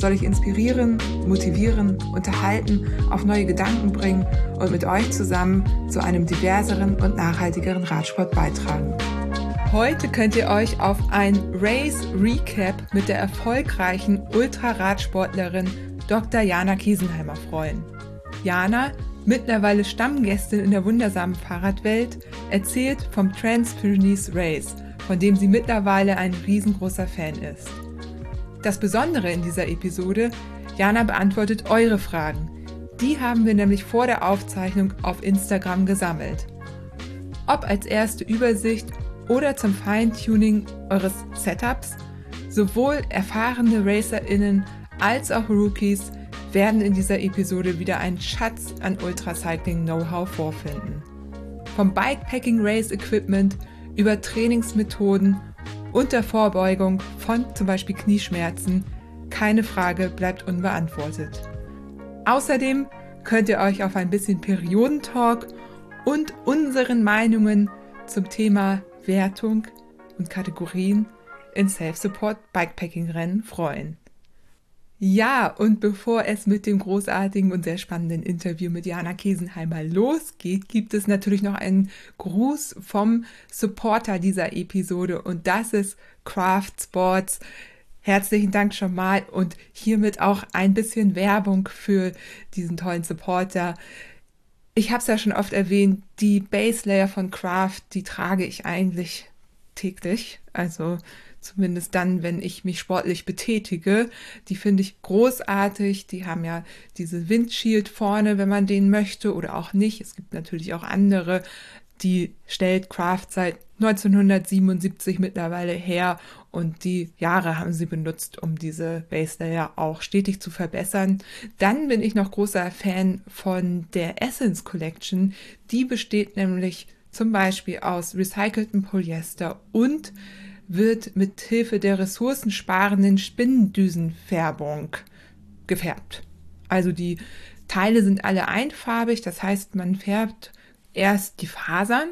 soll ich inspirieren, motivieren, unterhalten, auf neue Gedanken bringen und mit euch zusammen zu einem diverseren und nachhaltigeren Radsport beitragen. Heute könnt ihr euch auf ein Race Recap mit der erfolgreichen Ultraradsportlerin Dr. Jana Kiesenheimer freuen. Jana, mittlerweile Stammgästin in der wundersamen Fahrradwelt, erzählt vom Trans-Pyrenees Race, von dem sie mittlerweile ein riesengroßer Fan ist. Das Besondere in dieser Episode, Jana beantwortet eure Fragen. Die haben wir nämlich vor der Aufzeichnung auf Instagram gesammelt. Ob als erste Übersicht oder zum Feintuning eures Setups, sowohl erfahrene RacerInnen als auch Rookies werden in dieser Episode wieder einen Schatz an Ultracycling-Know-how vorfinden. Vom Bikepacking Race Equipment über Trainingsmethoden und der Vorbeugung von zum Beispiel Knieschmerzen, keine Frage bleibt unbeantwortet. Außerdem könnt ihr euch auf ein bisschen Periodentalk und unseren Meinungen zum Thema Wertung und Kategorien in Self-Support Bikepacking Rennen freuen. Ja, und bevor es mit dem großartigen und sehr spannenden Interview mit Jana Kesenheimer losgeht, gibt es natürlich noch einen Gruß vom Supporter dieser Episode und das ist Craft Sports. Herzlichen Dank schon mal und hiermit auch ein bisschen Werbung für diesen tollen Supporter. Ich habe es ja schon oft erwähnt, die Base Layer von Craft, die trage ich eigentlich täglich. Also zumindest dann, wenn ich mich sportlich betätige. Die finde ich großartig. Die haben ja diese Windshield vorne, wenn man den möchte oder auch nicht. Es gibt natürlich auch andere. Die stellt Kraft seit 1977 mittlerweile her und die Jahre haben sie benutzt, um diese Base Layer auch stetig zu verbessern. Dann bin ich noch großer Fan von der Essence Collection. Die besteht nämlich zum Beispiel aus recyceltem Polyester und wird mit Hilfe der ressourcensparenden Spinnendüsenfärbung gefärbt. Also die Teile sind alle einfarbig, das heißt, man färbt erst die Fasern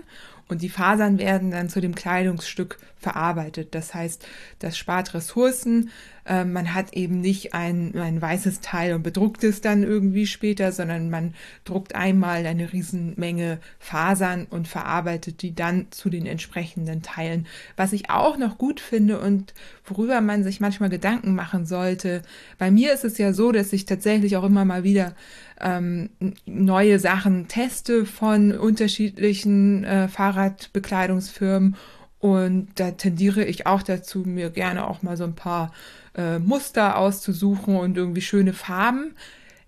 und die Fasern werden dann zu dem Kleidungsstück verarbeitet. Das heißt, das spart Ressourcen. Äh, man hat eben nicht ein, ein weißes Teil und bedruckt es dann irgendwie später, sondern man druckt einmal eine Riesenmenge Fasern und verarbeitet die dann zu den entsprechenden Teilen. Was ich auch noch gut finde und worüber man sich manchmal Gedanken machen sollte. Bei mir ist es ja so, dass ich tatsächlich auch immer mal wieder ähm, neue Sachen teste von unterschiedlichen äh, Fahrradbekleidungsfirmen. Und da tendiere ich auch dazu, mir gerne auch mal so ein paar äh, Muster auszusuchen und irgendwie schöne Farben.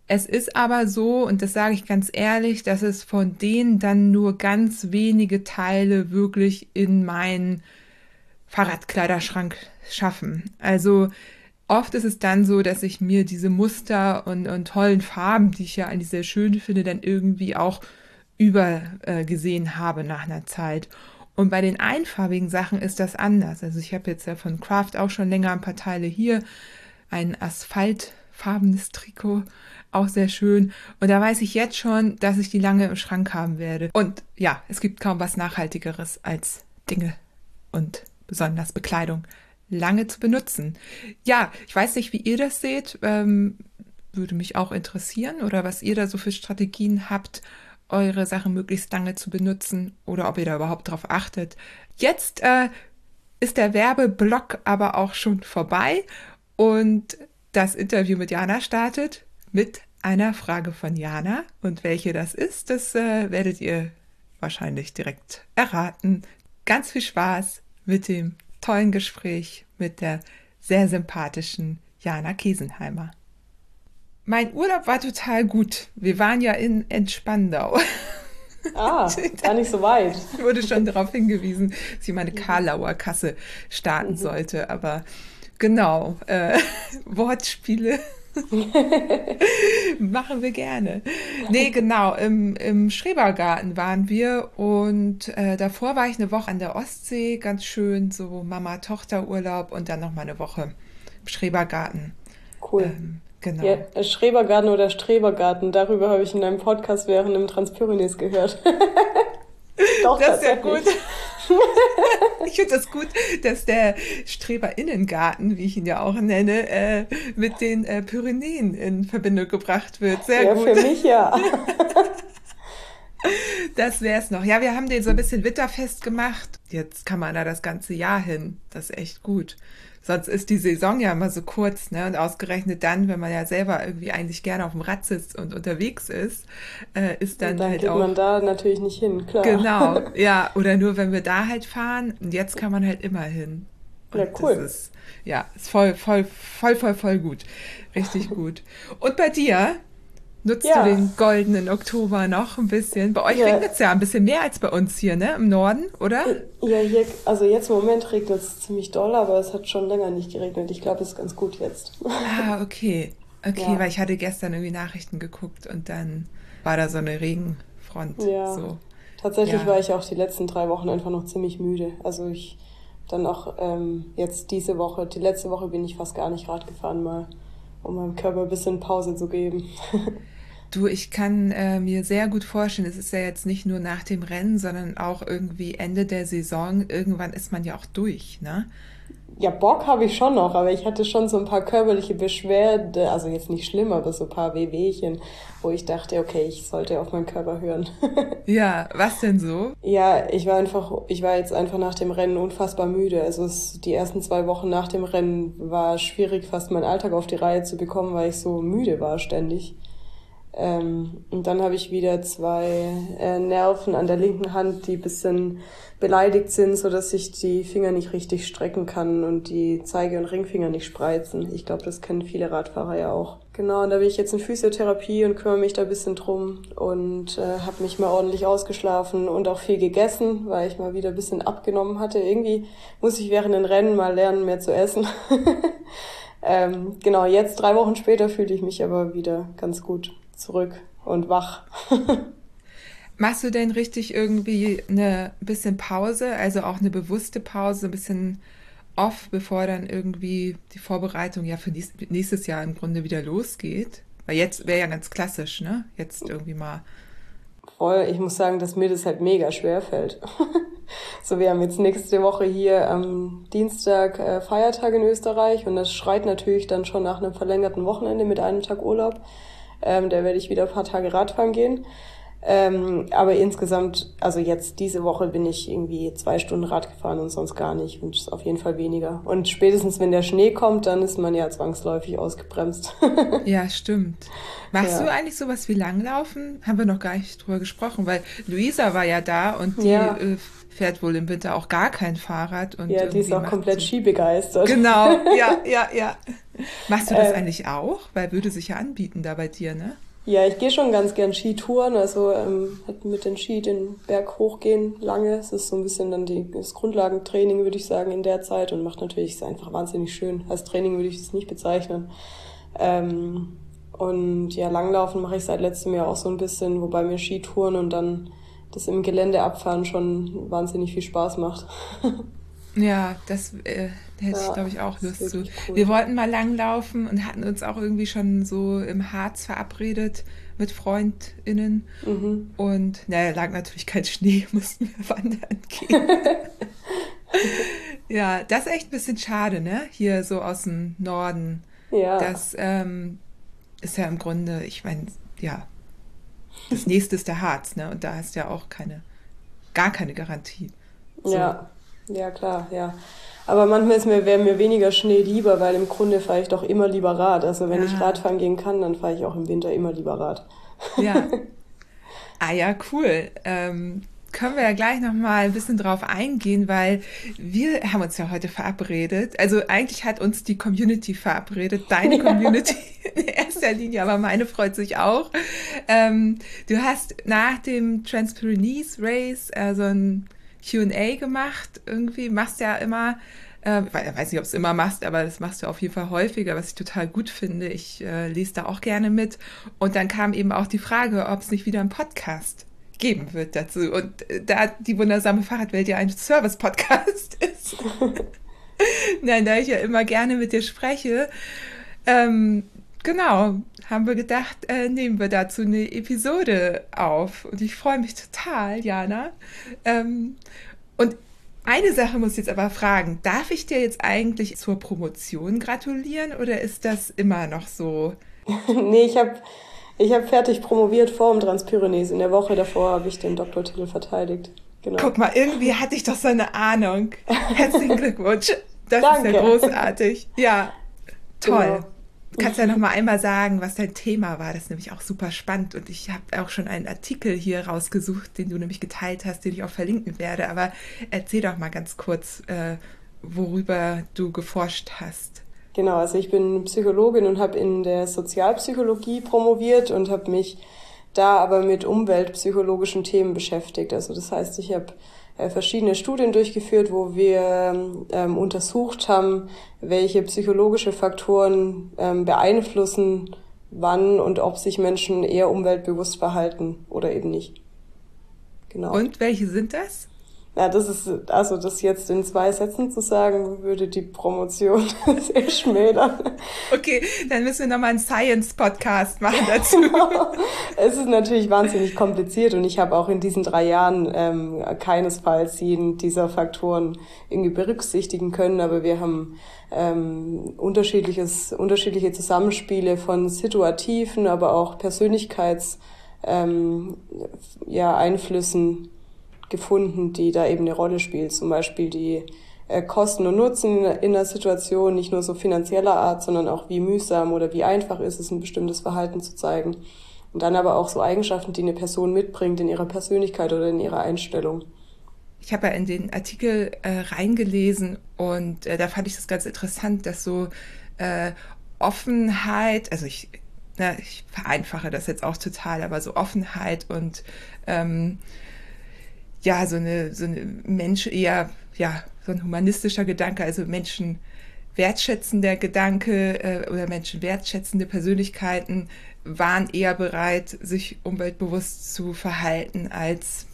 Es ist aber so, und das sage ich ganz ehrlich, dass es von denen dann nur ganz wenige Teile wirklich in meinen Fahrradkleiderschrank schaffen. Also oft ist es dann so, dass ich mir diese Muster und, und tollen Farben, die ich ja eigentlich sehr schön finde, dann irgendwie auch übergesehen äh, habe nach einer Zeit. Und bei den einfarbigen Sachen ist das anders. Also ich habe jetzt ja von Craft auch schon länger ein paar Teile hier. Ein asphaltfarbenes Trikot, auch sehr schön. Und da weiß ich jetzt schon, dass ich die lange im Schrank haben werde. Und ja, es gibt kaum was Nachhaltigeres als Dinge und besonders Bekleidung lange zu benutzen. Ja, ich weiß nicht, wie ihr das seht. Ähm, würde mich auch interessieren oder was ihr da so für Strategien habt, eure Sachen möglichst lange zu benutzen oder ob ihr da überhaupt drauf achtet. Jetzt äh, ist der Werbeblock aber auch schon vorbei und das Interview mit Jana startet mit einer Frage von Jana. Und welche das ist, das äh, werdet ihr wahrscheinlich direkt erraten. Ganz viel Spaß mit dem tollen Gespräch mit der sehr sympathischen Jana Kiesenheimer. Mein Urlaub war total gut. Wir waren ja in Entspandau. Ah, gar nicht so weit. Ich wurde schon darauf hingewiesen, dass ich meine Karlauer Kasse starten mhm. sollte. Aber genau, äh, Wortspiele Machen wir gerne. Nee, genau, im, im Schrebergarten waren wir und äh, davor war ich eine Woche an der Ostsee, ganz schön, so Mama-Tochter-Urlaub und dann noch mal eine Woche im Schrebergarten. Cool. Ähm, genau. Ja, Schrebergarten oder Strebergarten, darüber habe ich in einem Podcast während im Transpyrenes gehört. Doch, das ist ja gut. ich finde das gut, dass der Streberinnengarten, wie ich ihn ja auch nenne, äh, mit den äh, Pyrenäen in Verbindung gebracht wird. Sehr ja, gut. für mich ja. Das wäre es noch. Ja, wir haben den so ein bisschen witterfest gemacht. Jetzt kann man da das ganze Jahr hin. Das ist echt gut. Sonst ist die Saison ja immer so kurz, ne? Und ausgerechnet dann, wenn man ja selber irgendwie eigentlich gerne auf dem Rad sitzt und unterwegs ist, äh, ist dann, und dann halt geht auch. man da natürlich nicht hin, klar. Genau, ja. Oder nur wenn wir da halt fahren. Und jetzt kann man halt immer hin. Und ja, cool. Ist, ja, ist voll, voll, voll, voll, voll gut. Richtig gut. Und bei dir? Nutzt ja. du den goldenen Oktober noch ein bisschen? Bei euch ja. regnet es ja ein bisschen mehr als bei uns hier, ne? Im Norden, oder? Ja, hier, also jetzt im Moment regnet es ziemlich doll, aber es hat schon länger nicht geregnet. Ich glaube, es ist ganz gut jetzt. Ah, okay. Okay, ja. weil ich hatte gestern irgendwie Nachrichten geguckt und dann war da so eine Regenfront. Ja. So. Tatsächlich war ich auch die letzten drei Wochen einfach noch ziemlich müde. Also ich dann auch ähm, jetzt diese Woche, die letzte Woche bin ich fast gar nicht Rad gefahren mal um meinem Körper ein bisschen Pause zu geben. Du, ich kann äh, mir sehr gut vorstellen, es ist ja jetzt nicht nur nach dem Rennen, sondern auch irgendwie Ende der Saison. Irgendwann ist man ja auch durch, ne? Ja, Bock habe ich schon noch, aber ich hatte schon so ein paar körperliche Beschwerden, also jetzt nicht schlimm, aber so ein paar Wehwehchen, wo ich dachte, okay, ich sollte auf meinen Körper hören. ja, was denn so? Ja, ich war einfach, ich war jetzt einfach nach dem Rennen unfassbar müde. Also es, die ersten zwei Wochen nach dem Rennen war schwierig, fast meinen Alltag auf die Reihe zu bekommen, weil ich so müde war ständig. Ähm, und dann habe ich wieder zwei äh, Nerven an der linken Hand, die bisschen beleidigt sind, so dass ich die Finger nicht richtig strecken kann und die Zeige- und Ringfinger nicht spreizen. Ich glaube, das kennen viele Radfahrer ja auch. Genau, und da bin ich jetzt in Physiotherapie und kümmere mich da bisschen drum und äh, habe mich mal ordentlich ausgeschlafen und auch viel gegessen, weil ich mal wieder bisschen abgenommen hatte. Irgendwie muss ich während den Rennen mal lernen, mehr zu essen. ähm, genau, jetzt drei Wochen später fühle ich mich aber wieder ganz gut zurück und wach. Machst du denn richtig irgendwie eine bisschen Pause, also auch eine bewusste Pause, ein bisschen off, bevor dann irgendwie die Vorbereitung ja für nächstes Jahr im Grunde wieder losgeht? Weil jetzt wäre ja ganz klassisch, ne? Jetzt irgendwie mal. Voll, ich muss sagen, dass mir das halt mega schwer fällt. so, wir haben jetzt nächste Woche hier am Dienstag äh, Feiertag in Österreich und das schreit natürlich dann schon nach einem verlängerten Wochenende mit einem Tag Urlaub. Ähm, da werde ich wieder ein paar Tage Radfahren gehen. Ähm, aber insgesamt, also jetzt diese Woche bin ich irgendwie zwei Stunden Rad gefahren und sonst gar nicht und auf jeden Fall weniger. Und spätestens wenn der Schnee kommt, dann ist man ja zwangsläufig ausgebremst. ja, stimmt. Machst ja. du eigentlich sowas wie Langlaufen? Haben wir noch gar nicht drüber gesprochen, weil Luisa war ja da und die ja. äh, fährt wohl im Winter auch gar kein Fahrrad. Und ja, die ist auch komplett so skibegeistert. Genau, ja, ja, ja. Machst du das äh, eigentlich auch? Weil würde sich ja anbieten da bei dir, ne? Ja, ich gehe schon ganz gern Skitouren, also ähm, halt mit den Ski den Berg hochgehen lange. Es ist so ein bisschen dann die, das Grundlagentraining, würde ich sagen, in der Zeit und macht natürlich ist einfach wahnsinnig schön. Als Training würde ich es nicht bezeichnen. Ähm, und ja, Langlaufen mache ich seit letztem Jahr auch so ein bisschen, wobei mir Skitouren und dann das im Gelände abfahren schon wahnsinnig viel Spaß macht. Ja, das äh, hätte ja, ich, glaube ich, auch Lust zu. Cool. Wir wollten mal langlaufen und hatten uns auch irgendwie schon so im Harz verabredet mit FreundInnen. Mhm. Und naja, lag natürlich kein Schnee, mussten wir wandern gehen. ja, das ist echt ein bisschen schade, ne? Hier so aus dem Norden. Ja. Das ähm, ist ja im Grunde, ich meine, ja, das nächste ist der Harz, ne? Und da hast du ja auch keine, gar keine Garantie. So. Ja. Ja, klar, ja. Aber manchmal ist mir, wäre mir weniger Schnee lieber, weil im Grunde fahre ich doch immer lieber Rad. Also wenn ah. ich Radfahren gehen kann, dann fahre ich auch im Winter immer lieber Rad. Ja. ah ja, cool. Ähm, können wir ja gleich nochmal ein bisschen drauf eingehen, weil wir haben uns ja heute verabredet. Also eigentlich hat uns die Community verabredet, deine Community in erster Linie, aber meine freut sich auch. Ähm, du hast nach dem Transpyrenees Race äh, so ein QA gemacht. Irgendwie machst ja immer Äh, ich weiß nicht, ob du es immer machst, aber das machst du auf jeden Fall häufiger, was ich total gut finde. Ich äh, lese da auch gerne mit. Und dann kam eben auch die Frage, ob es nicht wieder einen Podcast geben wird dazu. Und äh, da die wundersame Fahrradwelt ja ein Service-Podcast ist. Nein, da ich ja immer gerne mit dir spreche, ähm, genau, haben wir gedacht, äh, nehmen wir dazu eine Episode auf. Und ich freue mich total, Jana. Ähm, und eine Sache muss ich jetzt aber fragen, darf ich dir jetzt eigentlich zur Promotion gratulieren oder ist das immer noch so? nee, ich habe ich hab fertig promoviert vor dem Transpyrenees. In der Woche davor habe ich den Doktortitel verteidigt. Genau. Guck mal, irgendwie hatte ich doch so eine Ahnung. Herzlichen Glückwunsch. Das Danke. ist ja großartig. Ja, toll. Genau. Kannst ja noch mal einmal sagen, was dein Thema war. Das ist nämlich auch super spannend. Und ich habe auch schon einen Artikel hier rausgesucht, den du nämlich geteilt hast, den ich auch verlinken werde. Aber erzähl doch mal ganz kurz, äh, worüber du geforscht hast. Genau, also ich bin Psychologin und habe in der Sozialpsychologie promoviert und habe mich da aber mit umweltpsychologischen Themen beschäftigt. Also das heißt, ich habe äh, verschiedene Studien durchgeführt, wo wir ähm, untersucht haben, welche psychologische Faktoren ähm, beeinflussen, wann und ob sich Menschen eher umweltbewusst verhalten oder eben nicht. Genau. Und welche sind das? Ja, das ist, also das jetzt in zwei Sätzen zu sagen, würde die Promotion sehr schmälern. Okay, dann müssen wir nochmal einen Science-Podcast machen dazu. Genau. Es ist natürlich wahnsinnig kompliziert und ich habe auch in diesen drei Jahren ähm, keinesfalls jeden dieser Faktoren irgendwie berücksichtigen können, aber wir haben ähm, unterschiedliches, unterschiedliche Zusammenspiele von situativen, aber auch Persönlichkeits, ähm, ja, Einflüssen gefunden, die da eben eine Rolle spielt. Zum Beispiel die äh, Kosten und Nutzen in der Situation, nicht nur so finanzieller Art, sondern auch wie mühsam oder wie einfach ist es, ein bestimmtes Verhalten zu zeigen. Und dann aber auch so Eigenschaften, die eine Person mitbringt in ihrer Persönlichkeit oder in ihrer Einstellung. Ich habe ja in den Artikel äh, reingelesen und äh, da fand ich das ganz interessant, dass so äh, Offenheit, also ich, na, ich vereinfache das jetzt auch total, aber so Offenheit und ähm, ja, so eine, so eine Mensch, eher, ja, so ein humanistischer Gedanke, also Menschen wertschätzender Gedanke äh, oder Menschen wertschätzende Persönlichkeiten waren eher bereit, sich umweltbewusst zu verhalten als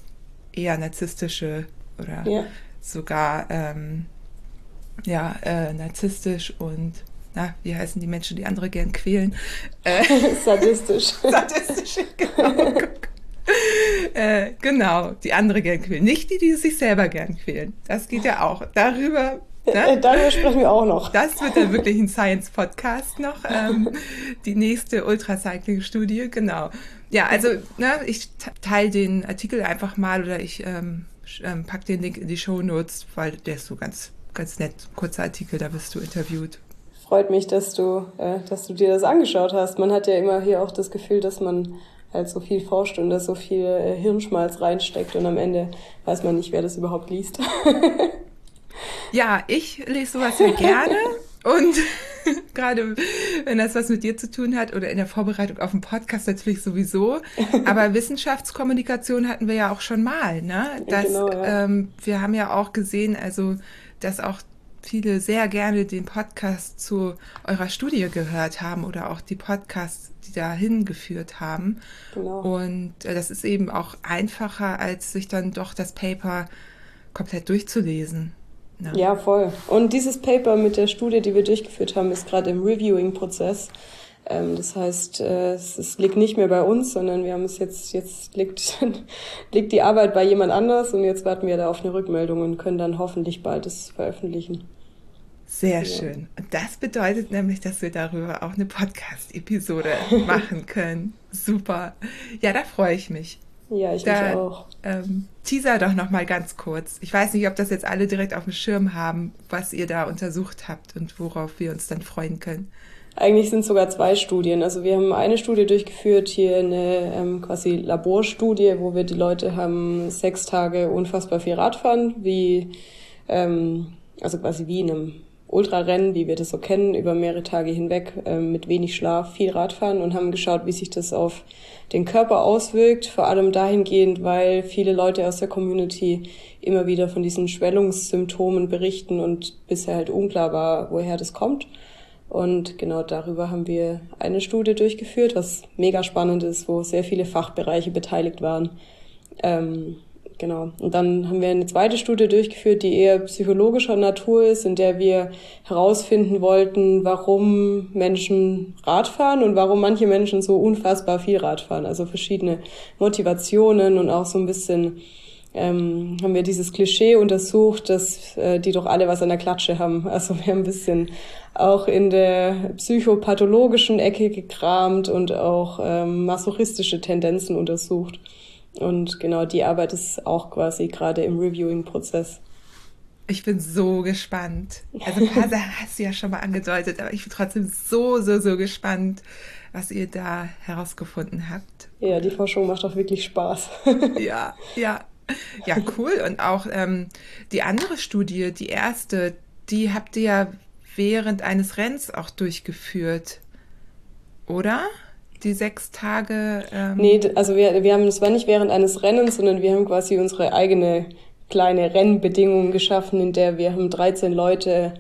eher narzisstische oder ja. sogar ähm, ja, äh, narzisstisch und na, wie heißen die Menschen, die andere gern quälen? Äh, Sadistisch. Sadistisch, genau. äh, genau, die andere gern quälen. Nicht die, die sich selber gern quälen. Das geht ja auch. Darüber. Ne? Äh, darüber sprechen wir auch noch. Das wird dann wirklich ein Science-Podcast noch. Ähm, die nächste Ultracycling-Studie, genau. Ja, also ne, ich teile den Artikel einfach mal oder ich ähm, ähm, pack den Link in die Show Notes, weil der ist so ganz, ganz nett. Kurzer Artikel, da wirst du interviewt freut mich, dass du, äh, dass du dir das angeschaut hast. Man hat ja immer hier auch das Gefühl, dass man halt so viel forscht und da so viel äh, Hirnschmalz reinsteckt und am Ende weiß man nicht, wer das überhaupt liest. ja, ich lese sowas sehr gerne und gerade wenn das was mit dir zu tun hat oder in der Vorbereitung auf den Podcast natürlich sowieso. Aber Wissenschaftskommunikation hatten wir ja auch schon mal, ne? Das, genau, ja. ähm, wir haben ja auch gesehen, also dass auch viele sehr gerne den Podcast zu eurer Studie gehört haben oder auch die Podcasts, die dahin geführt haben. Genau. Und äh, das ist eben auch einfacher, als sich dann doch das Paper komplett durchzulesen. Ja. Ne? ja, voll. Und dieses Paper mit der Studie, die wir durchgeführt haben, ist gerade im Reviewing-Prozess. Ähm, das heißt, äh, es, liegt nicht mehr bei uns, sondern wir haben es jetzt, jetzt liegt, liegt die Arbeit bei jemand anders und jetzt warten wir da auf eine Rückmeldung und können dann hoffentlich bald es veröffentlichen. Sehr ja. schön. Und das bedeutet nämlich, dass wir darüber auch eine Podcast-Episode machen können. Super. Ja, da freue ich mich. Ja, ich da, mich auch. Ähm, teaser doch noch mal ganz kurz. Ich weiß nicht, ob das jetzt alle direkt auf dem Schirm haben, was ihr da untersucht habt und worauf wir uns dann freuen können. Eigentlich sind es sogar zwei Studien. Also wir haben eine Studie durchgeführt, hier eine ähm, quasi Laborstudie, wo wir die Leute haben sechs Tage unfassbar viel Radfahren, wie ähm, also quasi wie in einem Ultrarennen, wie wir das so kennen, über mehrere Tage hinweg äh, mit wenig Schlaf, viel Radfahren und haben geschaut, wie sich das auf den Körper auswirkt. Vor allem dahingehend, weil viele Leute aus der Community immer wieder von diesen Schwellungssymptomen berichten und bisher halt unklar war, woher das kommt. Und genau darüber haben wir eine Studie durchgeführt, was mega spannend ist, wo sehr viele Fachbereiche beteiligt waren. Ähm, Genau. Und dann haben wir eine zweite Studie durchgeführt, die eher psychologischer Natur ist, in der wir herausfinden wollten, warum Menschen Rad fahren und warum manche Menschen so unfassbar viel Rad fahren. Also verschiedene Motivationen und auch so ein bisschen ähm, haben wir dieses Klischee untersucht, dass äh, die doch alle was an der Klatsche haben. Also wir haben ein bisschen auch in der psychopathologischen Ecke gekramt und auch ähm, masochistische Tendenzen untersucht. Und genau die Arbeit ist auch quasi gerade im Reviewing-Prozess. Ich bin so gespannt. Also ein paar Sachen hast du ja schon mal angedeutet, aber ich bin trotzdem so, so, so gespannt, was ihr da herausgefunden habt. Ja, die Forschung macht auch wirklich Spaß. ja, ja. Ja, cool. Und auch ähm, die andere Studie, die erste, die habt ihr ja während eines Rennens auch durchgeführt, oder? Die sechs Tage? Ähm nee, also wir, wir haben, das war nicht während eines Rennens, sondern wir haben quasi unsere eigene kleine Rennbedingungen geschaffen, in der wir haben 13 Leute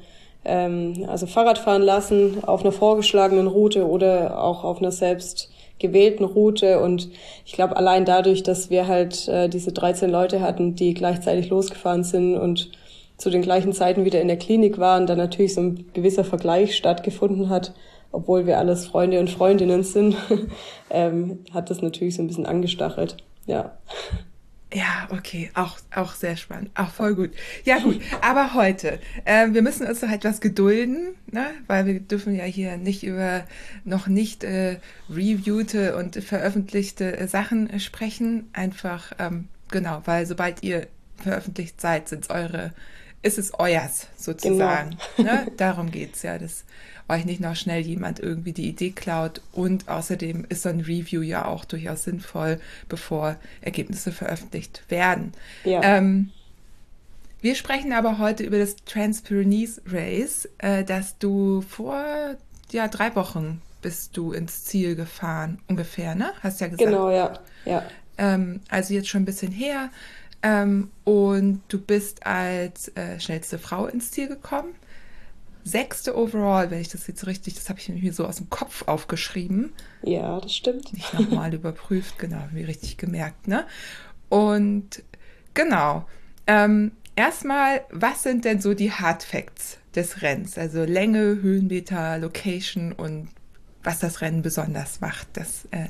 ähm, also Fahrrad fahren lassen auf einer vorgeschlagenen Route oder auch auf einer selbst gewählten Route und ich glaube allein dadurch, dass wir halt äh, diese 13 Leute hatten, die gleichzeitig losgefahren sind und zu den gleichen Zeiten wieder in der Klinik waren, da natürlich so ein gewisser Vergleich stattgefunden hat, obwohl wir alles Freunde und Freundinnen sind, ähm, hat das natürlich so ein bisschen angestachelt. Ja. Ja, okay, auch, auch sehr spannend, auch voll gut. Ja, gut, aber heute, äh, wir müssen uns noch etwas gedulden, ne? weil wir dürfen ja hier nicht über noch nicht äh, reviewte und veröffentlichte äh, Sachen sprechen. Einfach, ähm, genau, weil sobald ihr veröffentlicht seid, sind eure, ist es euers sozusagen. Genau. Ne? Darum geht's ja. Das euch nicht noch schnell jemand irgendwie die Idee klaut. Und außerdem ist so ein Review ja auch durchaus sinnvoll, bevor Ergebnisse veröffentlicht werden. Ja. Ähm, wir sprechen aber heute über das Trans-Pyrenees Race, äh, das du vor ja, drei Wochen bist du ins Ziel gefahren, ungefähr, ne? Hast ja gesagt. Genau, ja. ja. Ähm, also jetzt schon ein bisschen her. Ähm, und du bist als äh, schnellste Frau ins Ziel gekommen sechste overall, wenn ich das jetzt richtig, das habe ich mir so aus dem Kopf aufgeschrieben. Ja, das stimmt. Nicht nochmal überprüft, genau, mir richtig gemerkt, ne? Und genau. Ähm, erstmal, was sind denn so die Hard Facts des Rennens? Also Länge, Höhenmeter, Location und was das Rennen besonders macht. Das äh,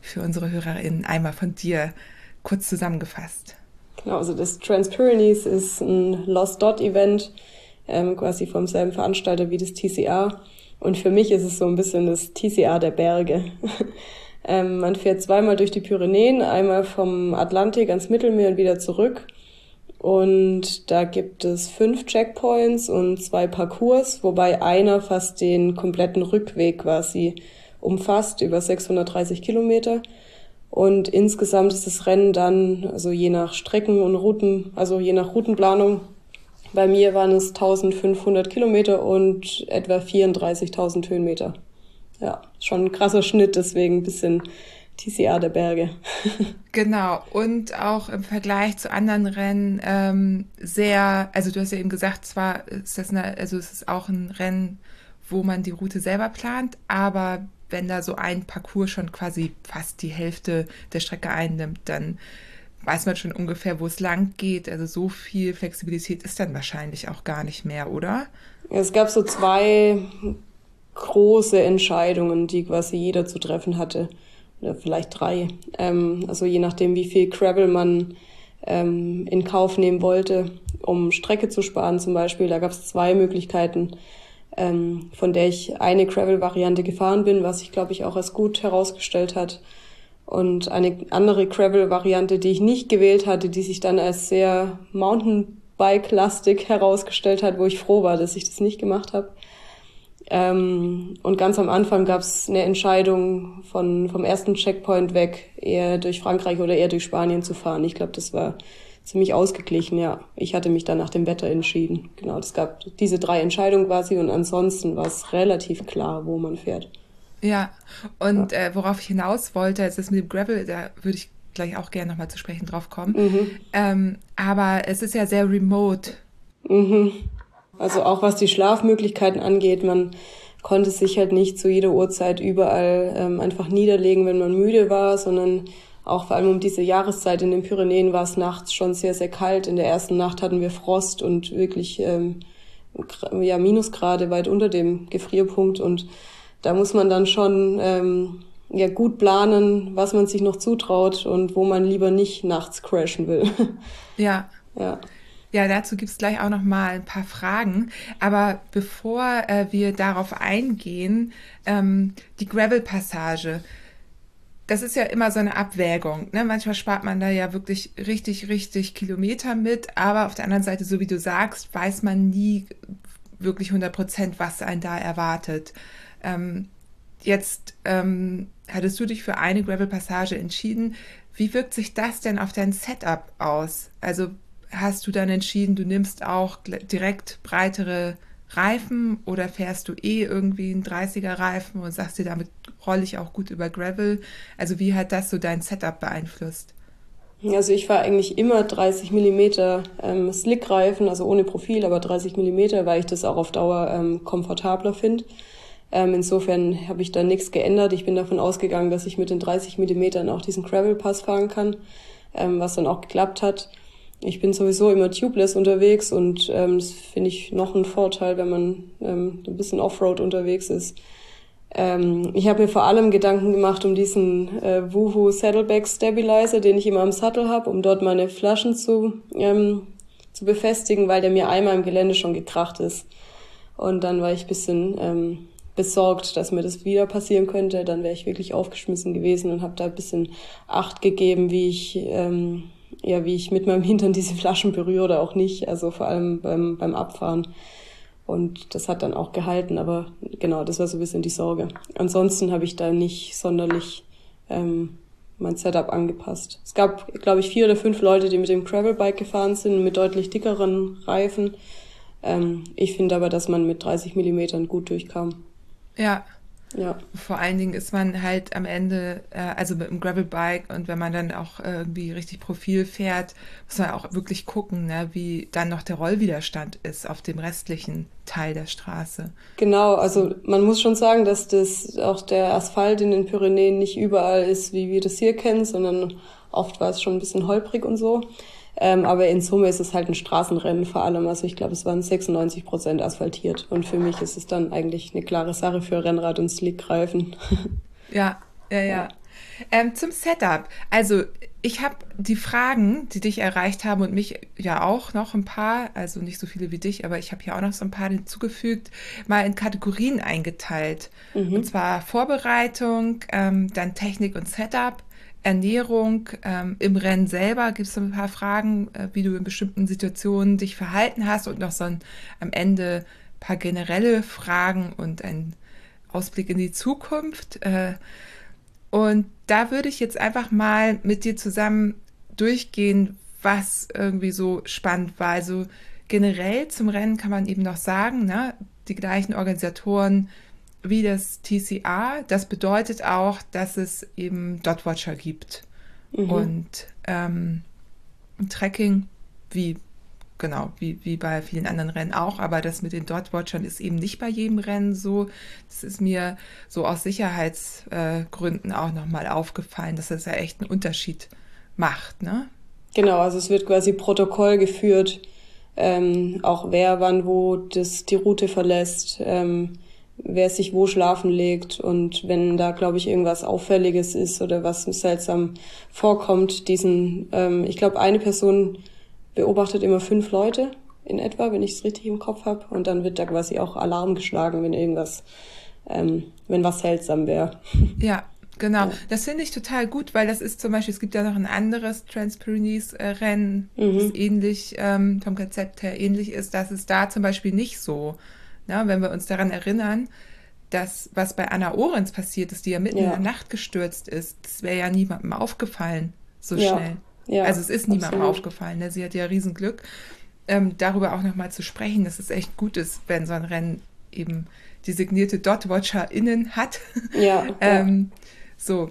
für unsere HörerInnen einmal von dir kurz zusammengefasst. Genau, also das Transpyrenees ist ein Lost Dot Event ähm, quasi vom selben Veranstalter wie das TCA. Und für mich ist es so ein bisschen das TCA der Berge. ähm, man fährt zweimal durch die Pyrenäen, einmal vom Atlantik ans Mittelmeer und wieder zurück. Und da gibt es fünf Checkpoints und zwei Parcours, wobei einer fast den kompletten Rückweg quasi umfasst, über 630 Kilometer. Und insgesamt ist das Rennen dann, also je nach Strecken und Routen, also je nach Routenplanung, bei mir waren es 1500 Kilometer und etwa 34.000 Höhenmeter. Ja, schon ein krasser Schnitt, deswegen ein bisschen TCA der Berge. genau, und auch im Vergleich zu anderen Rennen ähm, sehr, also du hast ja eben gesagt, zwar ist das eine, also es ist auch ein Rennen, wo man die Route selber plant, aber wenn da so ein Parcours schon quasi fast die Hälfte der Strecke einnimmt, dann weiß man schon ungefähr, wo es lang geht. Also so viel Flexibilität ist dann wahrscheinlich auch gar nicht mehr, oder? Es gab so zwei große Entscheidungen, die quasi jeder zu treffen hatte. Oder vielleicht drei. Ähm, also je nachdem, wie viel Gravel man ähm, in Kauf nehmen wollte, um Strecke zu sparen zum Beispiel. Da gab es zwei Möglichkeiten, ähm, von der ich eine Gravel-Variante gefahren bin, was sich, glaube ich, auch als gut herausgestellt hat. Und eine andere Gravel-Variante, die ich nicht gewählt hatte, die sich dann als sehr Mountainbike-lastig herausgestellt hat, wo ich froh war, dass ich das nicht gemacht habe. Ähm, und ganz am Anfang gab es eine Entscheidung von, vom ersten Checkpoint weg, eher durch Frankreich oder eher durch Spanien zu fahren. Ich glaube, das war ziemlich ausgeglichen, ja. Ich hatte mich dann nach dem Wetter entschieden. Genau, es gab diese drei Entscheidungen quasi und ansonsten war es relativ klar, wo man fährt. Ja, und ja. Äh, worauf ich hinaus wollte, ist das mit dem Gravel, da würde ich gleich auch gerne nochmal zu sprechen drauf kommen. Mhm. Ähm, aber es ist ja sehr remote. Mhm. Also auch was die Schlafmöglichkeiten angeht, man konnte sich halt nicht zu jeder Uhrzeit überall ähm, einfach niederlegen, wenn man müde war, sondern auch vor allem um diese Jahreszeit in den Pyrenäen war es nachts schon sehr, sehr kalt. In der ersten Nacht hatten wir Frost und wirklich ähm, ja, Minusgrade weit unter dem Gefrierpunkt. Und da muss man dann schon ähm, ja, gut planen, was man sich noch zutraut und wo man lieber nicht nachts crashen will. Ja. Ja. Ja, dazu gibt es gleich auch noch mal ein paar Fragen. Aber bevor äh, wir darauf eingehen, ähm, die Gravel-Passage, das ist ja immer so eine Abwägung. Ne? Manchmal spart man da ja wirklich richtig, richtig Kilometer mit, aber auf der anderen Seite, so wie du sagst, weiß man nie wirklich 100 Prozent, was einen da erwartet. Ähm, jetzt ähm, hattest du dich für eine Gravel-Passage entschieden. Wie wirkt sich das denn auf dein Setup aus? Also hast du dann entschieden, du nimmst auch direkt breitere Reifen oder fährst du eh irgendwie einen 30er Reifen und sagst dir, damit rolle ich auch gut über Gravel? Also wie hat das so dein Setup beeinflusst? Also ich fahre eigentlich immer 30 Millimeter ähm, Slick-Reifen, also ohne Profil, aber 30 Millimeter, weil ich das auch auf Dauer ähm, komfortabler finde. Ähm, insofern habe ich da nichts geändert. Ich bin davon ausgegangen, dass ich mit den 30 Millimetern auch diesen Gravel-Pass fahren kann, ähm, was dann auch geklappt hat. Ich bin sowieso immer tubeless unterwegs und ähm, das finde ich noch ein Vorteil, wenn man ähm, ein bisschen Offroad unterwegs ist. Ähm, ich habe mir vor allem Gedanken gemacht um diesen äh, Woohoo Saddleback Stabilizer, den ich immer am Sattel habe, um dort meine Flaschen zu, ähm, zu befestigen, weil der mir einmal im Gelände schon gekracht ist. Und dann war ich bisschen ähm, besorgt, dass mir das wieder passieren könnte. Dann wäre ich wirklich aufgeschmissen gewesen und habe da ein bisschen Acht gegeben, wie ich ähm, ja, wie ich mit meinem Hintern diese Flaschen berühre oder auch nicht, also vor allem beim, beim Abfahren. Und das hat dann auch gehalten, aber genau, das war so ein bisschen die Sorge. Ansonsten habe ich da nicht sonderlich ähm, mein Setup angepasst. Es gab, glaube ich, vier oder fünf Leute, die mit dem Gravelbike gefahren sind, mit deutlich dickeren Reifen. Ähm, ich finde aber, dass man mit 30 Millimetern gut durchkam. Ja, ja. Vor allen Dingen ist man halt am Ende, äh, also mit dem Gravelbike und wenn man dann auch irgendwie richtig Profil fährt, muss man auch wirklich gucken, ne, wie dann noch der Rollwiderstand ist auf dem restlichen Teil der Straße. Genau, also man muss schon sagen, dass das auch der Asphalt in den Pyrenäen nicht überall ist, wie wir das hier kennen, sondern oft war es schon ein bisschen holprig und so. Ähm, aber in Summe ist es halt ein Straßenrennen vor allem. Also ich glaube, es waren 96 Prozent asphaltiert. Und für mich ist es dann eigentlich eine klare Sache für Rennrad und Slickreifen. Ja, ja, ja. Ähm, zum Setup. Also ich habe die Fragen, die dich erreicht haben und mich ja auch noch ein paar, also nicht so viele wie dich, aber ich habe hier auch noch so ein paar hinzugefügt, mal in Kategorien eingeteilt. Mhm. Und zwar Vorbereitung, ähm, dann Technik und Setup, Ernährung, ähm, im Rennen selber gibt es ein paar Fragen, äh, wie du in bestimmten Situationen dich verhalten hast und noch so ein, am Ende ein paar generelle Fragen und ein Ausblick in die Zukunft. Äh, und da würde ich jetzt einfach mal mit dir zusammen durchgehen, was irgendwie so spannend war. Also generell zum Rennen kann man eben noch sagen, ne, die gleichen Organisatoren wie das TCA. Das bedeutet auch, dass es eben Dotwatcher gibt. Mhm. Und ähm, Tracking, wie genau, wie, wie bei vielen anderen Rennen auch, aber das mit den Dotwatchern ist eben nicht bei jedem Rennen so. Das ist mir so aus Sicherheitsgründen äh, auch nochmal aufgefallen, dass das ja echt einen Unterschied macht, ne? Genau, also es wird quasi Protokoll geführt, ähm, auch wer wann wo das, die Route verlässt. Ähm, wer sich wo schlafen legt und wenn da, glaube ich, irgendwas Auffälliges ist oder was seltsam vorkommt, diesen, ähm, ich glaube, eine Person beobachtet immer fünf Leute in etwa, wenn ich es richtig im Kopf habe, und dann wird da quasi auch Alarm geschlagen, wenn irgendwas, ähm, wenn was seltsam wäre. Ja, Genau, das finde ich total gut, weil das ist zum Beispiel, es gibt ja noch ein anderes Transpyrenees-Rennen, mhm. das ähnlich ähm, vom Konzept her ähnlich ist, dass es da zum Beispiel nicht so ja, wenn wir uns daran erinnern, dass was bei Anna Ohrens passiert ist, die ja mitten ja. in der Nacht gestürzt ist, das wäre ja niemandem aufgefallen so ja. schnell. Ja, also es ist niemandem aufgefallen. Ne? Sie hat ja Riesenglück. Ähm, darüber auch nochmal zu sprechen, dass es echt gut ist, wenn so ein Rennen eben designierte Dot-WatcherInnen hat. Ja. ähm, ja. So.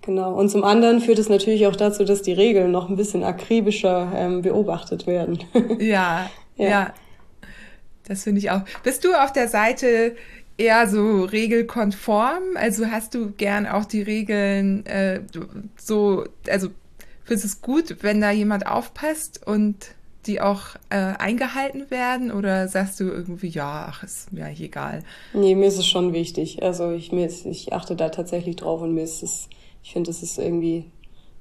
Genau. Und zum anderen führt es natürlich auch dazu, dass die Regeln noch ein bisschen akribischer ähm, beobachtet werden. ja, ja, ja. Das finde ich auch. Bist du auf der Seite eher so regelkonform? Also hast du gern auch die Regeln äh, so, also findest es gut, wenn da jemand aufpasst und die auch äh, eingehalten werden oder sagst du irgendwie, ja, ach, ist mir eigentlich egal? Nee, mir ist es schon wichtig. Also ich, mir ist, ich achte da tatsächlich drauf und mir ist es, ich finde, es ist irgendwie,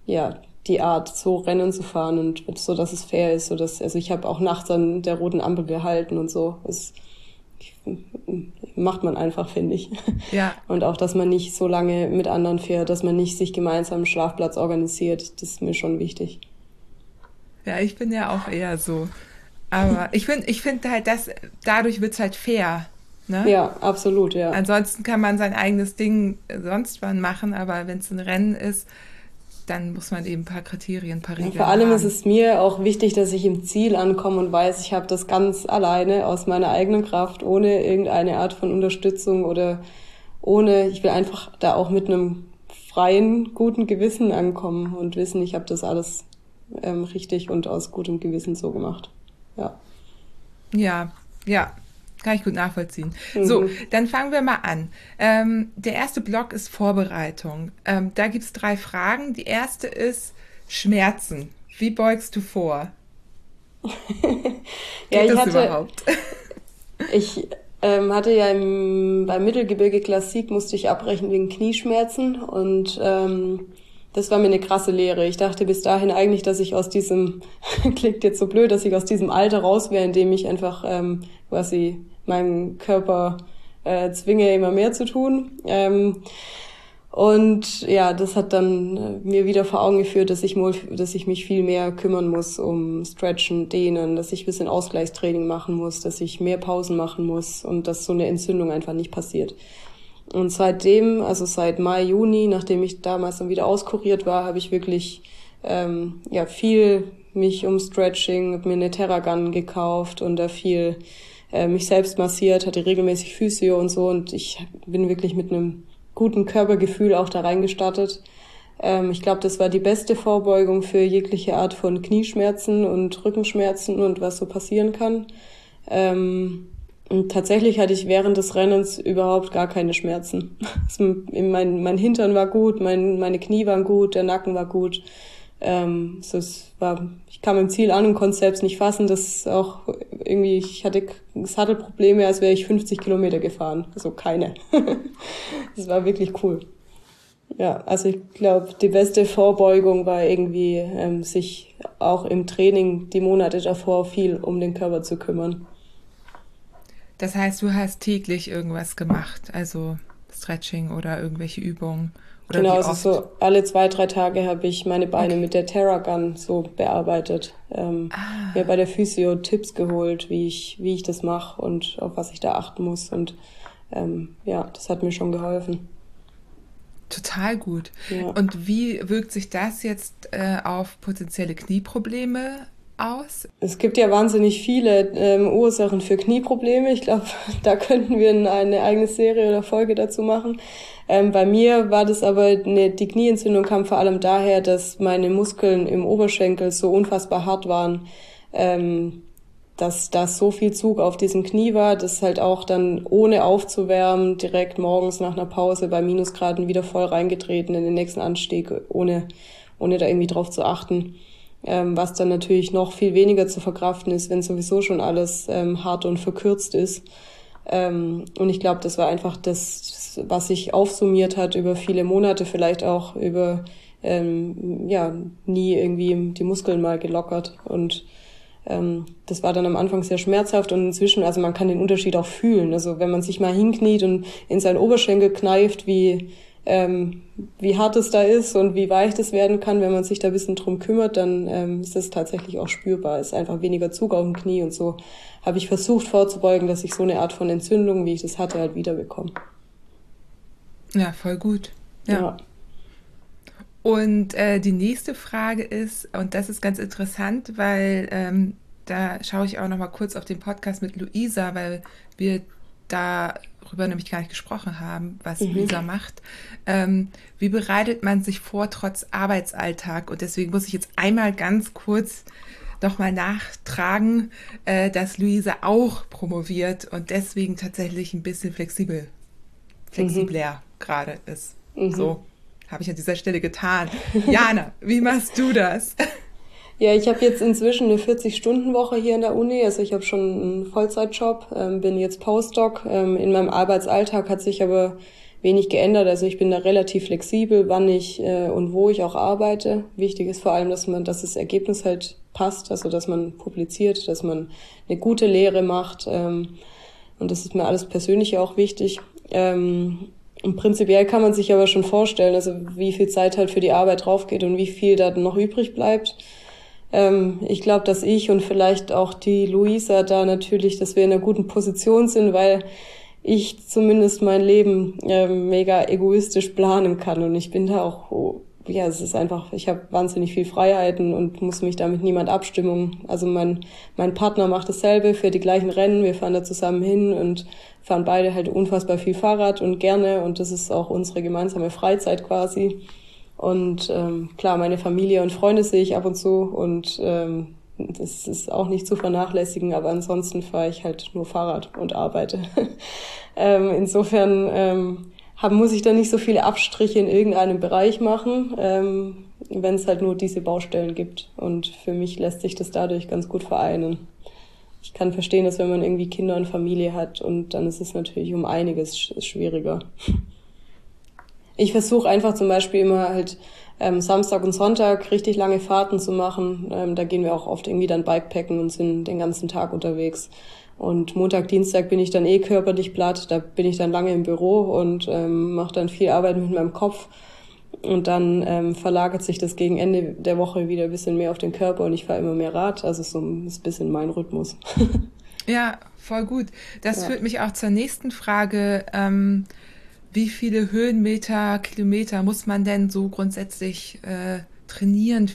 ja, die Art, so Rennen zu fahren und so, dass es fair ist. So dass, also ich habe auch nachts an der roten Ampel gehalten und so. Das macht man einfach, finde ich. Ja. Und auch, dass man nicht so lange mit anderen fährt, dass man nicht sich gemeinsam einen Schlafplatz organisiert, das ist mir schon wichtig. Ja, ich bin ja auch eher so. Aber ich finde ich finde halt, dass dadurch wird es halt fair. Ne? Ja, absolut, ja. Ansonsten kann man sein eigenes Ding sonst wann machen, aber wenn es ein Rennen ist, dann muss man eben ein paar Kriterien, ein paar Regeln. vor allem haben. ist es mir auch wichtig, dass ich im Ziel ankomme und weiß, ich habe das ganz alleine aus meiner eigenen Kraft, ohne irgendeine Art von Unterstützung oder ohne, ich will einfach da auch mit einem freien, guten Gewissen ankommen und wissen, ich habe das alles ähm, richtig und aus gutem Gewissen so gemacht. Ja. Ja, ja. Kann ich gut nachvollziehen. Mhm. So, dann fangen wir mal an. Ähm, der erste Block ist Vorbereitung. Ähm, da gibt es drei Fragen. Die erste ist Schmerzen. Wie beugst du vor? ja, Geht das hatte, überhaupt? ich ähm, hatte ja im, beim Mittelgebirge Klassik musste ich abbrechen wegen Knieschmerzen und ähm, das war mir eine krasse Lehre. Ich dachte bis dahin eigentlich, dass ich aus diesem, klingt jetzt so blöd, dass ich aus diesem Alter raus wäre, in dem ich einfach ähm, quasi meinem Körper äh, zwinge, immer mehr zu tun. Ähm, und ja, das hat dann äh, mir wieder vor Augen geführt, dass ich, dass ich mich viel mehr kümmern muss um Stretchen, Dehnen, dass ich ein bisschen Ausgleichstraining machen muss, dass ich mehr Pausen machen muss und dass so eine Entzündung einfach nicht passiert. Und seitdem, also seit Mai, Juni, nachdem ich damals dann wieder auskuriert war, habe ich wirklich ähm, ja viel mich um Stretching, habe mir eine Terragun gekauft und da viel äh, mich selbst massiert, hatte regelmäßig Physio und so und ich bin wirklich mit einem guten Körpergefühl auch da reingestartet. Ähm, ich glaube, das war die beste Vorbeugung für jegliche Art von Knieschmerzen und Rückenschmerzen und was so passieren kann. Ähm, und tatsächlich hatte ich während des Rennens überhaupt gar keine Schmerzen. mein, mein Hintern war gut, mein, meine Knie waren gut, der Nacken war gut. Ähm, so es war, ich kam im Ziel an und konnte selbst nicht fassen, dass auch irgendwie, ich hatte Sattelprobleme, als wäre ich 50 Kilometer gefahren. Also keine. das war wirklich cool. Ja, also ich glaube, die beste Vorbeugung war irgendwie, ähm, sich auch im Training die Monate davor viel um den Körper zu kümmern. Das heißt, du hast täglich irgendwas gemacht, also Stretching oder irgendwelche Übungen. Oder genau, also so alle zwei, drei Tage habe ich meine Beine okay. mit der Terragun so bearbeitet. Ähm, ah. Mir bei der Physio Tipps geholt, wie ich, wie ich das mache und auf was ich da achten muss. Und ähm, ja, das hat mir schon geholfen. Total gut. Ja. Und wie wirkt sich das jetzt äh, auf potenzielle Knieprobleme aus? Es gibt ja wahnsinnig viele ähm, Ursachen für Knieprobleme. Ich glaube, da könnten wir eine eigene Serie oder Folge dazu machen. Ähm, bei mir war das aber, eine, die Knieentzündung kam vor allem daher, dass meine Muskeln im Oberschenkel so unfassbar hart waren, ähm, dass da so viel Zug auf diesem Knie war, dass halt auch dann ohne aufzuwärmen direkt morgens nach einer Pause bei Minusgraden wieder voll reingetreten in den nächsten Anstieg, ohne, ohne da irgendwie drauf zu achten ähm, was dann natürlich noch viel weniger zu verkraften ist, wenn sowieso schon alles ähm, hart und verkürzt ist. Ähm, und ich glaube, das war einfach das, was sich aufsummiert hat über viele Monate, vielleicht auch über ähm, ja nie irgendwie die Muskeln mal gelockert und ähm, das war dann am Anfang sehr schmerzhaft und inzwischen, also man kann den Unterschied auch fühlen. Also wenn man sich mal hinkniet und in seinen Oberschenkel kneift, wie ähm, wie hart es da ist und wie weich das werden kann, wenn man sich da ein bisschen drum kümmert, dann ähm, ist das tatsächlich auch spürbar. Es ist einfach weniger Zug auf dem Knie und so habe ich versucht vorzubeugen, dass ich so eine Art von Entzündung, wie ich das hatte, halt wiederbekomme. Ja, voll gut. Ja. ja. Und äh, die nächste Frage ist, und das ist ganz interessant, weil ähm, da schaue ich auch noch mal kurz auf den Podcast mit Luisa, weil wir darüber nämlich gar nicht gesprochen haben, was mhm. Luisa macht. Ähm, wie bereitet man sich vor trotz Arbeitsalltag? Und deswegen muss ich jetzt einmal ganz kurz noch mal nachtragen, äh, dass Luisa auch promoviert und deswegen tatsächlich ein bisschen flexibel, flexibler mhm. gerade ist. Mhm. So habe ich an dieser Stelle getan. Jana, wie machst du das? Ja, ich habe jetzt inzwischen eine 40-Stunden-Woche hier in der Uni. Also ich habe schon einen Vollzeitjob, ähm, bin jetzt Postdoc. Ähm, in meinem Arbeitsalltag hat sich aber wenig geändert. Also ich bin da relativ flexibel, wann ich äh, und wo ich auch arbeite. Wichtig ist vor allem, dass man, dass das Ergebnis halt passt, also dass man publiziert, dass man eine gute Lehre macht. Ähm, und das ist mir alles persönlich auch wichtig. Ähm, und prinzipiell kann man sich aber schon vorstellen, also wie viel Zeit halt für die Arbeit draufgeht und wie viel da noch übrig bleibt. Ähm, ich glaube, dass ich und vielleicht auch die Luisa da natürlich, dass wir in einer guten Position sind, weil ich zumindest mein Leben äh, mega egoistisch planen kann und ich bin da auch ja, es ist einfach, ich habe wahnsinnig viel Freiheiten und muss mich da mit niemand abstimmen. Also mein, mein Partner macht dasselbe für die gleichen Rennen. Wir fahren da zusammen hin und fahren beide halt unfassbar viel Fahrrad und gerne und das ist auch unsere gemeinsame Freizeit quasi. Und ähm, klar, meine Familie und Freunde sehe ich ab und zu und ähm, das ist auch nicht zu vernachlässigen, aber ansonsten fahre ich halt nur Fahrrad und arbeite. ähm, insofern ähm, hab, muss ich da nicht so viele Abstriche in irgendeinem Bereich machen, ähm, wenn es halt nur diese Baustellen gibt. Und für mich lässt sich das dadurch ganz gut vereinen. Ich kann verstehen, dass wenn man irgendwie Kinder und Familie hat und dann ist es natürlich um einiges schwieriger. Ich versuche einfach zum Beispiel immer halt ähm, Samstag und Sonntag richtig lange Fahrten zu machen. Ähm, da gehen wir auch oft irgendwie dann Bikepacken und sind den ganzen Tag unterwegs. Und Montag, Dienstag bin ich dann eh körperlich platt. Da bin ich dann lange im Büro und ähm, mache dann viel Arbeit mit meinem Kopf. Und dann ähm, verlagert sich das gegen Ende der Woche wieder ein bisschen mehr auf den Körper und ich fahre immer mehr Rad. Also so ist ein bisschen mein Rhythmus. ja, voll gut. Das ja. führt mich auch zur nächsten Frage. Ähm, wie viele Höhenmeter, Kilometer muss man denn so grundsätzlich äh, trainieren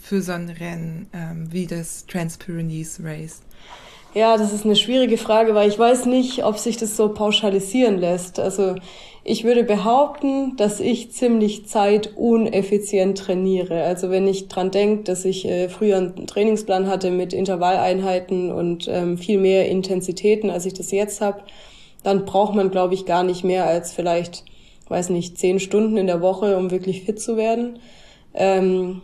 für so ein Rennen ähm, wie das Trans-Pyrenees Race? Ja, das ist eine schwierige Frage, weil ich weiß nicht, ob sich das so pauschalisieren lässt. Also ich würde behaupten, dass ich ziemlich zeituneffizient trainiere. Also wenn ich dran denke, dass ich äh, früher einen Trainingsplan hatte mit Intervalleinheiten und ähm, viel mehr Intensitäten, als ich das jetzt habe, dann braucht man, glaube ich, gar nicht mehr als vielleicht, weiß nicht, zehn Stunden in der Woche, um wirklich fit zu werden. Ähm,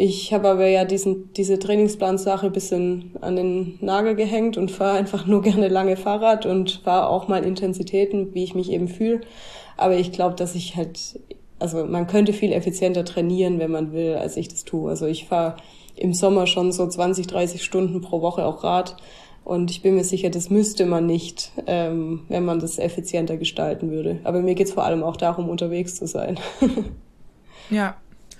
ich habe aber ja diesen, diese Trainingsplansache bisschen an den Nagel gehängt und fahre einfach nur gerne lange Fahrrad und fahre auch mal Intensitäten, wie ich mich eben fühle. Aber ich glaube, dass ich halt, also man könnte viel effizienter trainieren, wenn man will, als ich das tue. Also ich fahre im Sommer schon so 20, 30 Stunden pro Woche auch Rad. Und ich bin mir sicher, das müsste man nicht, ähm, wenn man das effizienter gestalten würde. Aber mir geht's vor allem auch darum, unterwegs zu sein. ja,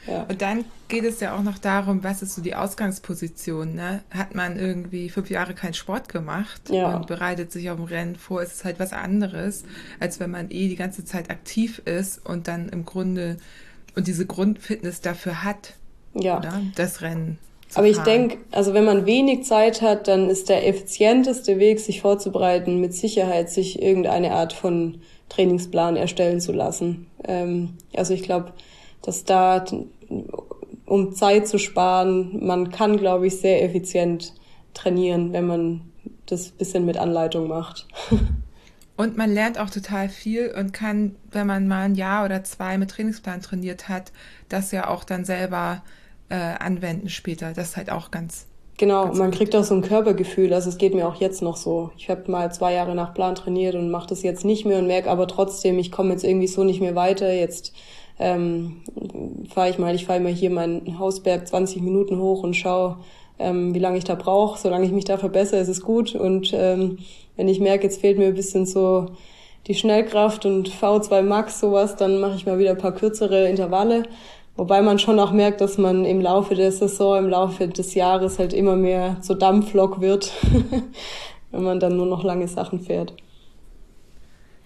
ja. Und dann geht es ja auch noch darum, was ist so die Ausgangsposition. Ne? Hat man irgendwie fünf Jahre keinen Sport gemacht ja. und bereitet sich auf dem Rennen vor, ist es halt was anderes, als wenn man eh die ganze Zeit aktiv ist und dann im Grunde und diese Grundfitness dafür hat, ja. Oder? das Rennen. Aber ich denke, also wenn man wenig Zeit hat, dann ist der effizienteste Weg, sich vorzubereiten, mit Sicherheit sich irgendeine Art von Trainingsplan erstellen zu lassen. Ähm, also ich glaube, dass da um Zeit zu sparen. Man kann, glaube ich, sehr effizient trainieren, wenn man das bisschen mit Anleitung macht. Und man lernt auch total viel und kann, wenn man mal ein Jahr oder zwei mit Trainingsplan trainiert hat, das ja auch dann selber äh, anwenden später. Das ist halt auch ganz. Genau, ganz man gut. kriegt auch so ein Körpergefühl. Also es geht mir auch jetzt noch so. Ich habe mal zwei Jahre nach Plan trainiert und mache das jetzt nicht mehr und merke aber trotzdem, ich komme jetzt irgendwie so nicht mehr weiter. Jetzt ähm, fahre ich mal, ich fahre immer hier meinen Hausberg 20 Minuten hoch und schaue, ähm, wie lange ich da brauche. Solange ich mich da verbessere, ist es gut. Und ähm, wenn ich merke, jetzt fehlt mir ein bisschen so die Schnellkraft und V2 Max sowas, dann mache ich mal wieder ein paar kürzere Intervalle. Wobei man schon auch merkt, dass man im Laufe der Saison, im Laufe des Jahres halt immer mehr so Dampflok wird, wenn man dann nur noch lange Sachen fährt.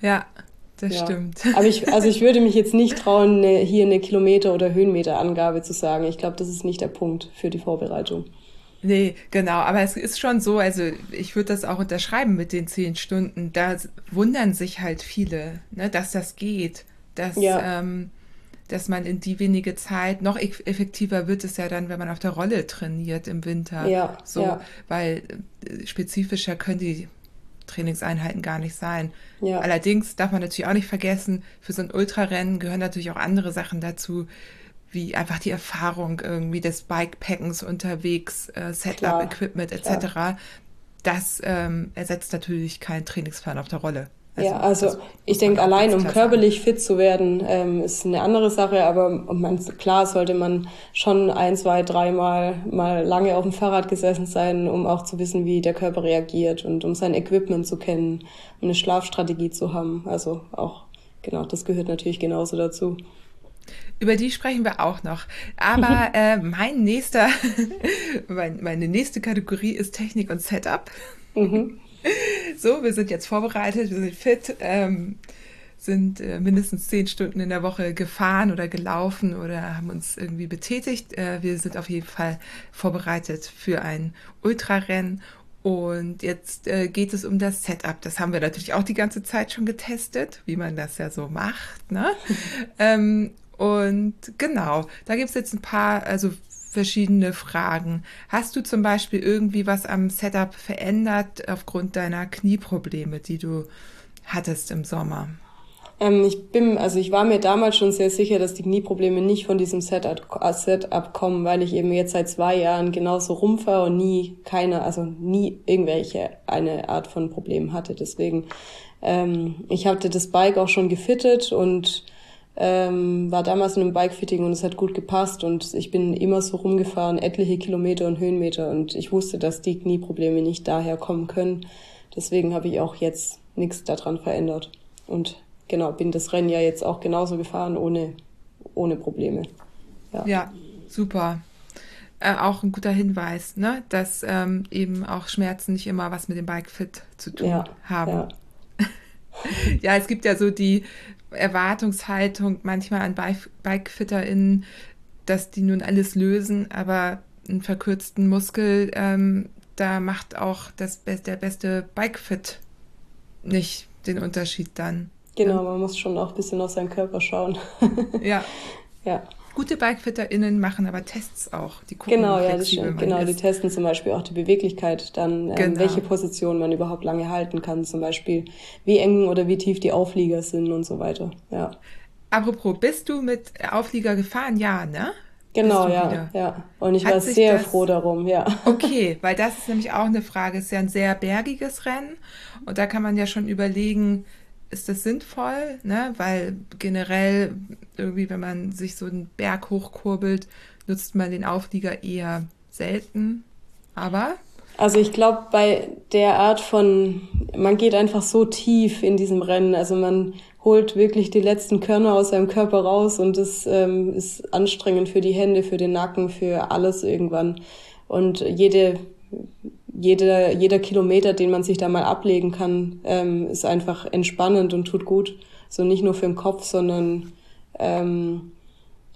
Ja, das ja. stimmt. Aber ich, also ich würde mich jetzt nicht trauen, eine, hier eine Kilometer- oder Höhenmeterangabe zu sagen. Ich glaube, das ist nicht der Punkt für die Vorbereitung. Nee, genau, aber es ist schon so, also ich würde das auch unterschreiben mit den zehn Stunden. Da wundern sich halt viele, ne, dass das geht. Dass, ja. ähm, dass man in die wenige Zeit noch effektiver wird es ja dann, wenn man auf der Rolle trainiert im Winter. Ja, so, ja. weil äh, spezifischer können die Trainingseinheiten gar nicht sein. Ja. Allerdings darf man natürlich auch nicht vergessen, für so ein Ultrarennen gehören natürlich auch andere Sachen dazu, wie einfach die Erfahrung irgendwie des Bikepackens unterwegs, äh, Setup, Equipment etc. Das ähm, ersetzt natürlich keinen Trainingsplan auf der Rolle. Also, ja, also ich denke, allein um körperlich sein. fit zu werden, ähm, ist eine andere Sache, aber man, klar sollte man schon ein, zwei, dreimal mal lange auf dem Fahrrad gesessen sein, um auch zu wissen, wie der Körper reagiert und um sein Equipment zu kennen, um eine Schlafstrategie zu haben. Also auch, genau, das gehört natürlich genauso dazu. Über die sprechen wir auch noch. Aber äh, mein nächster, mein, meine nächste Kategorie ist Technik und Setup. Mhm. So, wir sind jetzt vorbereitet, wir sind fit, ähm, sind äh, mindestens zehn Stunden in der Woche gefahren oder gelaufen oder haben uns irgendwie betätigt. Äh, wir sind auf jeden Fall vorbereitet für ein Ultrarennen. Und jetzt äh, geht es um das Setup. Das haben wir natürlich auch die ganze Zeit schon getestet, wie man das ja so macht. Ne? ähm, und genau, da gibt es jetzt ein paar, also verschiedene Fragen. Hast du zum Beispiel irgendwie was am Setup verändert aufgrund deiner Knieprobleme, die du hattest im Sommer? Ähm, ich bin, also ich war mir damals schon sehr sicher, dass die Knieprobleme nicht von diesem Setup, äh, Setup kommen, weil ich eben jetzt seit zwei Jahren genauso rumfahre und nie keine, also nie irgendwelche eine Art von Problem hatte. Deswegen, ähm, ich hatte das Bike auch schon gefittet und ähm, war damals in einem Bikefitting und es hat gut gepasst und ich bin immer so rumgefahren, etliche Kilometer und Höhenmeter und ich wusste, dass die Knieprobleme nicht daher kommen können. Deswegen habe ich auch jetzt nichts daran verändert und genau bin das Rennen ja jetzt auch genauso gefahren ohne ohne Probleme. Ja, ja super. Äh, auch ein guter Hinweis, ne, dass ähm, eben auch Schmerzen nicht immer was mit dem Bikefit zu tun ja, haben. Ja. ja, es gibt ja so die Erwartungshaltung manchmal an BikefitterInnen, dass die nun alles lösen, aber einen verkürzten Muskel, ähm, da macht auch das, der beste Bikefit nicht den Unterschied dann. Genau, man muss schon auch ein bisschen auf seinen Körper schauen. ja. Ja. Gute BikefitterInnen machen aber Tests auch. Die gucken, genau, ja, das stimmt. Genau, ist. die testen zum Beispiel auch die Beweglichkeit, dann ähm, genau. welche Position man überhaupt lange halten kann, zum Beispiel wie eng oder wie tief die Auflieger sind und so weiter. Ja. Apropos, bist du mit Auflieger gefahren? Ja, ne? Genau, ja, wieder? ja. Und ich Hat war sehr das, froh darum, ja. Okay, weil das ist nämlich auch eine Frage. Es ist ja ein sehr bergiges Rennen und da kann man ja schon überlegen, ist das sinnvoll, ne? Weil generell irgendwie, wenn man sich so einen Berg hochkurbelt, nutzt man den Auflieger eher selten. Aber also ich glaube, bei der Art von, man geht einfach so tief in diesem Rennen. Also man holt wirklich die letzten Körner aus seinem Körper raus und das ähm, ist anstrengend für die Hände, für den Nacken, für alles irgendwann. Und jede jeder, jeder Kilometer, den man sich da mal ablegen kann, ähm, ist einfach entspannend und tut gut. So nicht nur für den Kopf, sondern ähm,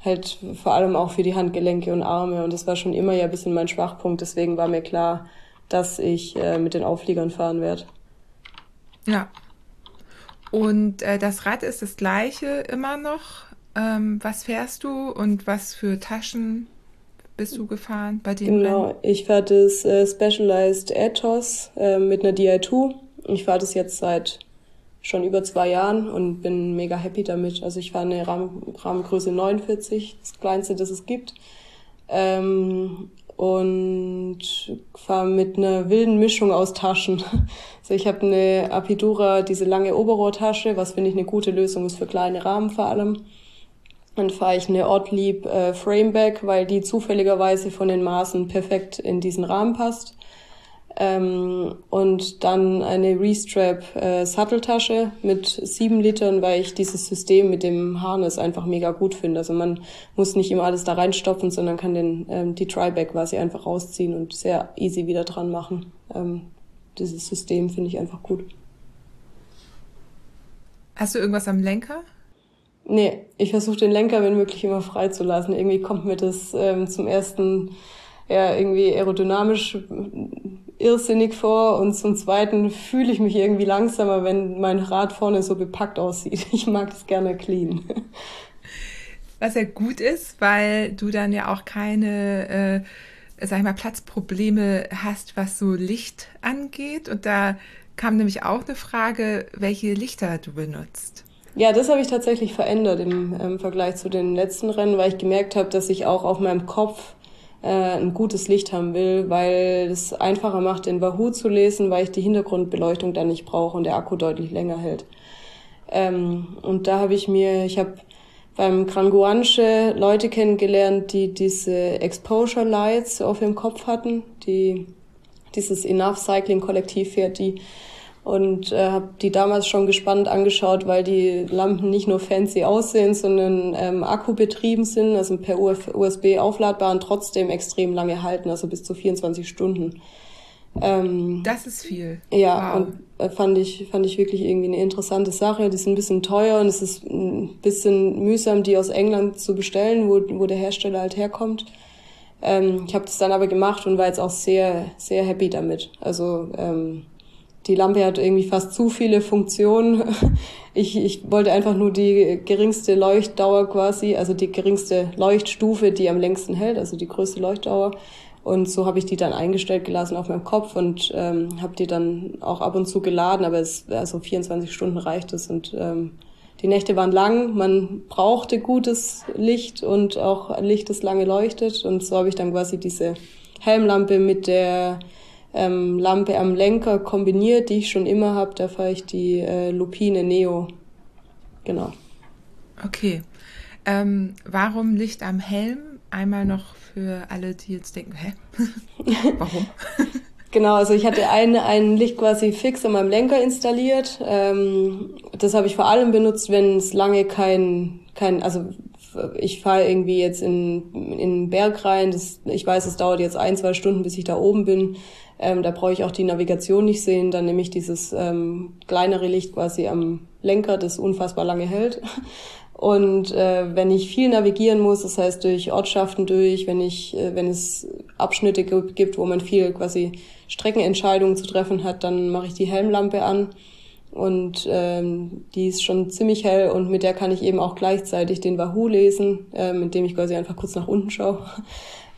halt vor allem auch für die Handgelenke und Arme. Und das war schon immer ja ein bisschen mein Schwachpunkt. Deswegen war mir klar, dass ich äh, mit den Aufliegern fahren werde. Ja. Und äh, das Rad ist das gleiche immer noch. Ähm, was fährst du und was für Taschen bist du gefahren bei dem Genau, Rennen? ich fahre das äh, Specialized Atos äh, mit einer Di2. Ich fahre das jetzt seit schon über zwei Jahren und bin mega happy damit. Also ich fahre eine Rahmen, Rahmengröße 49, das kleinste, das es gibt. Ähm, und fahre mit einer wilden Mischung aus Taschen. Also ich habe eine Apidura, diese lange Oberrohrtasche, was finde ich eine gute Lösung ist für kleine Rahmen vor allem. Dann fahre ich eine Ortlieb äh, Frameback, weil die zufälligerweise von den Maßen perfekt in diesen Rahmen passt. Ähm, und dann eine Restrap äh, Satteltasche mit sieben Litern, weil ich dieses System mit dem Harness einfach mega gut finde. Also man muss nicht immer alles da reinstopfen, sondern kann den, ähm, die Tryback quasi einfach rausziehen und sehr easy wieder dran machen. Ähm, dieses System finde ich einfach gut. Hast du irgendwas am Lenker? Nee, ich versuche den Lenker, wenn möglich, immer freizulassen. Irgendwie kommt mir das ähm, zum ersten ja irgendwie aerodynamisch irrsinnig vor und zum zweiten fühle ich mich irgendwie langsamer, wenn mein Rad vorne so bepackt aussieht. Ich mag das gerne clean. Was ja gut ist, weil du dann ja auch keine, äh, sag ich mal, Platzprobleme hast, was so Licht angeht. Und da kam nämlich auch eine Frage, welche Lichter du benutzt. Ja, das habe ich tatsächlich verändert im, im Vergleich zu den letzten Rennen, weil ich gemerkt habe, dass ich auch auf meinem Kopf äh, ein gutes Licht haben will, weil es einfacher macht, den Wahoo zu lesen, weil ich die Hintergrundbeleuchtung dann nicht brauche und der Akku deutlich länger hält. Ähm, und da habe ich mir, ich habe beim Granguanche Leute kennengelernt, die diese Exposure Lights auf dem Kopf hatten, die dieses Enough Cycling Kollektiv fährt, die und äh, habe die damals schon gespannt angeschaut, weil die Lampen nicht nur fancy aussehen, sondern ähm, akkubetrieben sind, also per USB aufladbar und trotzdem extrem lange halten, also bis zu 24 Stunden. Ähm, das ist viel. Ja, wow. und äh, fand ich fand ich wirklich irgendwie eine interessante Sache. Die sind ein bisschen teuer und es ist ein bisschen mühsam, die aus England zu bestellen, wo, wo der Hersteller halt herkommt. Ähm, ich habe das dann aber gemacht und war jetzt auch sehr sehr happy damit. Also ähm, die Lampe hat irgendwie fast zu viele Funktionen. Ich, ich wollte einfach nur die geringste Leuchtdauer quasi, also die geringste Leuchtstufe, die am längsten hält, also die größte Leuchtdauer. Und so habe ich die dann eingestellt gelassen auf meinem Kopf und ähm, habe die dann auch ab und zu geladen, aber es also 24 Stunden reicht es und ähm, die Nächte waren lang, man brauchte gutes Licht und auch Licht, das lange leuchtet und so habe ich dann quasi diese Helmlampe mit der ähm, Lampe am Lenker kombiniert, die ich schon immer habe. Da fahre ich die äh, Lupine Neo. Genau. Okay. Ähm, warum Licht am Helm? Einmal noch für alle, die jetzt denken, hä? warum? Genau, also ich hatte ein, ein Licht quasi fix an meinem Lenker installiert. Ähm, das habe ich vor allem benutzt, wenn es lange kein, kein, also ich fahre irgendwie jetzt in, in den Berg rein. Das, ich weiß, es dauert jetzt ein, zwei Stunden, bis ich da oben bin. Ähm, da brauche ich auch die Navigation nicht sehen. Dann nehme ich dieses ähm, kleinere Licht quasi am Lenker, das unfassbar lange hält. Und äh, wenn ich viel navigieren muss, das heißt durch Ortschaften durch, wenn ich, äh, wenn es Abschnitte gibt, wo man viel quasi Streckenentscheidungen zu treffen hat, dann mache ich die Helmlampe an und ähm, die ist schon ziemlich hell und mit der kann ich eben auch gleichzeitig den Wahoo lesen, ähm, indem ich quasi einfach kurz nach unten schaue.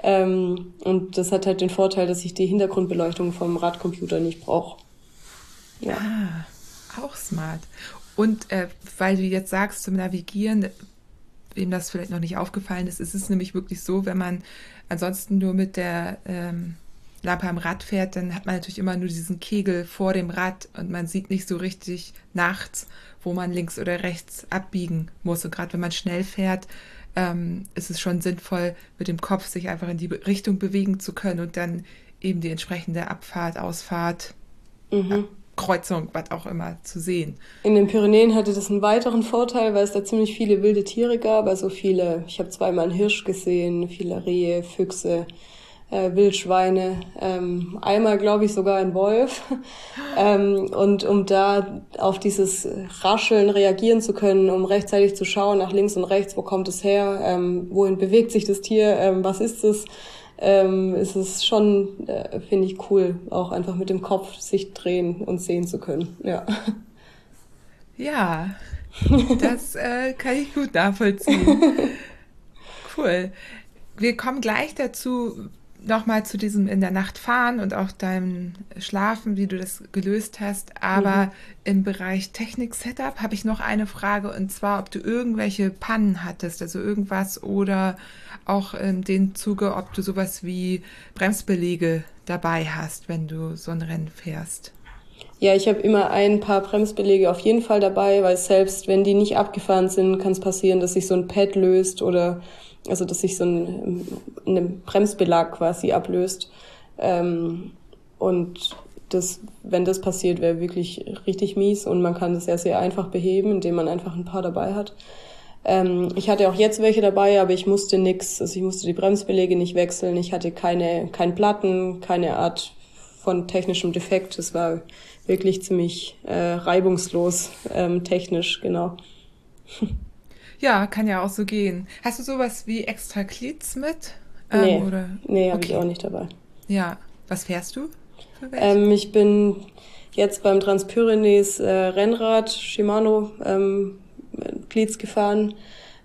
Ähm, und das hat halt den Vorteil, dass ich die Hintergrundbeleuchtung vom Radcomputer nicht brauche. Ja. Ah, auch smart. Und äh, weil du jetzt sagst zum Navigieren, wem das vielleicht noch nicht aufgefallen ist, ist es nämlich wirklich so, wenn man ansonsten nur mit der ähm, Lampe am Rad fährt, dann hat man natürlich immer nur diesen Kegel vor dem Rad und man sieht nicht so richtig nachts, wo man links oder rechts abbiegen muss. Und gerade wenn man schnell fährt, ähm, ist es schon sinnvoll, mit dem Kopf sich einfach in die Richtung bewegen zu können und dann eben die entsprechende Abfahrt, Ausfahrt, mhm. Kreuzung, was auch immer zu sehen. In den Pyrenäen hatte das einen weiteren Vorteil, weil es da ziemlich viele wilde Tiere gab. Also viele, ich habe zweimal einen Hirsch gesehen, viele Rehe, Füchse, äh, Wildschweine, ähm, einmal glaube ich sogar ein Wolf. ähm, und um da auf dieses Rascheln reagieren zu können, um rechtzeitig zu schauen nach links und rechts, wo kommt es her, ähm, wohin bewegt sich das Tier, ähm, was ist es, ähm, ist es schon, äh, finde ich cool, auch einfach mit dem Kopf sich drehen und sehen zu können. Ja. Ja, das äh, kann ich gut nachvollziehen. Cool. Wir kommen gleich dazu, nochmal zu diesem in der Nacht fahren und auch deinem Schlafen, wie du das gelöst hast. Aber mhm. im Bereich Technik-Setup habe ich noch eine Frage und zwar, ob du irgendwelche Pannen hattest, also irgendwas oder auch in dem Zuge, ob du sowas wie Bremsbelege dabei hast, wenn du so ein Rennen fährst. Ja, ich habe immer ein paar Bremsbelege auf jeden Fall dabei, weil selbst wenn die nicht abgefahren sind, kann es passieren, dass sich so ein Pad löst oder also dass sich so ein, ein Bremsbelag quasi ablöst. Ähm, und das, wenn das passiert, wäre wirklich richtig mies und man kann das sehr, sehr einfach beheben, indem man einfach ein paar dabei hat. Ähm, ich hatte auch jetzt welche dabei, aber ich musste nix, also ich musste die Bremsbeläge nicht wechseln. Ich hatte keine, kein Platten, keine Art von technischem Defekt. Es war wirklich ziemlich äh, reibungslos, ähm, technisch, genau. Ja, kann ja auch so gehen. Hast du sowas wie extra Cleats mit? Ähm, nee, oder? nee habe okay. ich auch nicht dabei. Ja, was fährst du? Ähm, ich bin jetzt beim Transpyrenees äh, Rennrad Shimano ähm, Cleats gefahren,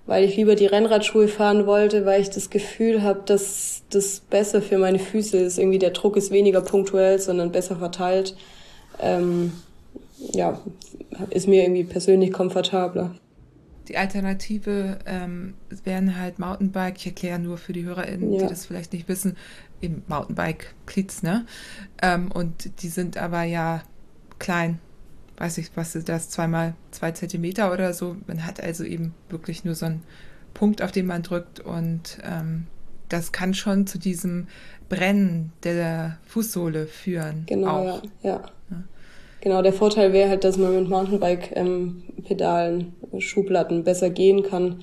weil ich lieber die Rennradschuhe fahren wollte, weil ich das Gefühl habe, dass das besser für meine Füße ist. Irgendwie der Druck ist weniger punktuell, sondern besser verteilt. Ähm, ja, ist mir irgendwie persönlich komfortabler. Die Alternative ähm, wären halt Mountainbike. Ich erkläre nur für die HörerInnen, ja. die das vielleicht nicht wissen, eben Mountainbike-Klits, ne? Ähm, und die sind aber ja klein. Weiß ich, was ist das? Zweimal zwei Zentimeter oder so. Man hat also eben wirklich nur so einen Punkt, auf den man drückt und ähm, das kann schon zu diesem Brennen der Fußsohle führen. Genau, auch. ja. ja. Genau, der Vorteil wäre halt, dass man mit Mountainbike-Pedalen, ähm, Schublatten besser gehen kann.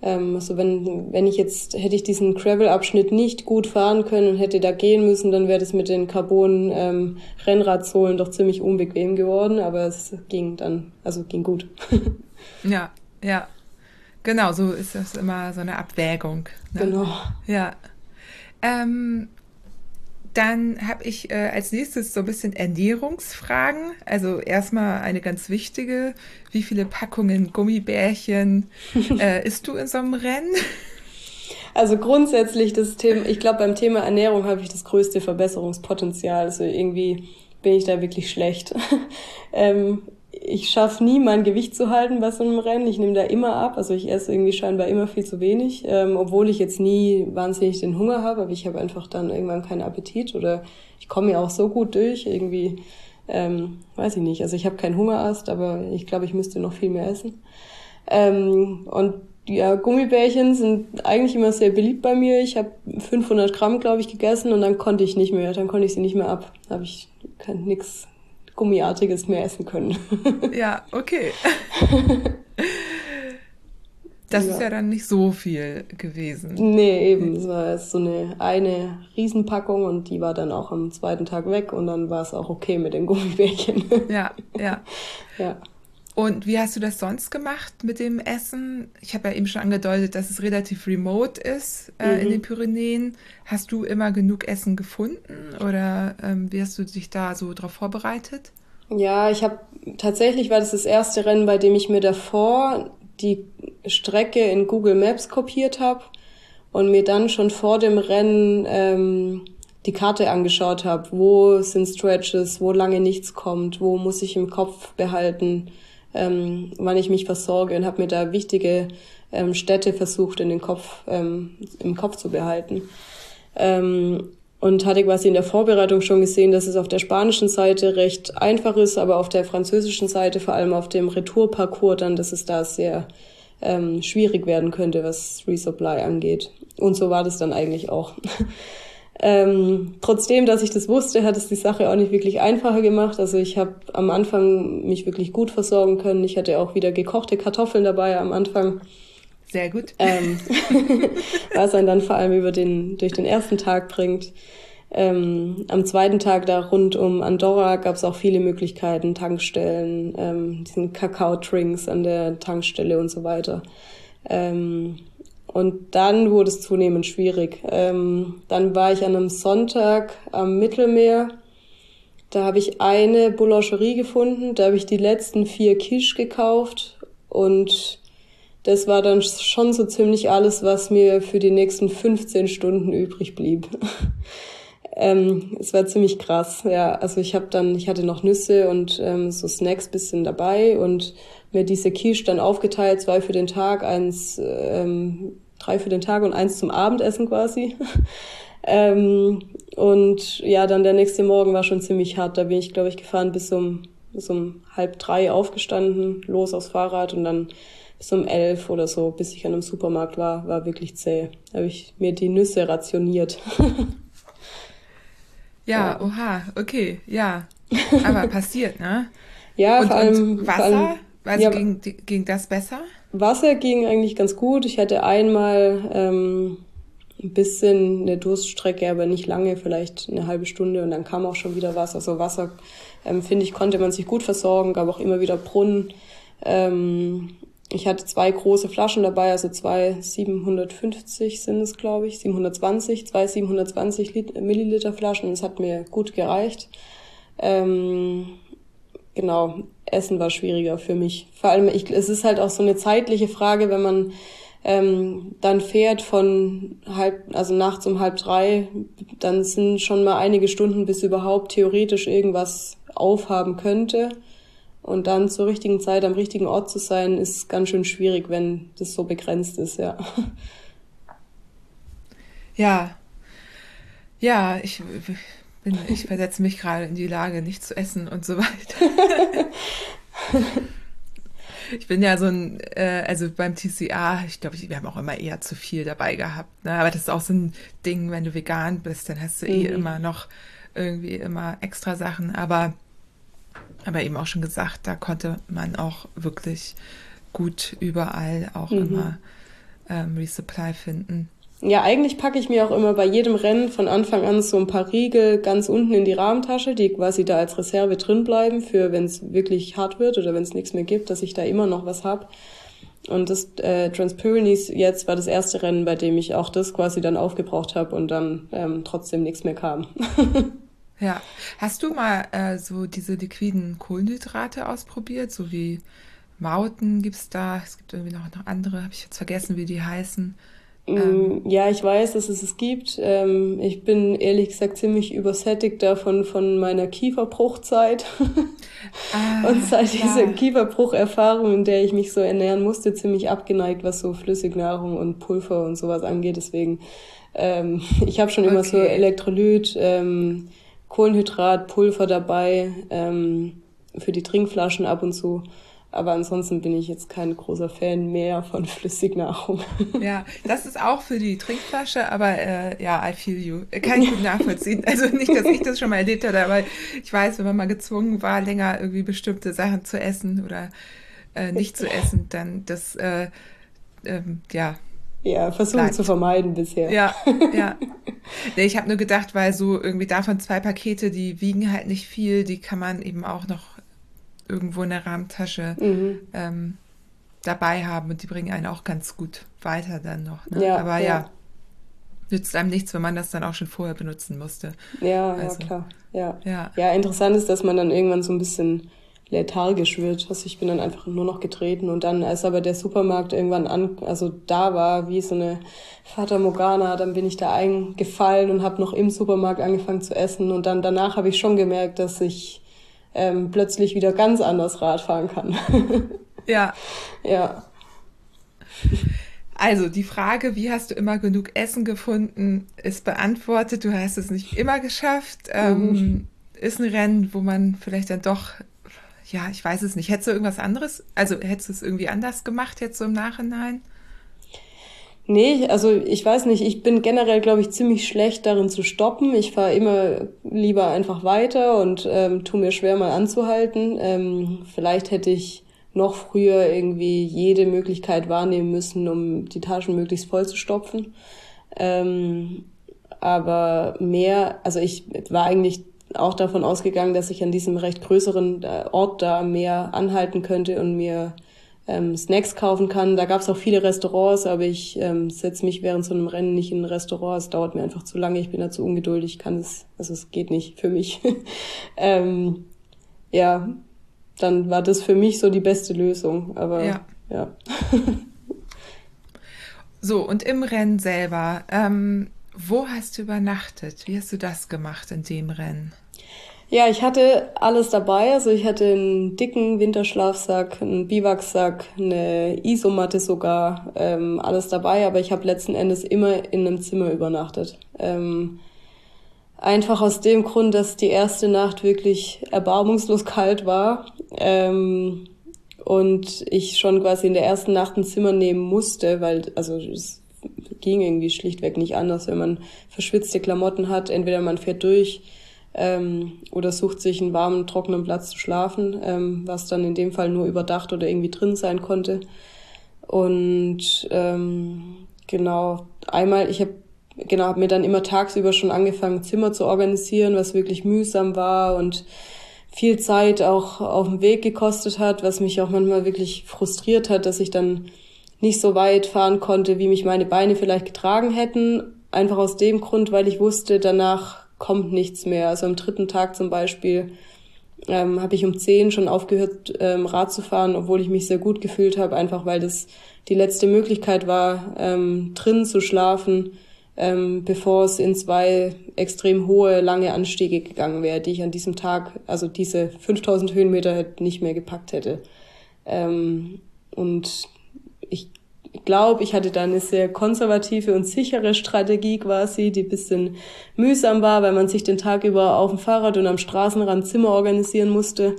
Ähm, also wenn, wenn ich jetzt, hätte ich diesen Gravel-Abschnitt nicht gut fahren können und hätte da gehen müssen, dann wäre das mit den Carbon-Rennradsohlen ähm, doch ziemlich unbequem geworden, aber es ging dann, also ging gut. ja, ja. Genau, so ist das immer so eine Abwägung. Ne? Genau. Ja. Ähm, dann habe ich äh, als nächstes so ein bisschen Ernährungsfragen. Also erstmal eine ganz wichtige. Wie viele Packungen Gummibärchen äh, isst du in so einem Rennen? Also grundsätzlich das Thema, ich glaube beim Thema Ernährung habe ich das größte Verbesserungspotenzial. Also irgendwie bin ich da wirklich schlecht. ähm, ich schaffe nie, mein Gewicht zu halten bei so einem Rennen. Ich nehme da immer ab. Also ich esse irgendwie scheinbar immer viel zu wenig, ähm, obwohl ich jetzt nie wahnsinnig den Hunger habe, aber ich habe einfach dann irgendwann keinen Appetit oder ich komme ja auch so gut durch. Irgendwie, ähm, weiß ich nicht. Also ich habe keinen Hungerast, aber ich glaube, ich müsste noch viel mehr essen. Ähm, und ja, Gummibärchen sind eigentlich immer sehr beliebt bei mir. Ich habe 500 Gramm, glaube ich, gegessen und dann konnte ich nicht mehr. Dann konnte ich sie nicht mehr ab. Da habe ich nix, Gummiartiges mehr essen können. ja, okay. Das ja. ist ja dann nicht so viel gewesen. Nee, eben. Es war so eine, eine Riesenpackung und die war dann auch am zweiten Tag weg und dann war es auch okay mit den Gummibärchen. Ja, ja. Ja. Und wie hast du das sonst gemacht mit dem Essen? Ich habe ja eben schon angedeutet, dass es relativ remote ist äh, mhm. in den Pyrenäen. Hast du immer genug Essen gefunden oder ähm, wie hast du dich da so drauf vorbereitet? Ja, ich habe tatsächlich war das das erste Rennen, bei dem ich mir davor die Strecke in Google Maps kopiert habe und mir dann schon vor dem Rennen ähm, die Karte angeschaut habe. Wo sind Stretches, wo lange nichts kommt, wo muss ich im Kopf behalten ähm, wann ich mich versorge und habe mir da wichtige ähm, Städte versucht in den Kopf, ähm, im Kopf zu behalten. Ähm, und hatte quasi in der Vorbereitung schon gesehen, dass es auf der spanischen Seite recht einfach ist, aber auf der französischen Seite, vor allem auf dem Retourparcours, dann, dass es da sehr ähm, schwierig werden könnte, was Resupply angeht. Und so war das dann eigentlich auch. Ähm, trotzdem, dass ich das wusste, hat es die Sache auch nicht wirklich einfacher gemacht. Also ich habe am Anfang mich wirklich gut versorgen können. Ich hatte auch wieder gekochte Kartoffeln dabei am Anfang. Sehr gut. Ähm, was einen dann vor allem über den, durch den ersten Tag bringt. Ähm, am zweiten Tag da rund um Andorra gab es auch viele Möglichkeiten, Tankstellen, ähm, diesen Kakao-Drinks an der Tankstelle und so weiter. Ähm, und dann wurde es zunehmend schwierig. Ähm, dann war ich an einem Sonntag am Mittelmeer. Da habe ich eine Boulangerie gefunden. Da habe ich die letzten vier Quiche gekauft. Und das war dann schon so ziemlich alles, was mir für die nächsten 15 Stunden übrig blieb. ähm, es war ziemlich krass. Ja, also ich habe dann, ich hatte noch Nüsse und ähm, so Snacks bisschen dabei und mir diese Quiche dann aufgeteilt, zwei für den Tag, eins, ähm, drei für den Tag und eins zum Abendessen quasi. ähm, und ja, dann der nächste Morgen war schon ziemlich hart. Da bin ich, glaube ich, gefahren bis um, bis um halb drei aufgestanden, los aufs Fahrrad und dann bis um elf oder so, bis ich an einem Supermarkt war, war wirklich zäh. Da habe ich mir die Nüsse rationiert. ja, ja, oha, okay, ja. Aber passiert, ne? Ja, und, vor allem. Wasser? Vor allem, also ja, ging, ging das besser? Wasser ging eigentlich ganz gut. Ich hatte einmal ähm, ein bisschen eine Durststrecke, aber nicht lange, vielleicht eine halbe Stunde und dann kam auch schon wieder was. Also Wasser ähm, finde ich, konnte man sich gut versorgen, gab auch immer wieder Brunnen. Ähm, ich hatte zwei große Flaschen dabei, also zwei 750 sind es, glaube ich, 720, zwei 720 Milliliter Flaschen. Das hat mir gut gereicht. Ähm, genau, Essen war schwieriger für mich. Vor allem, ich, es ist halt auch so eine zeitliche Frage, wenn man ähm, dann fährt von halb, also nachts um halb drei, dann sind schon mal einige Stunden, bis überhaupt theoretisch irgendwas aufhaben könnte. Und dann zur richtigen Zeit am richtigen Ort zu sein, ist ganz schön schwierig, wenn das so begrenzt ist, ja. Ja. Ja, ich bin, ich versetze mich gerade in die Lage, nicht zu essen und so weiter. ich bin ja so ein, äh, also beim TCA, ich glaube, wir haben auch immer eher zu viel dabei gehabt. Ne? Aber das ist auch so ein Ding, wenn du vegan bist, dann hast du eh mhm. immer noch irgendwie immer extra Sachen. Aber, aber eben auch schon gesagt, da konnte man auch wirklich gut überall auch mhm. immer ähm, Resupply finden. Ja, eigentlich packe ich mir auch immer bei jedem Rennen von Anfang an so ein paar Riegel ganz unten in die Rahmentasche, die quasi da als Reserve drin bleiben, für wenn es wirklich hart wird oder wenn es nichts mehr gibt, dass ich da immer noch was hab. Und das äh, Transpyrenees jetzt war das erste Rennen, bei dem ich auch das quasi dann aufgebraucht habe und dann ähm, trotzdem nichts mehr kam. ja. Hast du mal äh, so diese liquiden Kohlenhydrate ausprobiert, so wie Mauten gibt's da? Es gibt irgendwie noch, noch andere, habe ich jetzt vergessen, wie die heißen. Ähm. Ja, ich weiß, dass es es gibt. Ähm, ich bin ehrlich gesagt ziemlich übersättigt davon von meiner Kieferbruchzeit. Ah, und seit ja. dieser Kieferbrucherfahrung, in der ich mich so ernähren musste, ziemlich abgeneigt, was so Flüssignahrung und Pulver und sowas angeht. Deswegen, ähm, ich habe schon immer okay. so Elektrolyt, ähm, Kohlenhydrat, Pulver dabei ähm, für die Trinkflaschen ab und zu. Aber ansonsten bin ich jetzt kein großer Fan mehr von Flüssignahrung. Ja, das ist auch für die Trinkflasche, aber äh, ja, I feel you. Kann ich gut nachvollziehen. Also nicht, dass ich das schon mal erlebt habe, aber ich weiß, wenn man mal gezwungen war, länger irgendwie bestimmte Sachen zu essen oder äh, nicht zu essen, dann das, äh, ähm, ja. Ja, versuchen zu vermeiden bisher. Ja, ja. Nee, ich habe nur gedacht, weil so irgendwie davon zwei Pakete, die wiegen halt nicht viel, die kann man eben auch noch irgendwo in der Rahmentasche mhm. ähm, dabei haben und die bringen einen auch ganz gut weiter dann noch. Ne? Ja, Aber ja. ja. nützt einem nichts, wenn man das dann auch schon vorher benutzen musste. Ja, also, ja klar. Ja. ja. Ja, interessant ist, dass man dann irgendwann so ein bisschen lethargisch wird. Also ich bin dann einfach nur noch getreten und dann, als aber der Supermarkt irgendwann an, also da war, wie so eine Fata Morgana, dann bin ich da eingefallen und habe noch im Supermarkt angefangen zu essen und dann danach habe ich schon gemerkt, dass ich ähm, plötzlich wieder ganz anders Rad fahren kann. ja. Ja. Also die Frage, wie hast du immer genug Essen gefunden, ist beantwortet. Du hast es nicht immer geschafft. Ähm, mhm. ist ein Rennen, wo man vielleicht dann doch, ja, ich weiß es nicht. Hättest du irgendwas anderes, also hättest du es irgendwie anders gemacht jetzt so im Nachhinein? Nee, also ich weiß nicht, ich bin generell, glaube ich, ziemlich schlecht darin zu stoppen. Ich fahre immer lieber einfach weiter und ähm, tu mir schwer mal anzuhalten. Ähm, vielleicht hätte ich noch früher irgendwie jede Möglichkeit wahrnehmen müssen, um die Taschen möglichst voll zu stopfen. Ähm, aber mehr, also ich war eigentlich auch davon ausgegangen, dass ich an diesem recht größeren äh, Ort da mehr anhalten könnte und mir ähm, Snacks kaufen kann. Da gab es auch viele Restaurants, aber ich ähm, setze mich während so einem Rennen nicht in ein Restaurant. Es dauert mir einfach zu lange. Ich bin da zu ungeduldig, kann es, also es geht nicht für mich. ähm, ja, dann war das für mich so die beste Lösung. Aber ja. ja. so, und im Rennen selber, ähm, wo hast du übernachtet? Wie hast du das gemacht in dem Rennen? Ja, ich hatte alles dabei. Also ich hatte einen dicken Winterschlafsack, einen Biwaksack, eine Isomatte sogar, ähm, alles dabei. Aber ich habe letzten Endes immer in einem Zimmer übernachtet. Ähm, einfach aus dem Grund, dass die erste Nacht wirklich erbarmungslos kalt war. Ähm, und ich schon quasi in der ersten Nacht ein Zimmer nehmen musste, weil, also es ging irgendwie schlichtweg nicht anders, wenn man verschwitzte Klamotten hat. Entweder man fährt durch ähm, oder sucht sich einen warmen, trockenen Platz zu schlafen, ähm, was dann in dem Fall nur überdacht oder irgendwie drin sein konnte. Und ähm, genau, einmal, ich habe genau, hab mir dann immer tagsüber schon angefangen, Zimmer zu organisieren, was wirklich mühsam war und viel Zeit auch auf dem Weg gekostet hat, was mich auch manchmal wirklich frustriert hat, dass ich dann nicht so weit fahren konnte, wie mich meine Beine vielleicht getragen hätten. Einfach aus dem Grund, weil ich wusste, danach kommt nichts mehr. Also am dritten Tag zum Beispiel ähm, habe ich um zehn schon aufgehört, ähm, Rad zu fahren, obwohl ich mich sehr gut gefühlt habe, einfach weil das die letzte Möglichkeit war, ähm, drin zu schlafen, ähm, bevor es in zwei extrem hohe, lange Anstiege gegangen wäre, die ich an diesem Tag, also diese 5000 Höhenmeter nicht mehr gepackt hätte. Ähm, und glaube, ich hatte da eine sehr konservative und sichere Strategie quasi, die bisschen mühsam war, weil man sich den Tag über auf dem Fahrrad und am Straßenrand Zimmer organisieren musste.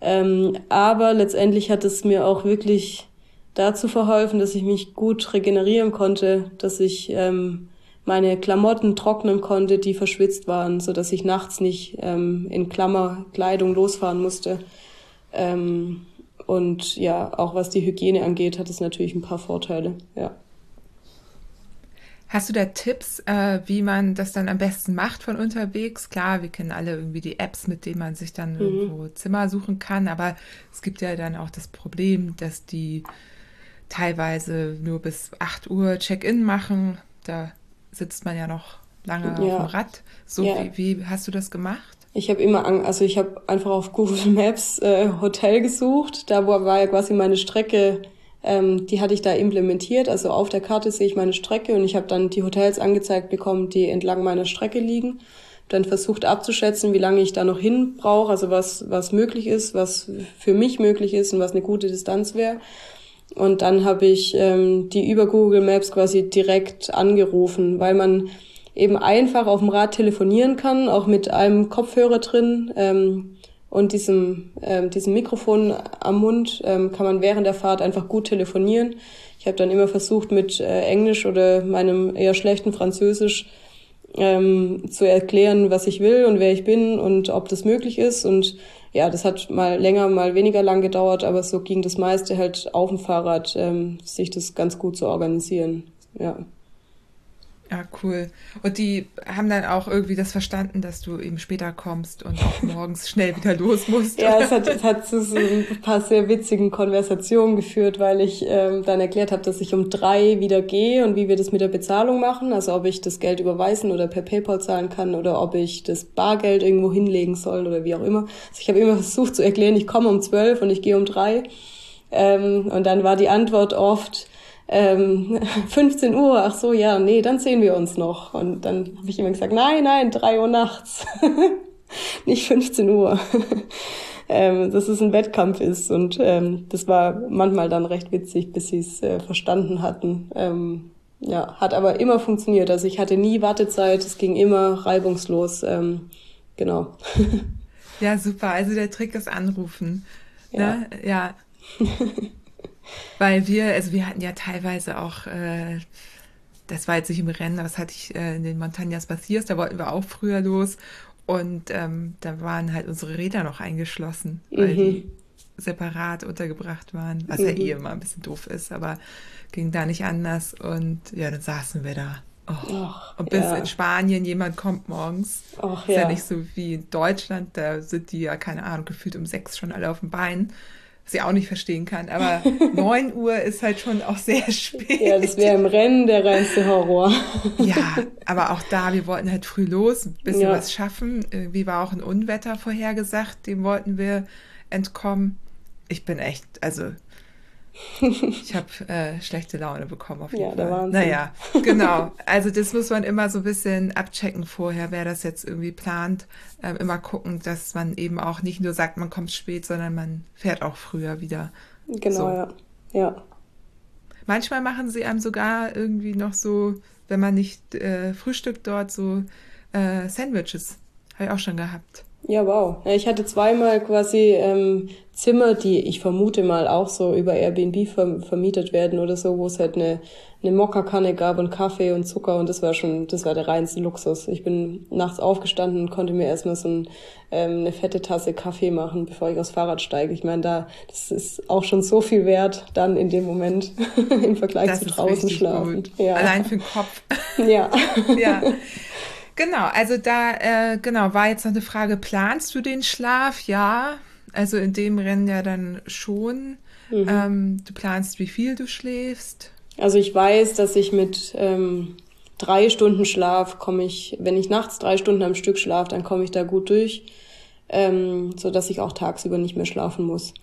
Ähm, aber letztendlich hat es mir auch wirklich dazu verholfen, dass ich mich gut regenerieren konnte, dass ich ähm, meine Klamotten trocknen konnte, die verschwitzt waren, so dass ich nachts nicht ähm, in Klammerkleidung losfahren musste. Ähm, und ja, auch was die Hygiene angeht, hat es natürlich ein paar Vorteile, ja. Hast du da Tipps, äh, wie man das dann am besten macht von unterwegs? Klar, wir kennen alle irgendwie die Apps, mit denen man sich dann mhm. irgendwo Zimmer suchen kann, aber es gibt ja dann auch das Problem, dass die teilweise nur bis 8 Uhr Check-in machen. Da sitzt man ja noch lange ja. auf dem Rad. So, ja. wie, wie hast du das gemacht? Ich habe immer, also ich habe einfach auf Google Maps äh, Hotel gesucht. Da war ja quasi meine Strecke, ähm, die hatte ich da implementiert. Also auf der Karte sehe ich meine Strecke und ich habe dann die Hotels angezeigt bekommen, die entlang meiner Strecke liegen. Dann versucht abzuschätzen, wie lange ich da noch hin brauche, also was was möglich ist, was für mich möglich ist und was eine gute Distanz wäre. Und dann habe ich ähm, die über Google Maps quasi direkt angerufen, weil man eben einfach auf dem Rad telefonieren kann, auch mit einem Kopfhörer drin ähm, und diesem, ähm, diesem Mikrofon am Mund ähm, kann man während der Fahrt einfach gut telefonieren. Ich habe dann immer versucht, mit äh, Englisch oder meinem eher schlechten Französisch ähm, zu erklären, was ich will und wer ich bin und ob das möglich ist. Und ja, das hat mal länger, mal weniger lang gedauert, aber so ging das meiste halt auf dem Fahrrad, ähm, sich das ganz gut zu organisieren. Ja. Ja, cool. Und die haben dann auch irgendwie das verstanden, dass du eben später kommst und auch morgens schnell wieder los musst. ja, es hat, es hat zu so ein paar sehr witzigen Konversationen geführt, weil ich ähm, dann erklärt habe, dass ich um drei wieder gehe und wie wir das mit der Bezahlung machen. Also ob ich das Geld überweisen oder per PayPal zahlen kann oder ob ich das Bargeld irgendwo hinlegen soll oder wie auch immer. Also ich habe immer versucht zu erklären, ich komme um zwölf und ich gehe um drei. Ähm, und dann war die Antwort oft, ähm, 15 Uhr, ach so, ja, nee, dann sehen wir uns noch. Und dann habe ich immer gesagt, nein, nein, 3 Uhr nachts, nicht 15 Uhr. ähm, dass es ein Wettkampf ist. Und ähm, das war manchmal dann recht witzig, bis sie es äh, verstanden hatten. Ähm, ja, hat aber immer funktioniert. Also ich hatte nie Wartezeit, es ging immer reibungslos. Ähm, genau. ja, super. Also der Trick ist anrufen. Ja. Ne? ja. Weil wir, also wir hatten ja teilweise auch, äh, das war jetzt nicht im Rennen, aber das hatte ich äh, in den Montañas Passiers, da wollten wir auch früher los und ähm, da waren halt unsere Räder noch eingeschlossen, weil mhm. die separat untergebracht waren, was mhm. ja eh immer ein bisschen doof ist, aber ging da nicht anders und ja, dann saßen wir da. Oh. Och, und bis ja. in Spanien jemand kommt morgens. Och, ist ja. ja nicht so wie in Deutschland, da sind die ja, keine Ahnung, gefühlt um sechs schon alle auf dem Bein ich auch nicht verstehen kann. Aber 9 Uhr ist halt schon auch sehr spät. Ja, das wäre im Rennen der reinste Horror. ja, aber auch da, wir wollten halt früh los, ein bisschen ja. was schaffen. Wie war auch ein Unwetter vorhergesagt, dem wollten wir entkommen. Ich bin echt, also ich habe äh, schlechte Laune bekommen auf jeden ja, Fall. Wahnsinn. Naja, genau. Also das muss man immer so ein bisschen abchecken vorher, wer das jetzt irgendwie plant. Ähm, immer gucken, dass man eben auch nicht nur sagt, man kommt spät, sondern man fährt auch früher wieder. Genau, so. ja. ja. Manchmal machen sie einem sogar irgendwie noch so, wenn man nicht äh, frühstückt dort, so äh, Sandwiches. Habe ich auch schon gehabt. Ja, wow. Ich hatte zweimal quasi ähm, Zimmer, die ich vermute mal auch so über Airbnb vermietet werden oder so, wo es halt eine, eine Mokkakanne gab und Kaffee und Zucker und das war schon, das war der reinste Luxus. Ich bin nachts aufgestanden und konnte mir erstmal so ein, ähm, eine fette Tasse Kaffee machen, bevor ich aufs Fahrrad steige. Ich meine, da, das ist auch schon so viel wert dann in dem Moment im Vergleich das zu draußen schlafen. Gut. Ja. Allein für den Kopf. Ja. ja. Genau, also da, äh, genau, war jetzt noch eine Frage, planst du den Schlaf? Ja, also in dem Rennen ja dann schon. Mhm. Ähm, du planst, wie viel du schläfst? Also ich weiß, dass ich mit ähm, drei Stunden Schlaf komme ich, wenn ich nachts drei Stunden am Stück schlafe, dann komme ich da gut durch, ähm, so dass ich auch tagsüber nicht mehr schlafen muss.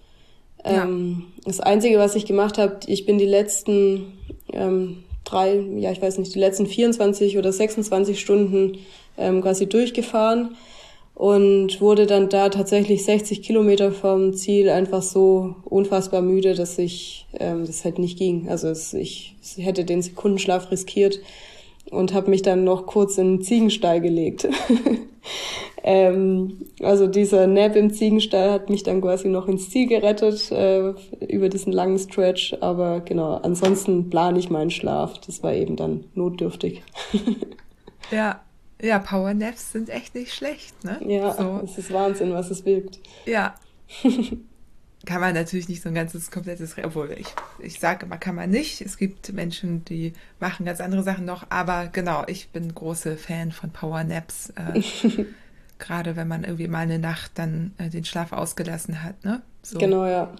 Ähm, ja. Das Einzige, was ich gemacht habe, ich bin die letzten ähm, drei, ja ich weiß nicht, die letzten 24 oder 26 Stunden ähm, quasi durchgefahren und wurde dann da tatsächlich 60 Kilometer vom Ziel einfach so unfassbar müde, dass ich ähm, das halt nicht ging. Also es, ich, ich hätte den Sekundenschlaf riskiert und habe mich dann noch kurz in den Ziegenstall gelegt. ähm, also dieser Nap im Ziegenstall hat mich dann quasi noch ins Ziel gerettet äh, über diesen langen Stretch. Aber genau, ansonsten plane ich meinen Schlaf. Das war eben dann notdürftig. ja, ja, Powernaps sind echt nicht schlecht, ne? Ja, so. es ist Wahnsinn, was es wirkt. Ja. kann man natürlich nicht so ein ganzes komplettes, obwohl ich, ich sage immer, kann man nicht. Es gibt Menschen, die machen ganz andere Sachen noch, aber genau, ich bin große Fan von Powernaps. Äh, Gerade wenn man irgendwie mal eine Nacht dann äh, den Schlaf ausgelassen hat, ne? So. Genau, ja.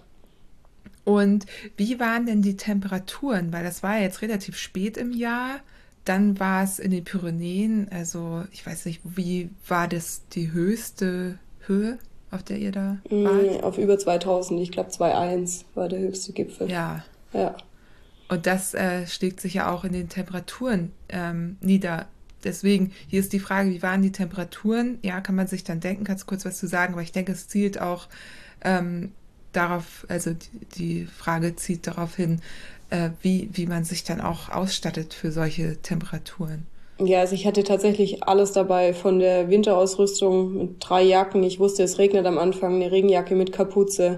Und wie waren denn die Temperaturen? Weil das war ja jetzt relativ spät im Jahr. Dann war es in den Pyrenäen, also ich weiß nicht, wie war das die höchste Höhe? Auf der ihr da mm, wart? Auf über 2000, ich glaube 2,1 war der höchste Gipfel. Ja. Ja. Und das äh, schlägt sich ja auch in den Temperaturen ähm, nieder. Deswegen, hier ist die Frage, wie waren die Temperaturen? Ja, kann man sich dann denken, kannst du kurz was zu sagen, aber ich denke, es zielt auch ähm, darauf, also die, die, Frage zieht darauf hin, äh, wie, wie man sich dann auch ausstattet für solche Temperaturen. Ja, also ich hatte tatsächlich alles dabei, von der Winterausrüstung mit drei Jacken. Ich wusste, es regnet am Anfang, eine Regenjacke mit Kapuze,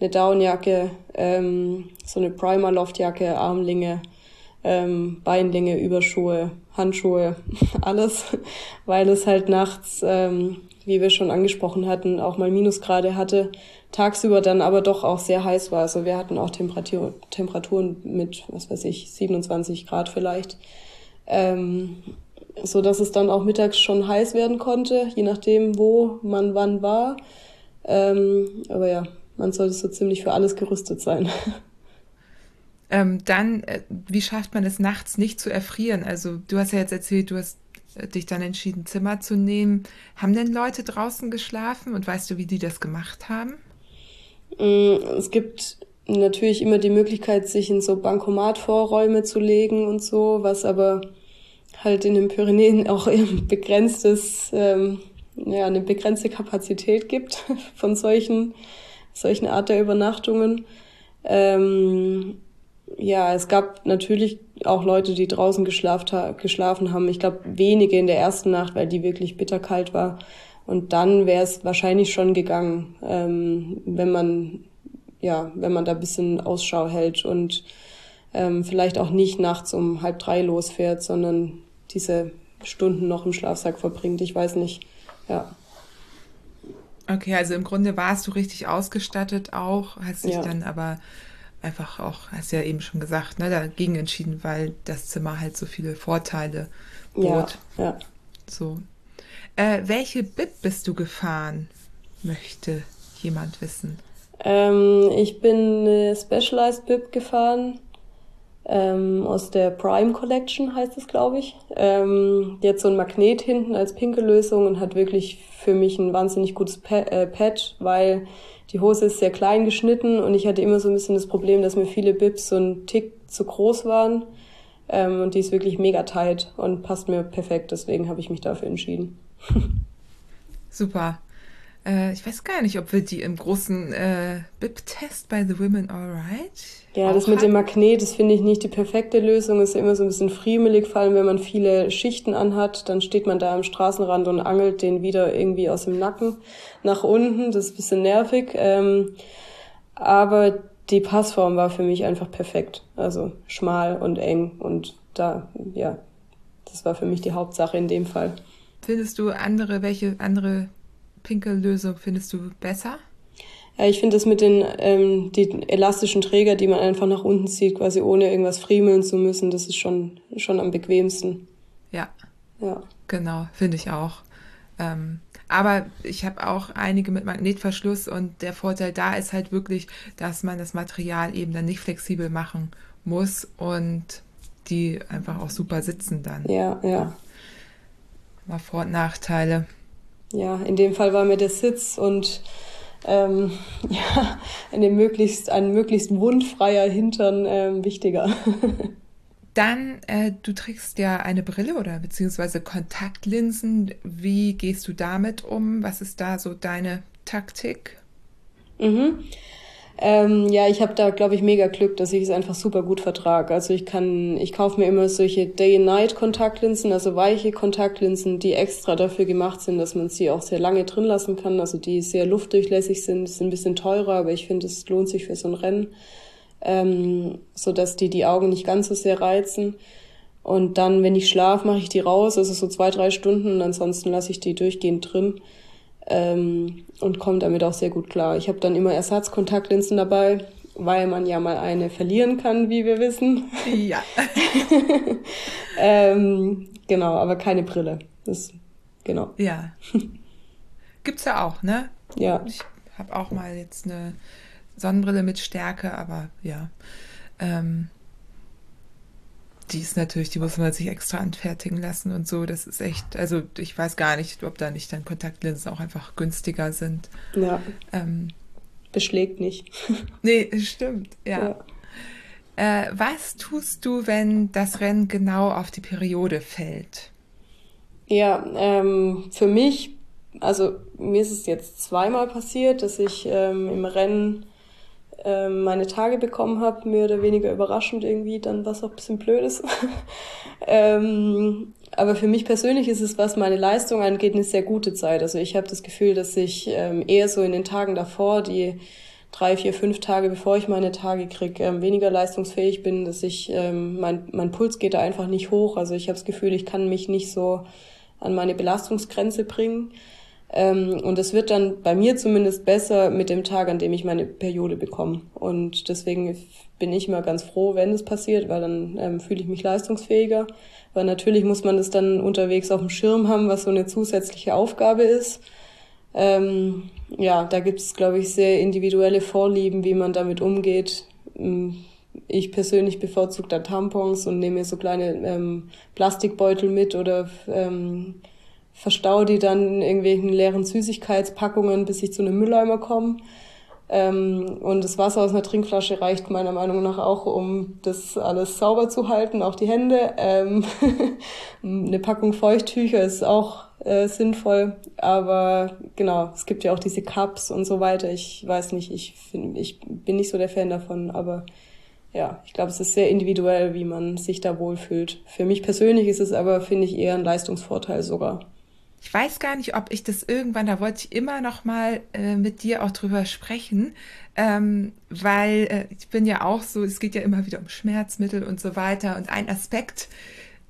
eine Downjacke, ähm, so eine Primer-Loftjacke, Armlinge, ähm, Beinlinge, Überschuhe, Handschuhe, alles, weil es halt nachts, ähm, wie wir schon angesprochen hatten, auch mal Minusgrade hatte, tagsüber dann aber doch auch sehr heiß war. Also wir hatten auch Temperatur, Temperaturen mit, was weiß ich, 27 Grad vielleicht ähm, so dass es dann auch mittags schon heiß werden konnte, je nachdem, wo man wann war. Ähm, aber ja, man sollte so ziemlich für alles gerüstet sein. Ähm, dann, äh, wie schafft man es nachts nicht zu erfrieren? Also du hast ja jetzt erzählt, du hast äh, dich dann entschieden, Zimmer zu nehmen. Haben denn Leute draußen geschlafen und weißt du, wie die das gemacht haben? Mm, es gibt natürlich immer die Möglichkeit, sich in so Bankomatvorräume zu legen und so, was aber halt in den Pyrenäen auch ein begrenztes, ähm, ja, eine begrenzte Kapazität gibt von solchen, solchen Art der Übernachtungen. Ähm, ja, es gab natürlich auch Leute, die draußen geschlafen, geschlafen haben. Ich glaube, wenige in der ersten Nacht, weil die wirklich bitterkalt war. Und dann wäre es wahrscheinlich schon gegangen, ähm, wenn man, ja, wenn man da bisschen Ausschau hält und ähm, vielleicht auch nicht nachts um halb drei losfährt, sondern diese Stunden noch im Schlafsack verbringt. Ich weiß nicht. Ja. Okay, also im Grunde warst du richtig ausgestattet auch, hast dich ja. dann aber einfach auch, hast ja eben schon gesagt, ne, dagegen entschieden, weil das Zimmer halt so viele Vorteile bot. Ja, ja. So. Äh, welche Bib bist du gefahren? Möchte jemand wissen? Ähm, ich bin eine Specialized Bib gefahren ähm, aus der Prime Collection heißt es, glaube ich. Ähm, die hat so ein Magnet hinten als pinke Lösung und hat wirklich für mich ein wahnsinnig gutes pa äh, Pad, weil die Hose ist sehr klein geschnitten und ich hatte immer so ein bisschen das Problem, dass mir viele Bibs so ein Tick zu groß waren. Ähm, und die ist wirklich mega tight und passt mir perfekt, deswegen habe ich mich dafür entschieden. Super. Äh, ich weiß gar nicht, ob wir die im großen äh, BIP-Test bei The Women Alright. Ja, das mit dem Magnet, das finde ich nicht die perfekte Lösung. Ist ja immer so ein bisschen friemelig, vor allem wenn man viele Schichten anhat. Dann steht man da am Straßenrand und angelt den wieder irgendwie aus dem Nacken nach unten. Das ist ein bisschen nervig. Ähm, aber die Passform war für mich einfach perfekt. Also schmal und eng und da, ja, das war für mich die Hauptsache in dem Fall. Findest du andere, welche andere Pinkellösung findest du besser? Ja, ich finde das mit den ähm, die elastischen Träger, die man einfach nach unten zieht, quasi ohne irgendwas friemeln zu müssen, das ist schon, schon am bequemsten. Ja. Ja. Genau, finde ich auch. Ähm, aber ich habe auch einige mit Magnetverschluss und der Vorteil da ist halt wirklich, dass man das Material eben dann nicht flexibel machen muss und die einfach auch super sitzen dann. Ja, ja. Mal Vor- und Nachteile. Ja, in dem Fall war mir der Sitz und ähm, ja, eine möglichst, ein möglichst wundfreier Hintern ähm, wichtiger. Dann, äh, du trägst ja eine Brille oder beziehungsweise Kontaktlinsen. Wie gehst du damit um? Was ist da so deine Taktik? Mhm. Ähm, ja, ich habe da, glaube ich, mega Glück, dass ich es einfach super gut vertrage. Also ich kann, ich kaufe mir immer solche Day-and-Night-Kontaktlinsen, also weiche Kontaktlinsen, die extra dafür gemacht sind, dass man sie auch sehr lange drin lassen kann, also die sehr luftdurchlässig sind, sind ein bisschen teurer, aber ich finde, es lohnt sich für so ein Rennen ähm, so dass die die Augen nicht ganz so sehr reizen. Und dann, wenn ich schlafe, mache ich die raus, also so zwei, drei Stunden und ansonsten lasse ich die durchgehend drin ähm, und komme damit auch sehr gut klar. Ich habe dann immer Ersatzkontaktlinsen dabei, weil man ja mal eine verlieren kann, wie wir wissen. Ja. ähm, genau, aber keine Brille. Das, genau. Ja. Gibt's ja auch, ne? Ja. Ich habe auch mal jetzt eine Sonnenbrille mit Stärke, aber ja. Ähm, die ist natürlich, die muss man sich extra anfertigen lassen und so. Das ist echt, also ich weiß gar nicht, ob da nicht dann Kontaktlinsen auch einfach günstiger sind. Ja. Ähm, Beschlägt nicht. nee, stimmt, ja. ja. Äh, was tust du, wenn das Rennen genau auf die Periode fällt? Ja, ähm, für mich, also mir ist es jetzt zweimal passiert, dass ich ähm, im Rennen ähm, meine Tage bekommen habe, mehr oder weniger überraschend irgendwie, dann was auch ein bisschen blödes. ähm, aber für mich persönlich ist es, was meine Leistung angeht, eine sehr gute Zeit. Also ich habe das Gefühl, dass ich ähm, eher so in den Tagen davor, die drei, vier, fünf Tage, bevor ich meine Tage krieg, ähm, weniger leistungsfähig bin, dass ich, ähm, mein, mein Puls geht da einfach nicht hoch. Also ich habe das Gefühl, ich kann mich nicht so an meine Belastungsgrenze bringen. Ähm, und es wird dann bei mir zumindest besser mit dem Tag, an dem ich meine Periode bekomme. Und deswegen bin ich immer ganz froh, wenn es passiert, weil dann ähm, fühle ich mich leistungsfähiger. Weil natürlich muss man das dann unterwegs auf dem Schirm haben, was so eine zusätzliche Aufgabe ist. Ähm, ja, da gibt es, glaube ich, sehr individuelle Vorlieben, wie man damit umgeht. Ähm, ich persönlich bevorzuge da Tampons und nehme mir so kleine ähm, Plastikbeutel mit oder verstau die dann in irgendwelchen leeren Süßigkeitspackungen, bis ich zu einem Mülleimer komme. Ähm, und das Wasser aus einer Trinkflasche reicht meiner Meinung nach auch, um das alles sauber zu halten, auch die Hände. Ähm, eine Packung Feuchttücher ist auch äh, sinnvoll, aber genau, es gibt ja auch diese Cups und so weiter. Ich weiß nicht, ich, find, ich bin nicht so der Fan davon, aber ja, ich glaube, es ist sehr individuell, wie man sich da wohlfühlt. Für mich persönlich ist es aber, finde ich, eher ein Leistungsvorteil sogar. Ich weiß gar nicht, ob ich das irgendwann, da wollte ich immer noch mal äh, mit dir auch drüber sprechen, ähm, weil äh, ich bin ja auch so, es geht ja immer wieder um Schmerzmittel und so weiter. Und ein Aspekt,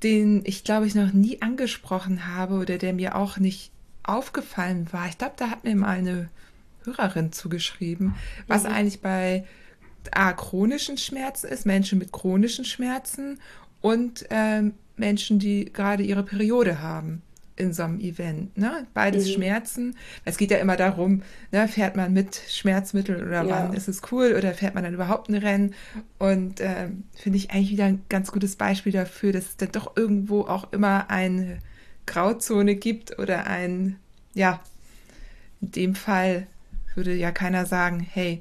den ich glaube ich noch nie angesprochen habe oder der mir auch nicht aufgefallen war, ich glaube, da hat mir mal eine Hörerin zugeschrieben, was mhm. eigentlich bei A, chronischen Schmerzen ist, Menschen mit chronischen Schmerzen und ähm, Menschen, die gerade ihre Periode haben in so einem Event. Ne? Beides mhm. Schmerzen. Es geht ja immer darum, ne, fährt man mit Schmerzmitteln oder ja. wann ist es cool oder fährt man dann überhaupt ein Rennen? Und äh, finde ich eigentlich wieder ein ganz gutes Beispiel dafür, dass es dann doch irgendwo auch immer eine Grauzone gibt oder ein, ja, in dem Fall würde ja keiner sagen, hey,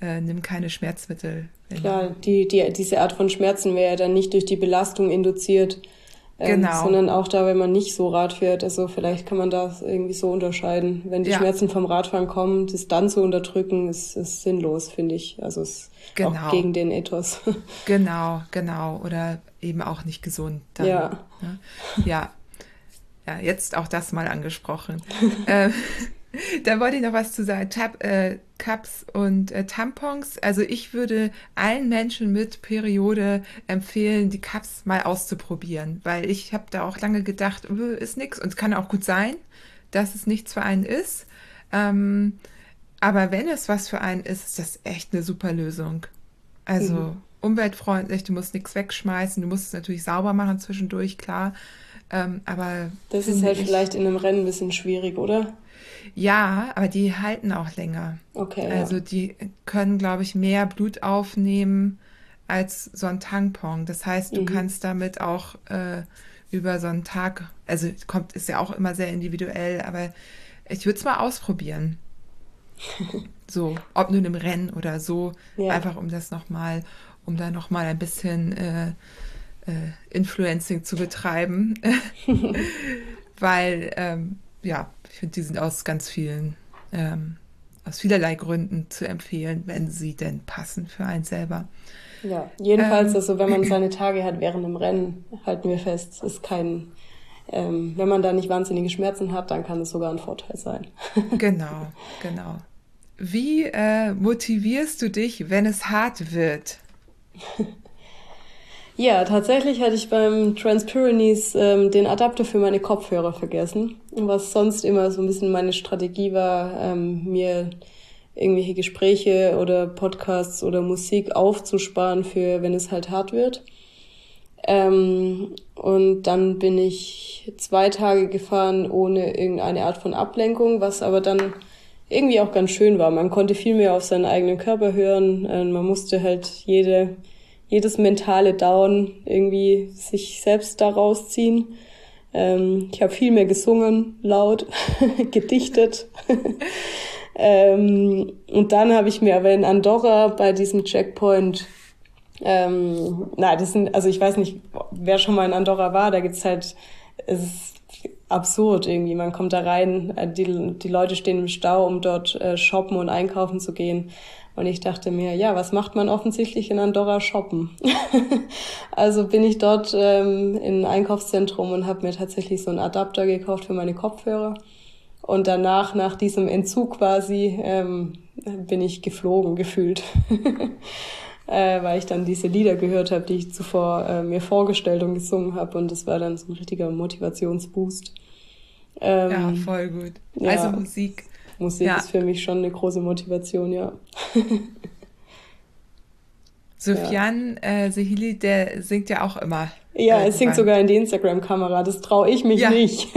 äh, nimm keine Schmerzmittel. Klar, die, die, diese Art von Schmerzen wäre ja dann nicht durch die Belastung induziert ähm, genau. sondern auch da, wenn man nicht so Rad fährt. Also vielleicht kann man das irgendwie so unterscheiden. Wenn die ja. Schmerzen vom Radfahren kommen, das dann zu unterdrücken, ist, ist sinnlos, finde ich. Also es genau. auch gegen den Ethos. Genau, genau. Oder eben auch nicht gesund. Dann, ja. Ne? Ja. Ja, jetzt auch das mal angesprochen. ähm, da wollte ich noch was zu sagen. Tab, äh, Cups und äh, Tampons. Also ich würde allen Menschen mit Periode empfehlen, die Cups mal auszuprobieren, weil ich habe da auch lange gedacht, äh, ist nix und es kann auch gut sein, dass es nichts für einen ist. Ähm, aber wenn es was für einen ist, ist das echt eine super Lösung. Also mhm. umweltfreundlich, du musst nichts wegschmeißen, du musst es natürlich sauber machen zwischendurch, klar. Ähm, aber das ist halt ich, vielleicht in einem Rennen ein bisschen schwierig, oder? Ja, aber die halten auch länger. Okay. Also ja. die können, glaube ich, mehr Blut aufnehmen als so ein Tampon. Das heißt, du mhm. kannst damit auch äh, über so einen Tag, also kommt, ist ja auch immer sehr individuell, aber ich würde es mal ausprobieren. so, ob nun im Rennen oder so, ja. einfach um das nochmal, um da nochmal ein bisschen äh, äh, Influencing zu betreiben. Weil, ähm, ja, ich finde, die sind aus ganz vielen, ähm, aus vielerlei Gründen zu empfehlen, wenn sie denn passen für einen selber. Ja, jedenfalls, ähm, also wenn man seine Tage hat während dem Rennen, halten wir fest, ist kein, ähm, wenn man da nicht wahnsinnige Schmerzen hat, dann kann es sogar ein Vorteil sein. genau, genau. Wie äh, motivierst du dich, wenn es hart wird? Ja, tatsächlich hatte ich beim Transpyrenees ähm, den Adapter für meine Kopfhörer vergessen, was sonst immer so ein bisschen meine Strategie war, ähm, mir irgendwelche Gespräche oder Podcasts oder Musik aufzusparen für, wenn es halt hart wird. Ähm, und dann bin ich zwei Tage gefahren ohne irgendeine Art von Ablenkung, was aber dann irgendwie auch ganz schön war. Man konnte viel mehr auf seinen eigenen Körper hören. Äh, man musste halt jede jedes mentale Down irgendwie sich selbst da rausziehen. Ähm, ich habe viel mehr gesungen, laut, gedichtet. ähm, und dann habe ich mir aber in Andorra bei diesem Checkpoint, ähm, na, das sind, also ich weiß nicht, wer schon mal in Andorra war, da gibt's halt, es ist absurd irgendwie. Man kommt da rein, äh, die, die Leute stehen im Stau, um dort äh, shoppen und einkaufen zu gehen. Und ich dachte mir, ja, was macht man offensichtlich in Andorra shoppen? also bin ich dort ähm, in ein Einkaufszentrum und habe mir tatsächlich so einen Adapter gekauft für meine Kopfhörer. Und danach, nach diesem Entzug quasi, ähm, bin ich geflogen gefühlt. äh, weil ich dann diese Lieder gehört habe, die ich zuvor äh, mir vorgestellt und gesungen habe. Und das war dann so ein richtiger Motivationsboost. Ähm, ja, voll gut. Ja. Also Musik Musik ja. ist für mich schon eine große Motivation, ja. Sofian ja. äh, Sehili, der singt ja auch immer. Ja, er singt sogar in die Instagram-Kamera. Das traue ich mich ja. nicht.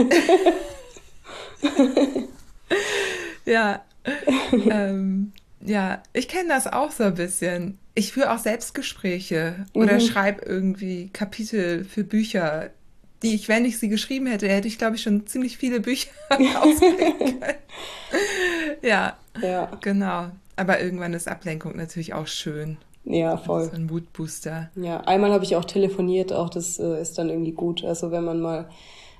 ja. ähm, ja, ich kenne das auch so ein bisschen. Ich führe auch Selbstgespräche mhm. oder schreibe irgendwie Kapitel für Bücher die ich, wenn ich sie geschrieben hätte, hätte ich, glaube ich, schon ziemlich viele Bücher ausbringen können. ja, ja, genau. Aber irgendwann ist Ablenkung natürlich auch schön. Ja, voll. So ein Moodbooster. Ja, einmal habe ich auch telefoniert, auch das äh, ist dann irgendwie gut. Also wenn man mal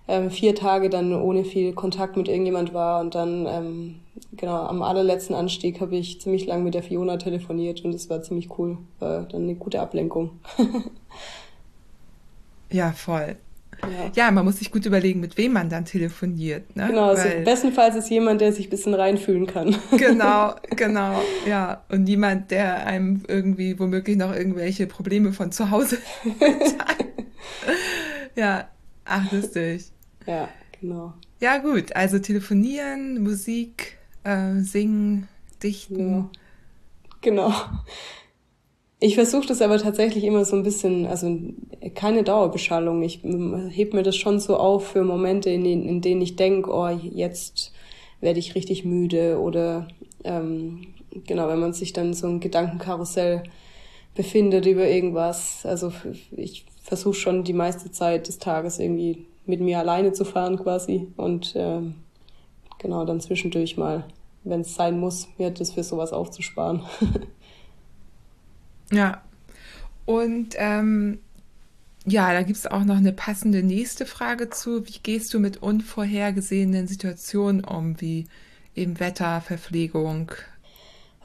ähm, vier Tage dann ohne viel Kontakt mit irgendjemand war und dann, ähm, genau, am allerletzten Anstieg habe ich ziemlich lang mit der Fiona telefoniert und das war ziemlich cool. War dann eine gute Ablenkung. ja, voll. Ja. ja. man muss sich gut überlegen, mit wem man dann telefoniert. Ne? Genau, also Weil, bestenfalls ist jemand, der sich ein bisschen reinfühlen kann. Genau, genau, ja. Und niemand, der einem irgendwie womöglich noch irgendwelche Probleme von zu Hause hat. ja, ach, lustig. Ja, genau. Ja, gut, also telefonieren, Musik, äh, singen, dichten. Ja. Genau. Ich versuche das aber tatsächlich immer so ein bisschen, also keine Dauerbeschallung. Ich heb mir das schon so auf für Momente, in denen, in denen ich denke, oh, jetzt werde ich richtig müde oder ähm, genau, wenn man sich dann so ein Gedankenkarussell befindet über irgendwas. Also ich versuche schon die meiste Zeit des Tages irgendwie mit mir alleine zu fahren quasi und ähm, genau dann zwischendurch mal, wenn es sein muss, mir das für sowas aufzusparen. Ja. Und ähm, ja, da gibt es auch noch eine passende nächste Frage zu. Wie gehst du mit unvorhergesehenen Situationen um, wie eben Wetter, Verpflegung?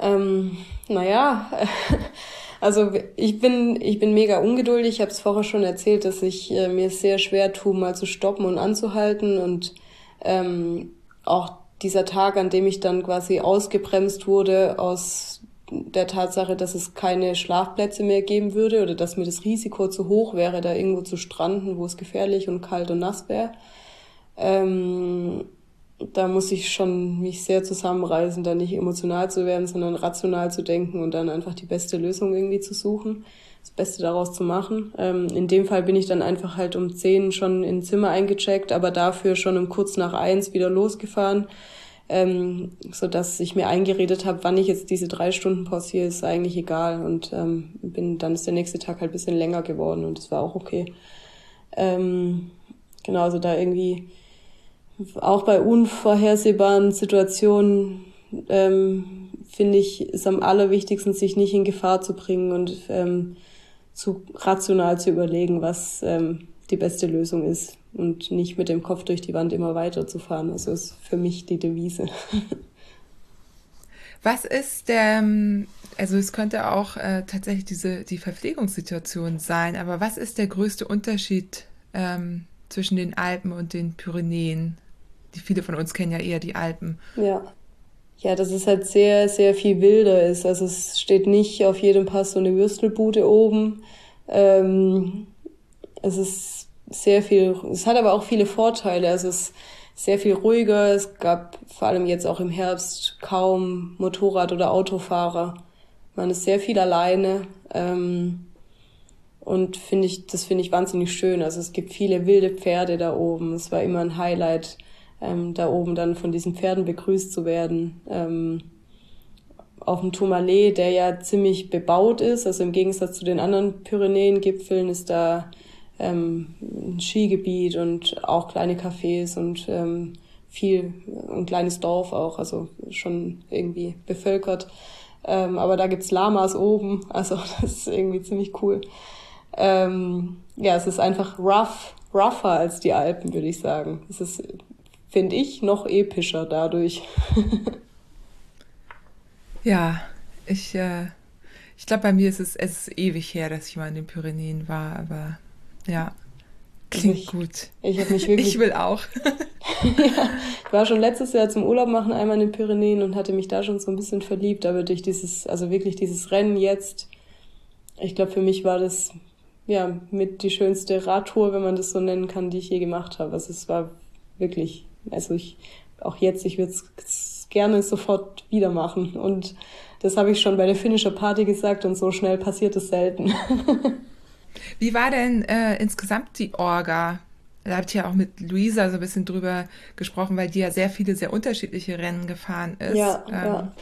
Ähm, naja, also ich bin, ich bin mega ungeduldig. Ich habe es vorher schon erzählt, dass ich äh, mir sehr schwer tue, mal zu stoppen und anzuhalten. Und ähm, auch dieser Tag, an dem ich dann quasi ausgebremst wurde aus der Tatsache, dass es keine Schlafplätze mehr geben würde oder dass mir das Risiko zu hoch wäre, da irgendwo zu stranden, wo es gefährlich und kalt und nass wäre. Ähm, da muss ich schon mich sehr zusammenreißen, da nicht emotional zu werden, sondern rational zu denken und dann einfach die beste Lösung irgendwie zu suchen. das Beste daraus zu machen. Ähm, in dem Fall bin ich dann einfach halt um zehn schon ins Zimmer eingecheckt, aber dafür schon um kurz nach eins wieder losgefahren, ähm, so dass ich mir eingeredet habe, wann ich jetzt diese drei Stunden pausiere, ist eigentlich egal und ähm, bin dann ist der nächste Tag halt bisschen länger geworden und das war auch okay. Ähm, genau, also da irgendwie auch bei unvorhersehbaren Situationen ähm, finde ich, ist am allerwichtigsten, sich nicht in Gefahr zu bringen und ähm, zu rational zu überlegen, was ähm, die beste Lösung ist und nicht mit dem Kopf durch die Wand immer weiterzufahren. Also ist für mich die Devise. Was ist der, ähm, also es könnte auch äh, tatsächlich diese die Verpflegungssituation sein, aber was ist der größte Unterschied ähm, zwischen den Alpen und den Pyrenäen? Die viele von uns kennen ja eher die Alpen. Ja. Ja, dass es halt sehr, sehr viel wilder ist. Also es steht nicht auf jedem Pass so eine Würstelbude oben. Ähm, es ist sehr viel, es hat aber auch viele Vorteile. Also es ist sehr viel ruhiger. Es gab vor allem jetzt auch im Herbst kaum Motorrad- oder Autofahrer. Man ist sehr viel alleine. Ähm, und finde ich, das finde ich wahnsinnig schön. Also es gibt viele wilde Pferde da oben. Es war immer ein Highlight ähm, da oben dann von diesen Pferden begrüßt zu werden. Ähm, auf dem Tourmalet, der ja ziemlich bebaut ist, also im Gegensatz zu den anderen Pyrenäen-Gipfeln ist da ähm, ein Skigebiet und auch kleine Cafés und ähm, viel, ein kleines Dorf auch, also schon irgendwie bevölkert. Ähm, aber da gibt's Lamas oben, also das ist irgendwie ziemlich cool. Ähm, ja, es ist einfach rough, rougher als die Alpen, würde ich sagen. Es ist finde ich, noch epischer dadurch. ja, ich, äh, ich glaube, bei mir ist es, es ist ewig her, dass ich mal in den Pyrenäen war, aber ja, klingt ich, gut. Ich habe mich wirklich. Ich will auch. ja, ich war schon letztes Jahr zum Urlaub machen einmal in den Pyrenäen und hatte mich da schon so ein bisschen verliebt, aber durch dieses, also wirklich dieses Rennen jetzt, ich glaube, für mich war das ja mit die schönste Radtour, wenn man das so nennen kann, die ich je gemacht habe. Also es war wirklich also ich, auch jetzt, ich würde es gerne sofort wieder machen. Und das habe ich schon bei der Finisher Party gesagt und so schnell passiert es selten. Wie war denn äh, insgesamt die Orga? Da habt ihr ja auch mit Luisa so ein bisschen drüber gesprochen, weil die ja sehr viele, sehr unterschiedliche Rennen gefahren ist. Ja, ähm, ja.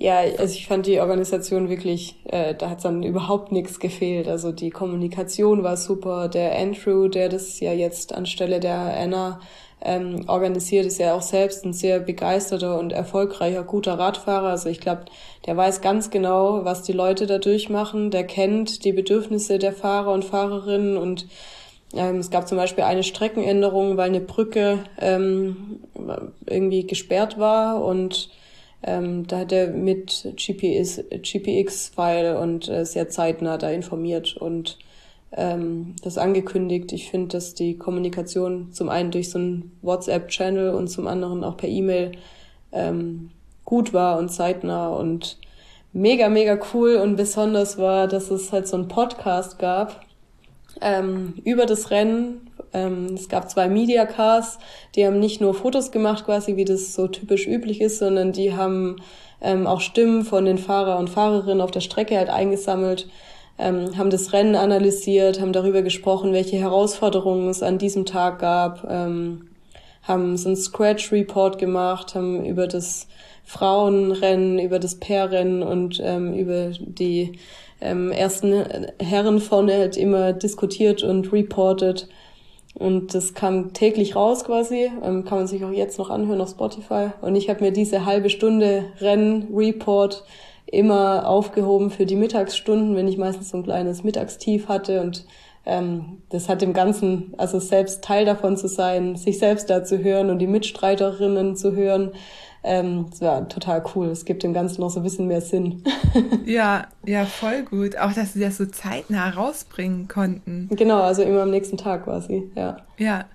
Ja, also ich fand die Organisation wirklich, äh, da hat dann überhaupt nichts gefehlt. Also die Kommunikation war super. Der Andrew, der das ja jetzt anstelle der Anna ähm, organisiert, ist ja auch selbst ein sehr begeisterter und erfolgreicher, guter Radfahrer. Also ich glaube, der weiß ganz genau, was die Leute da durchmachen. Der kennt die Bedürfnisse der Fahrer und Fahrerinnen und ähm, es gab zum Beispiel eine Streckenänderung, weil eine Brücke ähm, irgendwie gesperrt war und ähm, da hat er mit GPS, GPX-File und äh, sehr zeitnah da informiert und ähm, das angekündigt. Ich finde, dass die Kommunikation zum einen durch so einen WhatsApp-Channel und zum anderen auch per E-Mail ähm, gut war und zeitnah und mega, mega cool. Und besonders war, dass es halt so einen Podcast gab ähm, über das Rennen. Ähm, es gab zwei Media Cars, die haben nicht nur Fotos gemacht, quasi wie das so typisch üblich ist, sondern die haben ähm, auch Stimmen von den Fahrer und Fahrerinnen auf der Strecke halt eingesammelt ähm, haben das Rennen analysiert, haben darüber gesprochen, welche Herausforderungen es an diesem Tag gab, ähm, haben so einen Scratch-Report gemacht, haben über das Frauenrennen, über das Pairrennen und ähm, über die ähm, ersten Herren vorne halt immer diskutiert und reportet. Und das kam täglich raus quasi, ähm, kann man sich auch jetzt noch anhören auf Spotify. Und ich habe mir diese halbe Stunde Rennen-Report immer aufgehoben für die Mittagsstunden, wenn ich meistens so ein kleines Mittagstief hatte und ähm, das hat dem Ganzen, also selbst Teil davon zu sein, sich selbst da zu hören und die Mitstreiterinnen zu hören, ähm, das war total cool. Es gibt dem Ganzen noch so ein bisschen mehr Sinn. ja, ja, voll gut. Auch, dass sie das so zeitnah rausbringen konnten. Genau, also immer am nächsten Tag quasi, ja. Ja.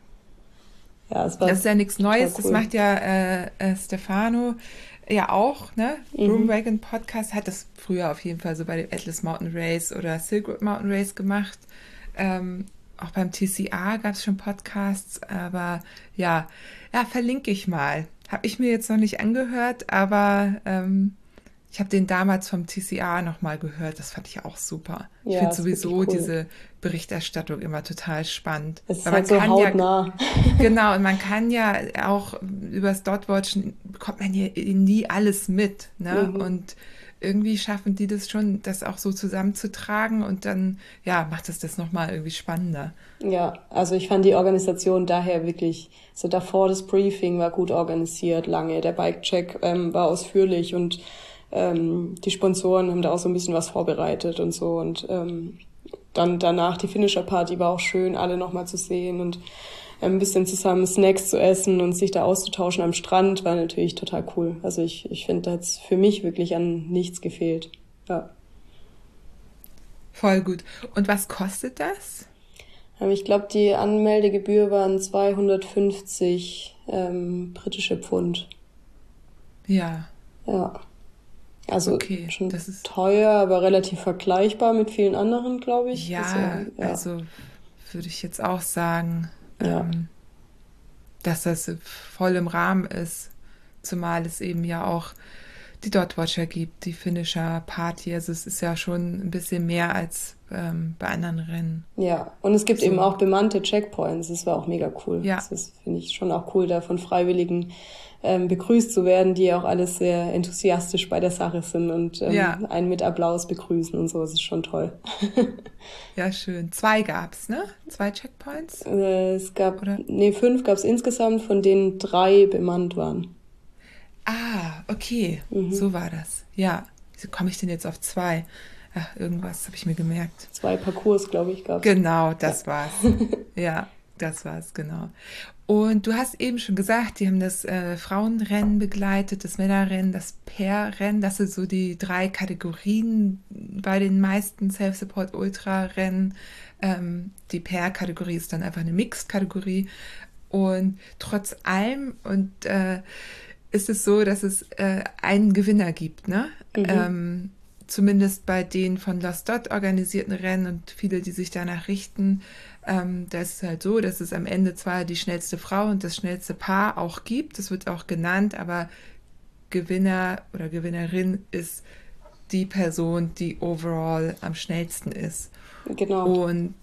Ja, es war das ist ja nichts Neues. Cool. Das macht ja äh, äh, Stefano ja auch, ne? Mhm. Broomwagon Podcast hat das früher auf jeden Fall so bei dem Atlas Mountain Race oder Silk Road Mountain Race gemacht. Ähm, auch beim TCA gab es schon Podcasts, aber ja, ja, verlinke ich mal. Habe ich mir jetzt noch nicht angehört, aber ähm, Ich habe den damals vom TCA nochmal gehört, das fand ich auch super. Ja, ich finde sowieso cool. diese Berichterstattung immer total spannend. Es ist Weil halt man so kann hautnah. Ja, genau, und man kann ja auch übers Dotwatchen bekommt man ja nie alles mit. Ne? Mhm. Und irgendwie schaffen die das schon, das auch so zusammenzutragen und dann, ja, macht es das nochmal irgendwie spannender. Ja, also ich fand die Organisation daher wirklich, so davor das Briefing war gut organisiert, lange, der Bike-Check ähm, war ausführlich und ähm, die Sponsoren haben da auch so ein bisschen was vorbereitet und so. Und ähm, dann danach die Finisher-Party war auch schön, alle nochmal zu sehen und ein bisschen zusammen Snacks zu essen und sich da auszutauschen am Strand war natürlich total cool. Also ich, ich finde, da hat für mich wirklich an nichts gefehlt. Ja. Voll gut. Und was kostet das? Ähm, ich glaube, die Anmeldegebühr waren 250 ähm, britische Pfund. Ja. Ja. Also okay, schon das ist teuer, aber relativ vergleichbar mit vielen anderen, glaube ich. Ja, also, ja, also würde ich jetzt auch sagen, ja. ähm, dass das voll im Rahmen ist. Zumal es eben ja auch die Dotwatcher gibt, die Finisher Party. Also es ist ja schon ein bisschen mehr als ähm, bei anderen Rennen. Ja, und es gibt so. eben auch bemannte Checkpoints. Das war auch mega cool. Ja. Das finde ich schon auch cool, da von Freiwilligen ähm, begrüßt zu werden, die auch alles sehr enthusiastisch bei der Sache sind und ähm, ja. einen mit Applaus begrüßen und so. Das ist schon toll. ja, schön. Zwei gab's, ne? Zwei Checkpoints? Äh, es gab, Oder? nee, fünf gab's insgesamt, von denen drei bemannt waren. Ah, okay. Mhm. So war das. Ja. Wieso komme ich denn jetzt auf zwei? Ach, irgendwas habe ich mir gemerkt. Zwei Parcours, glaube ich, gab Genau, das ja. war's. ja, das war's, genau. Und du hast eben schon gesagt, die haben das äh, Frauenrennen begleitet, das Männerrennen, das Pairrennen. Das sind so die drei Kategorien bei den meisten Self-Support-Ultra-Rennen. Ähm, die Pair-Kategorie ist dann einfach eine Mixed-Kategorie. Und trotz allem und äh, ist es so, dass es äh, einen Gewinner gibt, ne? Mhm. Ähm, zumindest bei den von Lost Dot organisierten Rennen und viele, die sich danach richten, ähm, da ist es halt so, dass es am Ende zwar die schnellste Frau und das schnellste Paar auch gibt, das wird auch genannt, aber Gewinner oder Gewinnerin ist die Person, die overall am schnellsten ist. Genau. Und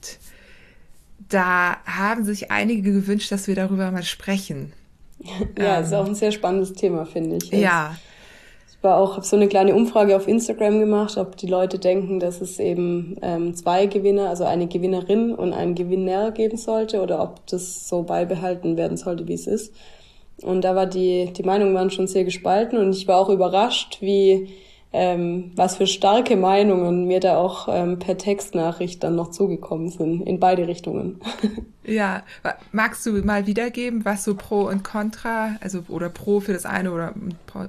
da haben sich einige gewünscht, dass wir darüber mal sprechen. Ja, ähm, ist auch ein sehr spannendes Thema, finde ich. Ja, war auch, habe so eine kleine Umfrage auf Instagram gemacht, ob die Leute denken, dass es eben ähm, zwei Gewinner, also eine Gewinnerin und einen Gewinner geben sollte oder ob das so beibehalten werden sollte, wie es ist. Und da war die, die Meinungen waren schon sehr gespalten und ich war auch überrascht, wie ähm, was für starke Meinungen mir da auch ähm, per Textnachricht dann noch zugekommen sind, in beide Richtungen. Ja, magst du mal wiedergeben, was so Pro und Contra, also oder Pro für das eine oder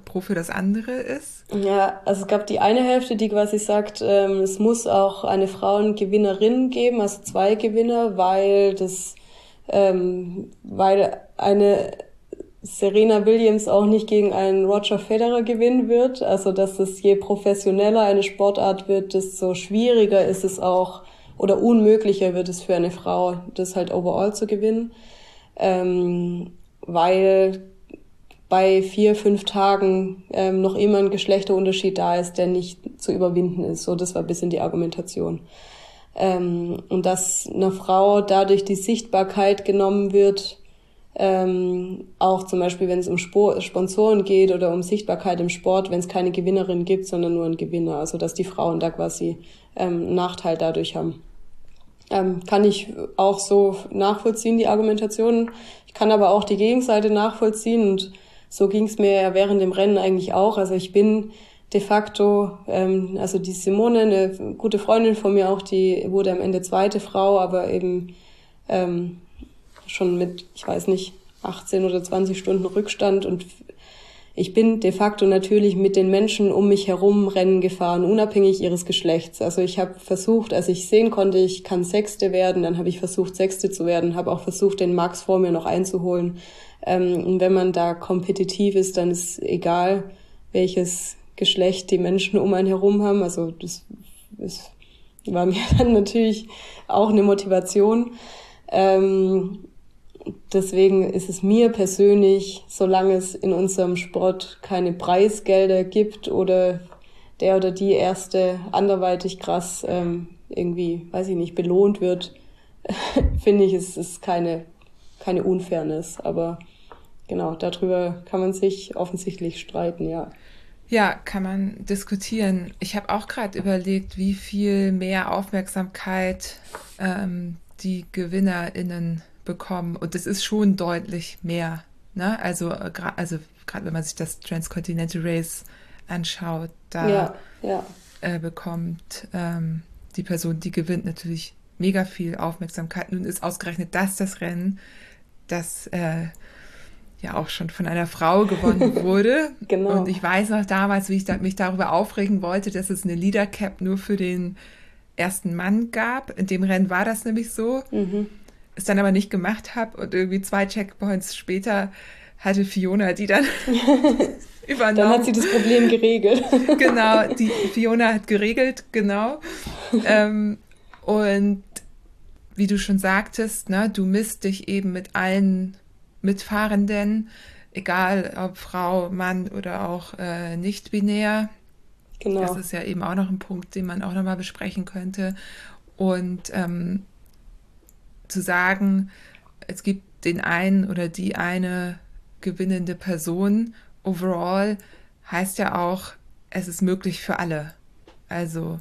Pro für das andere ist? Ja, also es gab die eine Hälfte, die quasi sagt, ähm, es muss auch eine Frauengewinnerin geben, also zwei Gewinner, weil das, ähm, weil eine Serena Williams auch nicht gegen einen Roger Federer gewinnen wird. Also dass es je professioneller eine Sportart wird, desto schwieriger ist es auch oder unmöglicher wird es für eine Frau, das halt overall zu gewinnen. Ähm, weil bei vier, fünf Tagen ähm, noch immer ein Geschlechterunterschied da ist, der nicht zu überwinden ist. So, das war ein bisschen die Argumentation. Ähm, und dass einer Frau dadurch die Sichtbarkeit genommen wird, ähm, auch zum Beispiel, wenn es um Spor Sponsoren geht oder um Sichtbarkeit im Sport, wenn es keine Gewinnerin gibt, sondern nur einen Gewinner. Also dass die Frauen da quasi ähm, einen Nachteil dadurch haben. Ähm, kann ich auch so nachvollziehen, die Argumentation. Ich kann aber auch die Gegenseite nachvollziehen und so ging es mir ja während dem Rennen eigentlich auch. Also ich bin de facto, ähm, also die Simone, eine gute Freundin von mir auch, die wurde am Ende zweite Frau, aber eben ähm, schon mit, ich weiß nicht, 18 oder 20 Stunden Rückstand und ich bin de facto natürlich mit den Menschen um mich herum Rennen gefahren, unabhängig ihres Geschlechts. Also ich habe versucht, als ich sehen konnte, ich kann Sechste werden, dann habe ich versucht, Sechste zu werden, habe auch versucht, den Max vor mir noch einzuholen. Ähm, und wenn man da kompetitiv ist, dann ist egal, welches Geschlecht die Menschen um einen herum haben. Also das, das war mir dann natürlich auch eine Motivation. Ähm, deswegen ist es mir persönlich, solange es in unserem Sport keine Preisgelder gibt oder der oder die erste anderweitig krass ähm, irgendwie, weiß ich nicht, belohnt wird, finde ich, es ist keine, keine Unfairness. Aber genau, darüber kann man sich offensichtlich streiten, ja. Ja, kann man diskutieren. Ich habe auch gerade überlegt, wie viel mehr Aufmerksamkeit ähm, die GewinnerInnen bekommen. Und das ist schon deutlich mehr. Ne? Also, äh, also gerade wenn man sich das Transcontinental Race anschaut, da ja, ja. Äh, bekommt ähm, die Person, die gewinnt, natürlich mega viel Aufmerksamkeit. Nun ist ausgerechnet das das Rennen, das äh, ja auch schon von einer Frau gewonnen wurde. genau. Und ich weiß noch damals, wie ich da, mich darüber aufregen wollte, dass es eine Leader Cap nur für den ersten Mann gab. In dem Rennen war das nämlich so. Mhm. Es dann aber nicht gemacht habe und irgendwie zwei Checkpoints später hatte Fiona die dann übernommen. Dann hat sie das Problem geregelt. genau, die Fiona hat geregelt, genau. ähm, und wie du schon sagtest, ne, du misst dich eben mit allen Mitfahrenden, egal ob Frau, Mann oder auch äh, nicht binär. Genau. Das ist ja eben auch noch ein Punkt, den man auch nochmal besprechen könnte. Und ähm, zu sagen, es gibt den einen oder die eine gewinnende Person overall, heißt ja auch, es ist möglich für alle. Also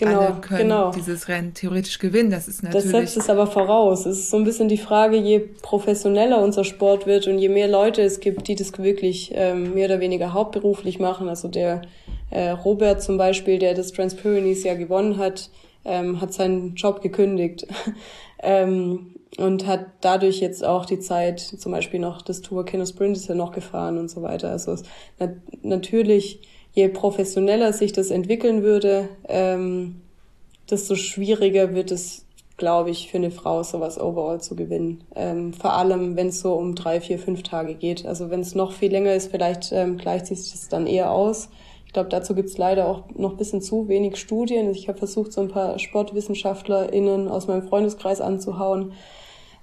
Genau, alle können genau. dieses Rennen theoretisch gewinnen. Das ist natürlich. Das setzt es aber voraus. Es ist so ein bisschen die Frage, je professioneller unser Sport wird und je mehr Leute es gibt, die das wirklich ähm, mehr oder weniger hauptberuflich machen. Also der äh, Robert zum Beispiel, der das Transpyrenees ja gewonnen hat, ähm, hat seinen Job gekündigt ähm, und hat dadurch jetzt auch die Zeit, zum Beispiel noch das Tour Kino Sprint ist ja noch gefahren und so weiter. Also es, nat natürlich je professioneller sich das entwickeln würde, ähm, desto schwieriger wird es, glaube ich, für eine Frau sowas overall zu gewinnen. Ähm, vor allem, wenn es so um drei, vier, fünf Tage geht. Also wenn es noch viel länger ist, vielleicht ähm, gleicht sich das dann eher aus. Ich glaube, dazu gibt es leider auch noch bisschen zu wenig Studien. Ich habe versucht, so ein paar SportwissenschaftlerInnen aus meinem Freundeskreis anzuhauen.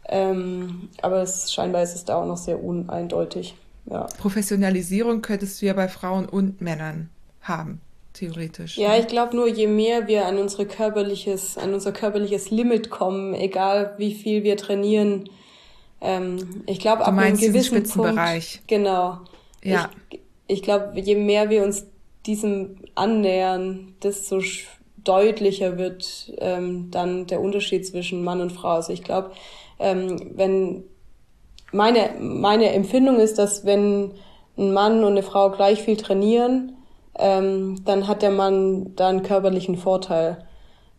Ähm, aber es, scheinbar ist es da auch noch sehr uneindeutig. Ja. Professionalisierung könntest du ja bei Frauen und Männern haben, theoretisch. Ja, ich glaube nur, je mehr wir an, unsere körperliches, an unser körperliches Limit kommen, egal wie viel wir trainieren, ähm, ich glaube, ab einem gewissen Punkt, genau. Ja. Ich, ich glaube, je mehr wir uns diesem annähern, desto deutlicher wird ähm, dann der Unterschied zwischen Mann und Frau. Also ich glaube, ähm, wenn meine, meine Empfindung ist, dass wenn ein Mann und eine Frau gleich viel trainieren, ähm, dann hat der Mann da einen körperlichen Vorteil.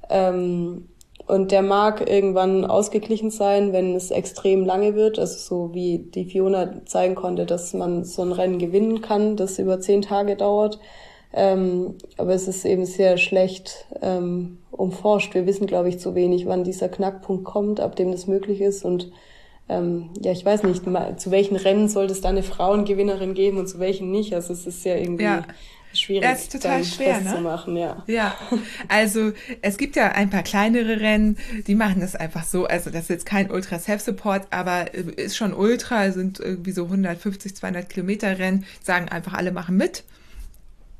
Ähm, und der mag irgendwann ausgeglichen sein, wenn es extrem lange wird. Also so wie die Fiona zeigen konnte, dass man so ein Rennen gewinnen kann, das über zehn Tage dauert. Ähm, aber es ist eben sehr schlecht ähm, umforscht. Wir wissen, glaube ich, zu wenig, wann dieser Knackpunkt kommt, ab dem das möglich ist. Und ähm, ja, ich weiß nicht, zu welchen Rennen sollte es da eine Frauengewinnerin geben und zu welchen nicht. Also es ist ja irgendwie ja. schwierig, das ist total schwer, ne? zu machen. Ja. ja, also es gibt ja ein paar kleinere Rennen, die machen das einfach so. Also das ist jetzt kein Ultra Self-Support, aber ist schon Ultra, sind irgendwie so 150, 200 Kilometer Rennen, sagen einfach alle machen mit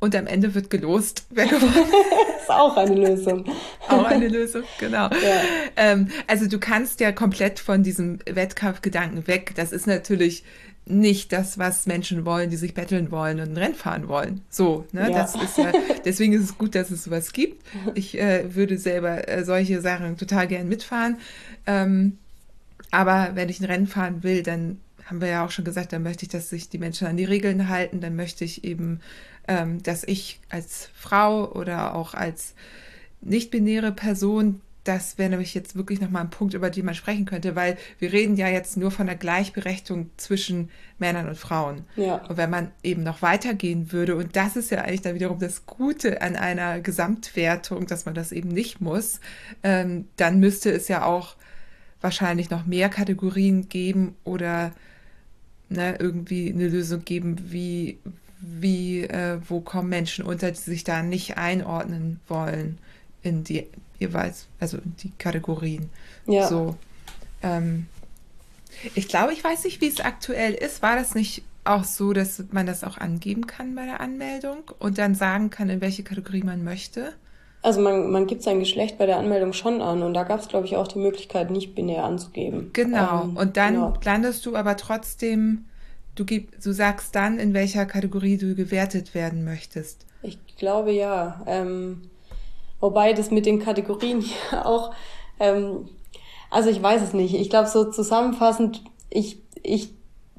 und am Ende wird gelost, wer gewonnen hat. ist auch eine Lösung. auch eine Lösung, genau. Ja. Ähm, also du kannst ja komplett von diesem Wettkampfgedanken weg. Das ist natürlich nicht das, was Menschen wollen, die sich betteln wollen und ein Rennen fahren wollen. So, ne? Ja. Das ist ja, deswegen ist es gut, dass es sowas gibt. Ich äh, würde selber äh, solche Sachen total gern mitfahren. Ähm, aber wenn ich ein Rennen fahren will, dann haben wir ja auch schon gesagt, dann möchte ich, dass sich die Menschen an die Regeln halten, dann möchte ich eben ähm, dass ich als Frau oder auch als nicht-binäre Person, das wäre nämlich jetzt wirklich nochmal ein Punkt, über den man sprechen könnte, weil wir reden ja jetzt nur von der Gleichberechtigung zwischen Männern und Frauen. Ja. Und wenn man eben noch weitergehen würde, und das ist ja eigentlich dann wiederum das Gute an einer Gesamtwertung, dass man das eben nicht muss, ähm, dann müsste es ja auch wahrscheinlich noch mehr Kategorien geben oder ne, irgendwie eine Lösung geben, wie, wie, äh, wo kommen Menschen unter, die sich da nicht einordnen wollen in die jeweils, also in die Kategorien. Ja. So. Ähm, ich glaube, ich weiß nicht, wie es aktuell ist. War das nicht auch so, dass man das auch angeben kann bei der Anmeldung und dann sagen kann, in welche Kategorie man möchte? Also man, man gibt sein Geschlecht bei der Anmeldung schon an und da gab es, glaube ich, auch die Möglichkeit, nicht binär anzugeben. Genau. Ähm, und dann genau. landest du aber trotzdem, du, gib, du sagst dann, in welcher Kategorie du gewertet werden möchtest. Ich glaube ja. Ähm, wobei das mit den Kategorien ja auch, ähm, also ich weiß es nicht. Ich glaube so zusammenfassend, ich, ich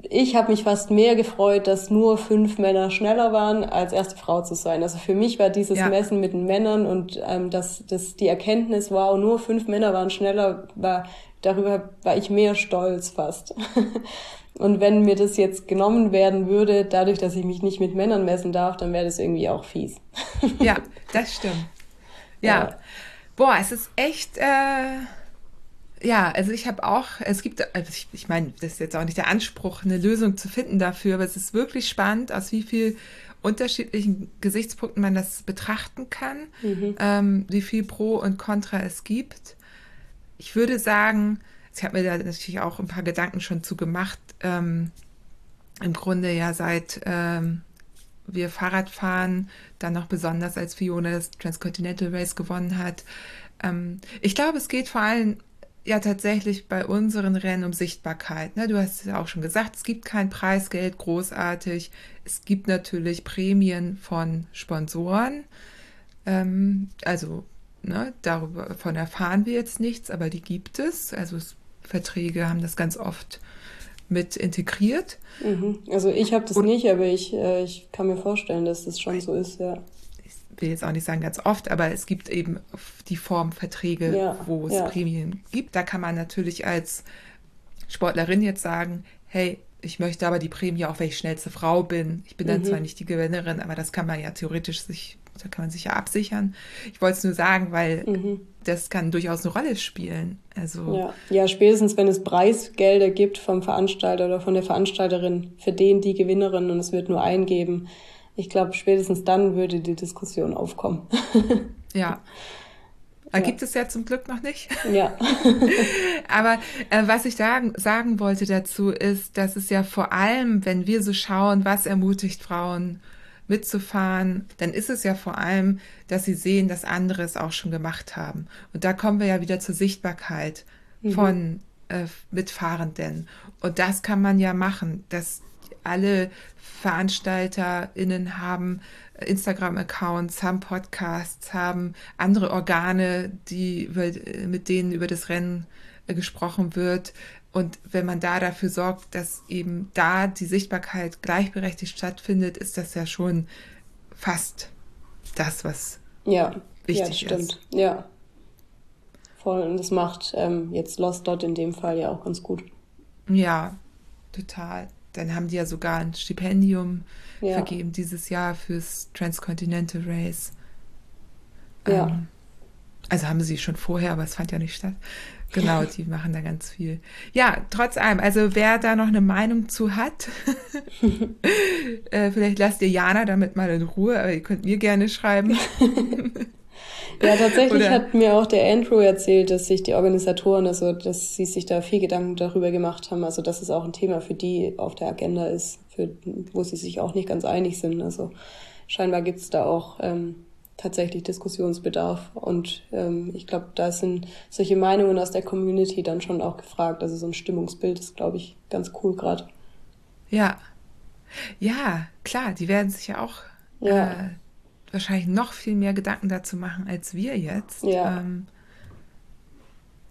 ich habe mich fast mehr gefreut, dass nur fünf Männer schneller waren, als erste Frau zu sein. Also für mich war dieses ja. Messen mit den Männern und ähm, dass das die Erkenntnis, wow, nur fünf Männer waren schneller, war darüber war ich mehr stolz fast. und wenn mir das jetzt genommen werden würde, dadurch, dass ich mich nicht mit Männern messen darf, dann wäre das irgendwie auch fies. ja, das stimmt. Ja. ja. Boah, es ist echt. Äh ja, also ich habe auch, es gibt, also ich, ich meine, das ist jetzt auch nicht der Anspruch, eine Lösung zu finden dafür, aber es ist wirklich spannend, aus wie viel unterschiedlichen Gesichtspunkten man das betrachten kann, mhm. ähm, wie viel Pro und Contra es gibt. Ich würde sagen, ich habe mir da natürlich auch ein paar Gedanken schon zu gemacht, ähm, im Grunde ja seit ähm, wir Fahrrad fahren, dann noch besonders als Fiona das Transcontinental Race gewonnen hat. Ähm, ich glaube, es geht vor allem ja tatsächlich bei unseren Rennen um Sichtbarkeit. Ne? Du hast ja auch schon gesagt, es gibt kein Preisgeld großartig. Es gibt natürlich Prämien von Sponsoren. Ähm, also ne, davon erfahren wir jetzt nichts, aber die gibt es. Also es, Verträge haben das ganz oft mit integriert. Mhm. Also ich habe das Und, nicht, aber ich, äh, ich kann mir vorstellen, dass das schon so ist, ja will jetzt auch nicht sagen ganz oft, aber es gibt eben die Form Verträge, ja, wo es ja. Prämien gibt. Da kann man natürlich als Sportlerin jetzt sagen, hey, ich möchte aber die Prämie auch, weil ich schnellste Frau bin. Ich bin dann mhm. zwar nicht die Gewinnerin, aber das kann man ja theoretisch sich, da kann man sich ja absichern. Ich wollte es nur sagen, weil mhm. das kann durchaus eine Rolle spielen. Also ja. ja, spätestens wenn es Preisgelder gibt vom Veranstalter oder von der Veranstalterin für den die Gewinnerin und es wird nur eingeben, ich glaube, spätestens dann würde die Diskussion aufkommen. ja. Ja. Gibt es ja zum Glück noch nicht. Ja. Aber äh, was ich sagen, sagen wollte dazu ist, dass es ja vor allem, wenn wir so schauen, was ermutigt Frauen mitzufahren, dann ist es ja vor allem, dass sie sehen, dass andere es auch schon gemacht haben. Und da kommen wir ja wieder zur Sichtbarkeit mhm. von äh, Mitfahrenden. Und das kann man ja machen, dass alle VeranstalterInnen haben Instagram-Accounts, haben Podcasts, haben andere Organe, die mit denen über das Rennen äh, gesprochen wird. Und wenn man da dafür sorgt, dass eben da die Sichtbarkeit gleichberechtigt stattfindet, ist das ja schon fast das, was ja, wichtig ja, stimmt. ist. Ja, voll. Und das macht ähm, jetzt Lost Dot in dem Fall ja auch ganz gut. Ja, total dann haben die ja sogar ein Stipendium ja. vergeben dieses Jahr fürs Transcontinental Race. Ja. Ähm, also haben sie schon vorher, aber es fand ja nicht statt. Genau, die machen da ganz viel. Ja, trotz allem, also wer da noch eine Meinung zu hat, äh, vielleicht lasst ihr Jana damit mal in Ruhe, aber ihr könnt mir gerne schreiben. Ja, tatsächlich Oder? hat mir auch der Andrew erzählt, dass sich die Organisatoren, also dass sie sich da viel Gedanken darüber gemacht haben, also dass es auch ein Thema für die auf der Agenda ist, für, wo sie sich auch nicht ganz einig sind. Also scheinbar gibt es da auch ähm, tatsächlich Diskussionsbedarf. Und ähm, ich glaube, da sind solche Meinungen aus der Community dann schon auch gefragt. Also so ein Stimmungsbild ist, glaube ich, ganz cool gerade. Ja. Ja, klar, die werden sich ja auch ja. Äh, wahrscheinlich noch viel mehr Gedanken dazu machen als wir jetzt. Ja, ähm,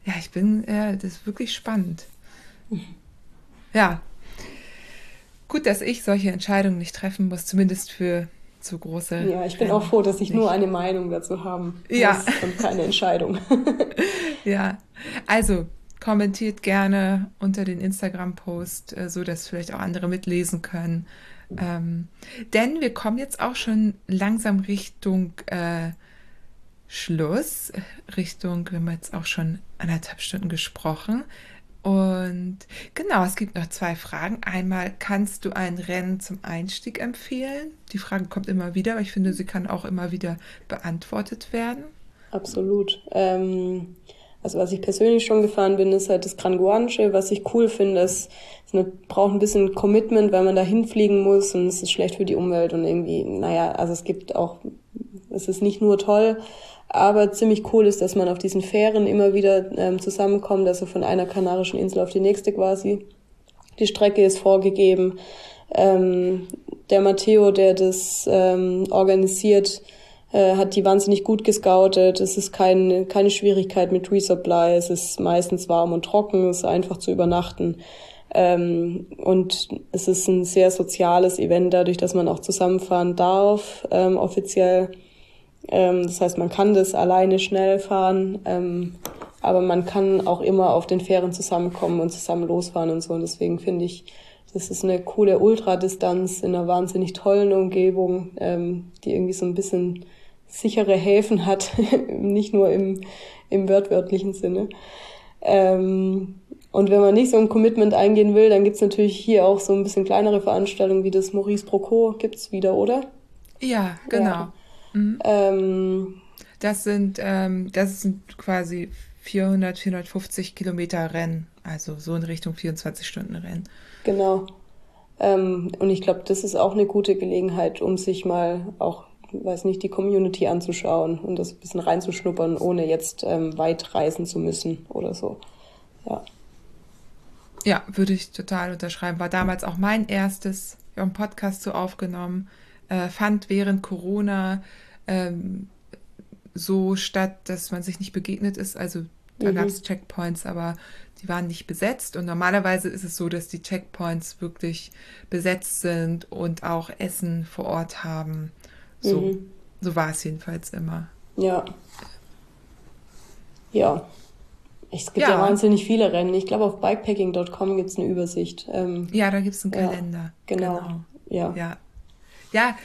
ja ich bin, äh, das ist wirklich spannend. Ja. Gut, dass ich solche Entscheidungen nicht treffen muss, zumindest für zu große. Ja, ich bin Rennen auch froh, dass ich nicht. nur eine Meinung dazu haben muss ja. und keine Entscheidung. ja, also kommentiert gerne unter den Instagram-Post, äh, so dass vielleicht auch andere mitlesen können. Ähm, denn wir kommen jetzt auch schon langsam Richtung äh, Schluss, Richtung, wir haben jetzt auch schon anderthalb Stunden gesprochen. Und genau, es gibt noch zwei Fragen. Einmal, kannst du ein Rennen zum Einstieg empfehlen? Die Frage kommt immer wieder, aber ich finde, sie kann auch immer wieder beantwortet werden. Absolut. Ähm, also was ich persönlich schon gefahren bin, ist halt das Granguanche. Was ich cool finde, ist, es braucht ein bisschen Commitment, weil man da hinfliegen muss und es ist schlecht für die Umwelt und irgendwie, naja, also es gibt auch, es ist nicht nur toll, aber ziemlich cool ist, dass man auf diesen Fähren immer wieder ähm, zusammenkommt, also von einer kanarischen Insel auf die nächste quasi. Die Strecke ist vorgegeben. Ähm, der Matteo, der das ähm, organisiert, äh, hat die wahnsinnig gut gescoutet. Es ist keine, keine Schwierigkeit mit Resupply. Es ist meistens warm und trocken. Es ist einfach zu übernachten. Ähm, und es ist ein sehr soziales Event, dadurch, dass man auch zusammenfahren darf, ähm, offiziell. Ähm, das heißt, man kann das alleine schnell fahren, ähm, aber man kann auch immer auf den Fähren zusammenkommen und zusammen losfahren und so. Und deswegen finde ich, das ist eine coole Ultradistanz in einer wahnsinnig tollen Umgebung, ähm, die irgendwie so ein bisschen sichere Häfen hat, nicht nur im, im wörtwörtlichen Sinne. Ähm, und wenn man nicht so ein Commitment eingehen will, dann gibt's natürlich hier auch so ein bisschen kleinere Veranstaltungen wie das Maurice Proco gibt's wieder, oder? Ja, genau. Ja. Mhm. Ähm, das sind ähm, das sind quasi 400, 450 Kilometer Rennen, also so in Richtung 24 Stunden Rennen. Genau. Ähm, und ich glaube, das ist auch eine gute Gelegenheit, um sich mal auch, weiß nicht, die Community anzuschauen und das ein bisschen reinzuschnuppern, ohne jetzt ähm, weit reisen zu müssen oder so. Ja. Ja, würde ich total unterschreiben. War damals auch mein erstes. Ich habe einen Podcast so aufgenommen. Äh, fand während Corona ähm, so statt, dass man sich nicht begegnet ist. Also da mhm. gab es Checkpoints, aber die waren nicht besetzt. Und normalerweise ist es so, dass die Checkpoints wirklich besetzt sind und auch Essen vor Ort haben. So, mhm. so war es jedenfalls immer. Ja. Ja, es gibt ja, ja wahnsinnig viele Rennen. Ich glaube, auf bikepacking.com gibt es eine Übersicht. Ähm, ja, da gibt es einen Kalender. Ja, genau. genau. Ja. Ja, ja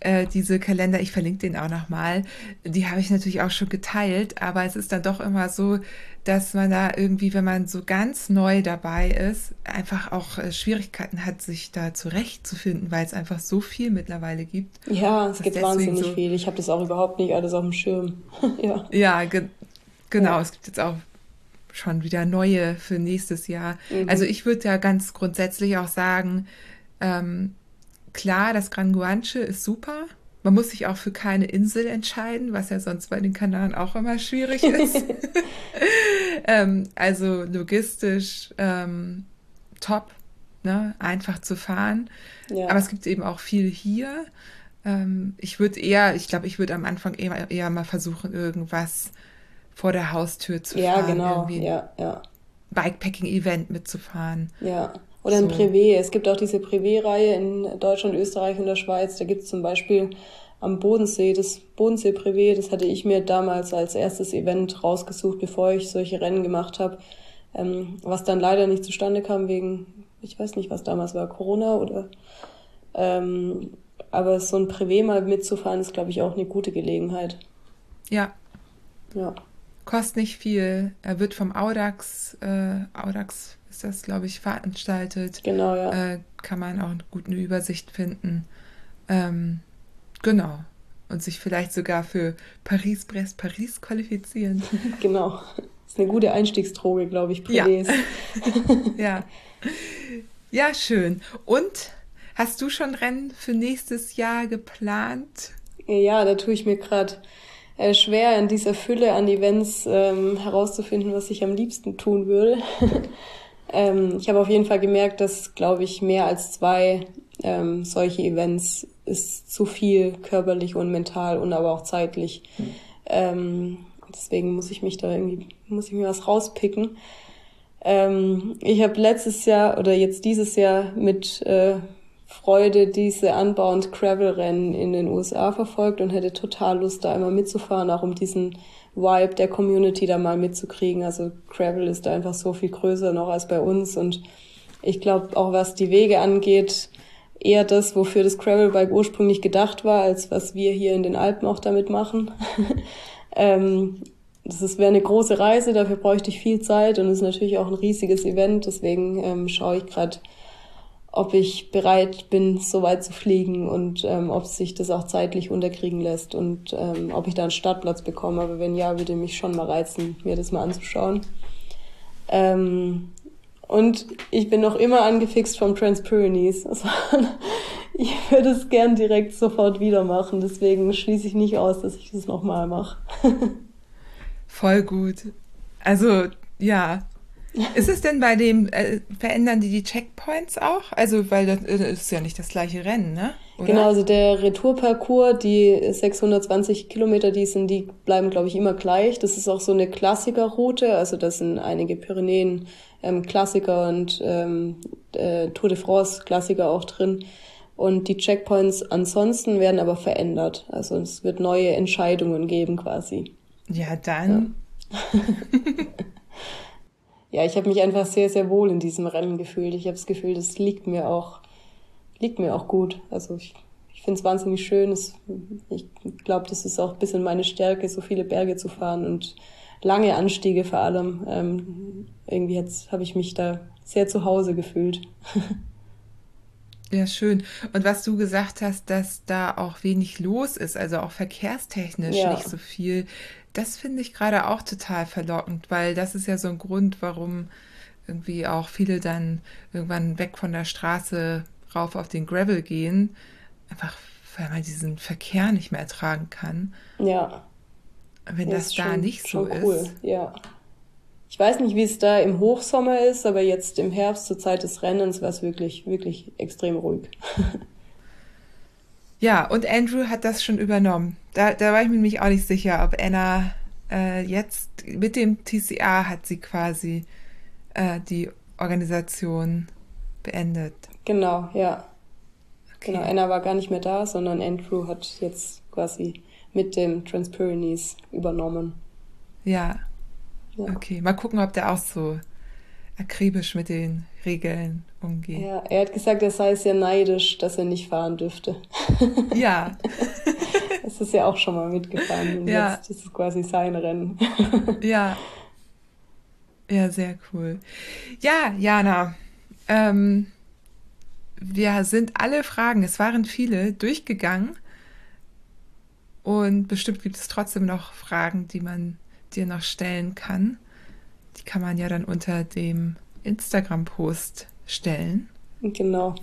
äh, diese Kalender, ich verlinke den auch nochmal, die habe ich natürlich auch schon geteilt, aber es ist dann doch immer so, dass man da irgendwie, wenn man so ganz neu dabei ist, einfach auch äh, Schwierigkeiten hat, sich da zurechtzufinden, weil es einfach so viel mittlerweile gibt. Ja, es gibt wahnsinnig so viel. Ich habe das auch überhaupt nicht alles auf dem Schirm. ja, ja ge genau. Ja. Es gibt jetzt auch schon wieder neue für nächstes Jahr. Mhm. Also ich würde ja ganz grundsätzlich auch sagen, ähm, klar, das Gran Guanche ist super. Man muss sich auch für keine Insel entscheiden, was ja sonst bei den Kanaren auch immer schwierig ist. ähm, also logistisch ähm, top, ne? einfach zu fahren. Ja. Aber es gibt eben auch viel hier. Ähm, ich würde eher, ich glaube, ich würde am Anfang eher, eher mal versuchen, irgendwas vor der Haustür zu ja, fahren. Genau. Ja, ja. Bikepacking-Event mitzufahren. Ja. Oder ein so. Privé. Es gibt auch diese Privé-Reihe in Deutschland, Österreich und der Schweiz. Da gibt es zum Beispiel am Bodensee, das Bodensee Privé, das hatte ich mir damals als erstes Event rausgesucht, bevor ich solche Rennen gemacht habe. Ähm, was dann leider nicht zustande kam wegen, ich weiß nicht, was damals war, Corona oder. Ähm, aber so ein Privé mal mitzufahren, ist, glaube ich, auch eine gute Gelegenheit. Ja. Ja. Kostet nicht viel. Er wird vom Audax, äh, Audax ist das, glaube ich, veranstaltet. Genau, ja. Äh, kann man auch gut eine Übersicht finden. Ähm, genau. Und sich vielleicht sogar für Paris-Brest-Paris qualifizieren. genau. Das ist eine gute Einstiegsdroge, glaube ich, Privés. Ja. ja. Ja, schön. Und hast du schon Rennen für nächstes Jahr geplant? Ja, da tue ich mir gerade äh, schwer in dieser Fülle an Events ähm, herauszufinden, was ich am liebsten tun würde. ähm, ich habe auf jeden Fall gemerkt, dass, glaube ich, mehr als zwei ähm, solche Events ist zu viel körperlich und mental und aber auch zeitlich. Ähm, deswegen muss ich mich da irgendwie, muss ich mir was rauspicken. Ähm, ich habe letztes Jahr oder jetzt dieses Jahr mit äh, Freude diese Unbound Gravel Rennen in den USA verfolgt und hätte total Lust, da einmal mitzufahren, auch um diesen Vibe der Community da mal mitzukriegen. Also Gravel ist da einfach so viel größer noch als bei uns und ich glaube auch was die Wege angeht, eher das, wofür das Gravelbike ursprünglich gedacht war, als was wir hier in den Alpen auch damit machen. ähm, das wäre eine große Reise, dafür bräuchte ich viel Zeit und ist natürlich auch ein riesiges Event. Deswegen ähm, schaue ich gerade ob ich bereit bin, so weit zu fliegen und ähm, ob sich das auch zeitlich unterkriegen lässt und ähm, ob ich da einen Startplatz bekomme. Aber wenn ja, würde mich schon mal reizen, mir das mal anzuschauen. Ähm, Und ich bin noch immer angefixt vom Transpyrenees. Also, ich würde es gern direkt sofort wieder machen. Deswegen schließe ich nicht aus, dass ich das nochmal mache. Voll gut. Also, ja. Ist es denn bei dem, äh, verändern die die Checkpoints auch? Also, weil das, das ist ja nicht das gleiche Rennen, ne? Oder? Genau, also der Retourparcours, die 620 Kilometer, die sind, die bleiben, glaube ich, immer gleich. Das ist auch so eine Klassikerroute, also da sind einige Pyrenäen ähm, Klassiker und ähm, äh, Tour de France Klassiker auch drin. Und die Checkpoints ansonsten werden aber verändert. Also es wird neue Entscheidungen geben quasi. Ja, dann. Ja, ja ich habe mich einfach sehr, sehr wohl in diesem Rennen gefühlt. Ich habe das Gefühl, das liegt mir auch, liegt mir auch gut. Also ich, ich finde es wahnsinnig schön. Es, ich glaube, das ist auch ein bisschen meine Stärke, so viele Berge zu fahren und lange Anstiege vor allem. Ähm, irgendwie habe ich mich da sehr zu Hause gefühlt. Ja, schön. Und was du gesagt hast, dass da auch wenig los ist, also auch verkehrstechnisch ja. nicht so viel, das finde ich gerade auch total verlockend, weil das ist ja so ein Grund, warum irgendwie auch viele dann irgendwann weg von der Straße rauf auf den Gravel gehen. Einfach, weil man diesen Verkehr nicht mehr ertragen kann. Ja. Wenn das, das da schon, nicht so cool. ist. Ja. Ich weiß nicht, wie es da im Hochsommer ist, aber jetzt im Herbst zur Zeit des Rennens war es wirklich, wirklich extrem ruhig. ja, und Andrew hat das schon übernommen. Da, da war ich mir nämlich auch nicht sicher, ob Anna äh, jetzt mit dem TCA hat sie quasi äh, die Organisation beendet. Genau, ja. Okay. Genau, Anna war gar nicht mehr da, sondern Andrew hat jetzt quasi mit dem Transpyrenees übernommen. Ja, ja. Okay, mal gucken, ob der auch so akribisch mit den Regeln umgeht. Ja, er hat gesagt, er sei sehr neidisch, dass er nicht fahren dürfte. Ja. Es ist ja auch schon mal mitgefahren und ja. jetzt ist es quasi sein Rennen. Ja. Ja, sehr cool. Ja, Jana, ähm, wir sind alle Fragen, es waren viele, durchgegangen. Und bestimmt gibt es trotzdem noch Fragen, die man dir noch stellen kann. Die kann man ja dann unter dem Instagram-Post stellen. Genau.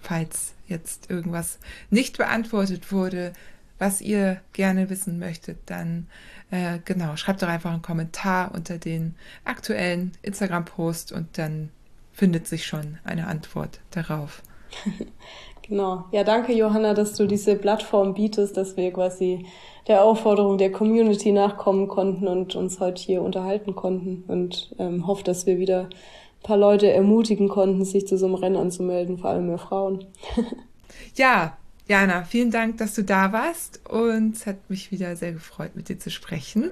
Falls jetzt irgendwas nicht beantwortet wurde, was ihr gerne wissen möchtet, dann äh, genau, schreibt doch einfach einen Kommentar unter den aktuellen Instagram-Post und dann findet sich schon eine Antwort darauf. genau. Ja, danke Johanna, dass du diese Plattform bietest, dass wir quasi der Aufforderung der Community nachkommen konnten und uns heute hier unterhalten konnten und ähm, hoffe, dass wir wieder ein paar Leute ermutigen konnten, sich zu so einem Rennen anzumelden, vor allem mehr Frauen. ja, Jana, vielen Dank, dass du da warst und es hat mich wieder sehr gefreut, mit dir zu sprechen.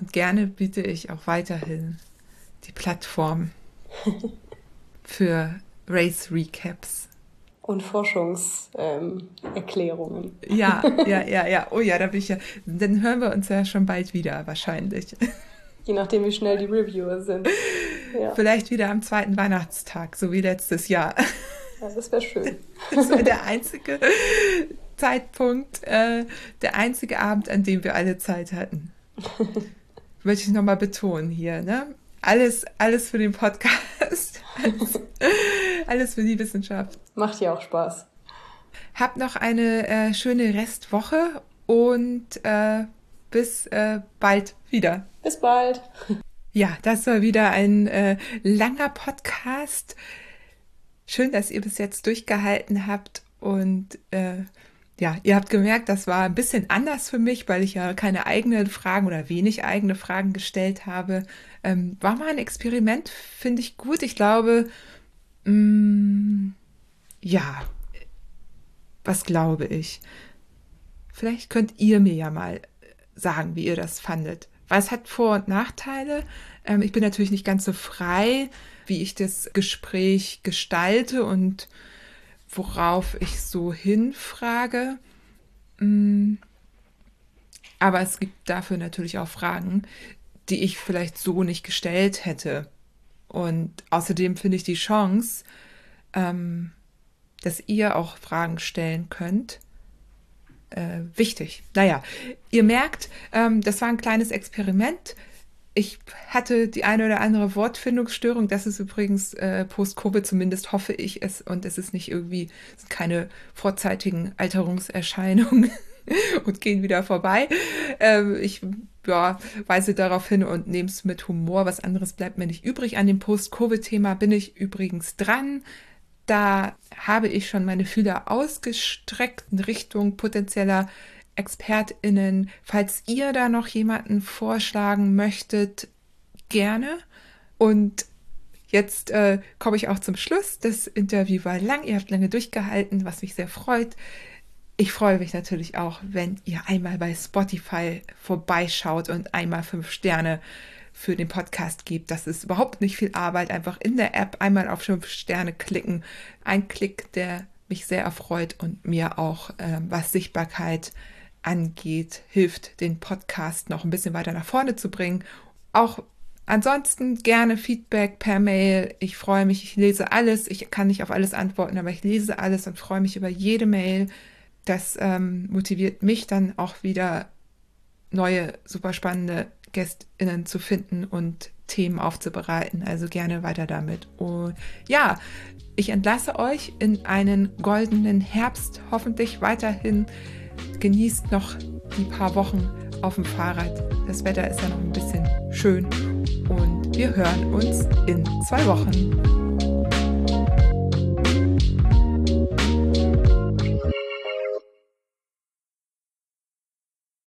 Und gerne biete ich auch weiterhin die Plattform für Race Recaps und Forschungserklärungen. Ähm, ja, ja, ja, ja. Oh ja, da bin ich ja. Dann hören wir uns ja schon bald wieder, wahrscheinlich. Je nachdem, wie schnell die Reviewer sind. Ja. Vielleicht wieder am zweiten Weihnachtstag, so wie letztes Jahr. Ja, das wäre schön. Das wäre der einzige Zeitpunkt, äh, der einzige Abend, an dem wir alle Zeit hatten. Möchte ich nochmal betonen hier, ne? Alles, alles für den Podcast. Alles, für die Wissenschaft. Macht ja auch Spaß. Habt noch eine äh, schöne Restwoche und äh, bis äh, bald wieder. Bis bald. Ja, das war wieder ein äh, langer Podcast. Schön, dass ihr bis jetzt durchgehalten habt und äh, ja, ihr habt gemerkt, das war ein bisschen anders für mich, weil ich ja keine eigenen Fragen oder wenig eigene Fragen gestellt habe. Ähm, war mal ein Experiment, finde ich gut. Ich glaube, mm, ja, was glaube ich? Vielleicht könnt ihr mir ja mal sagen, wie ihr das fandet. Weil es hat Vor- und Nachteile. Ähm, ich bin natürlich nicht ganz so frei, wie ich das Gespräch gestalte und worauf ich so hinfrage. Mm. Aber es gibt dafür natürlich auch Fragen, die ich vielleicht so nicht gestellt hätte. Und außerdem finde ich die Chance, ähm, dass ihr auch Fragen stellen könnt, äh, wichtig. Naja, ihr merkt, ähm, das war ein kleines Experiment. ich hatte die eine oder andere Wortfindungsstörung. Das ist übrigens äh, Post-Covid, zumindest hoffe ich es. Und es ist nicht irgendwie, keine vorzeitigen Alterungserscheinungen und gehen wieder vorbei. Ähm, ich ja, weise darauf hin und nehme es mit Humor. Was anderes bleibt mir nicht übrig. An dem Post-Covid-Thema bin ich übrigens dran. Da habe ich schon meine Fühler ausgestreckt in Richtung potenzieller ExpertInnen. Falls ihr da noch jemanden vorschlagen möchtet, gerne. Und jetzt äh, komme ich auch zum Schluss. Das Interview war lang, ihr habt lange durchgehalten, was mich sehr freut. Ich freue mich natürlich auch, wenn ihr einmal bei Spotify vorbeischaut und einmal fünf Sterne für den Podcast gebt. Das ist überhaupt nicht viel Arbeit. Einfach in der App einmal auf fünf Sterne klicken. Ein Klick, der mich sehr erfreut und mir auch, äh, was Sichtbarkeit angeht, hilft, den Podcast noch ein bisschen weiter nach vorne zu bringen. Auch ansonsten gerne Feedback per Mail. Ich freue mich, ich lese alles. Ich kann nicht auf alles antworten, aber ich lese alles und freue mich über jede Mail. Das ähm, motiviert mich dann auch wieder, neue, super spannende GästInnen zu finden und Themen aufzubereiten. Also gerne weiter damit. Und ja, ich entlasse euch in einen goldenen Herbst, hoffentlich weiterhin. Genießt noch die paar Wochen auf dem Fahrrad. Das Wetter ist ja noch ein bisschen schön. Und wir hören uns in zwei Wochen.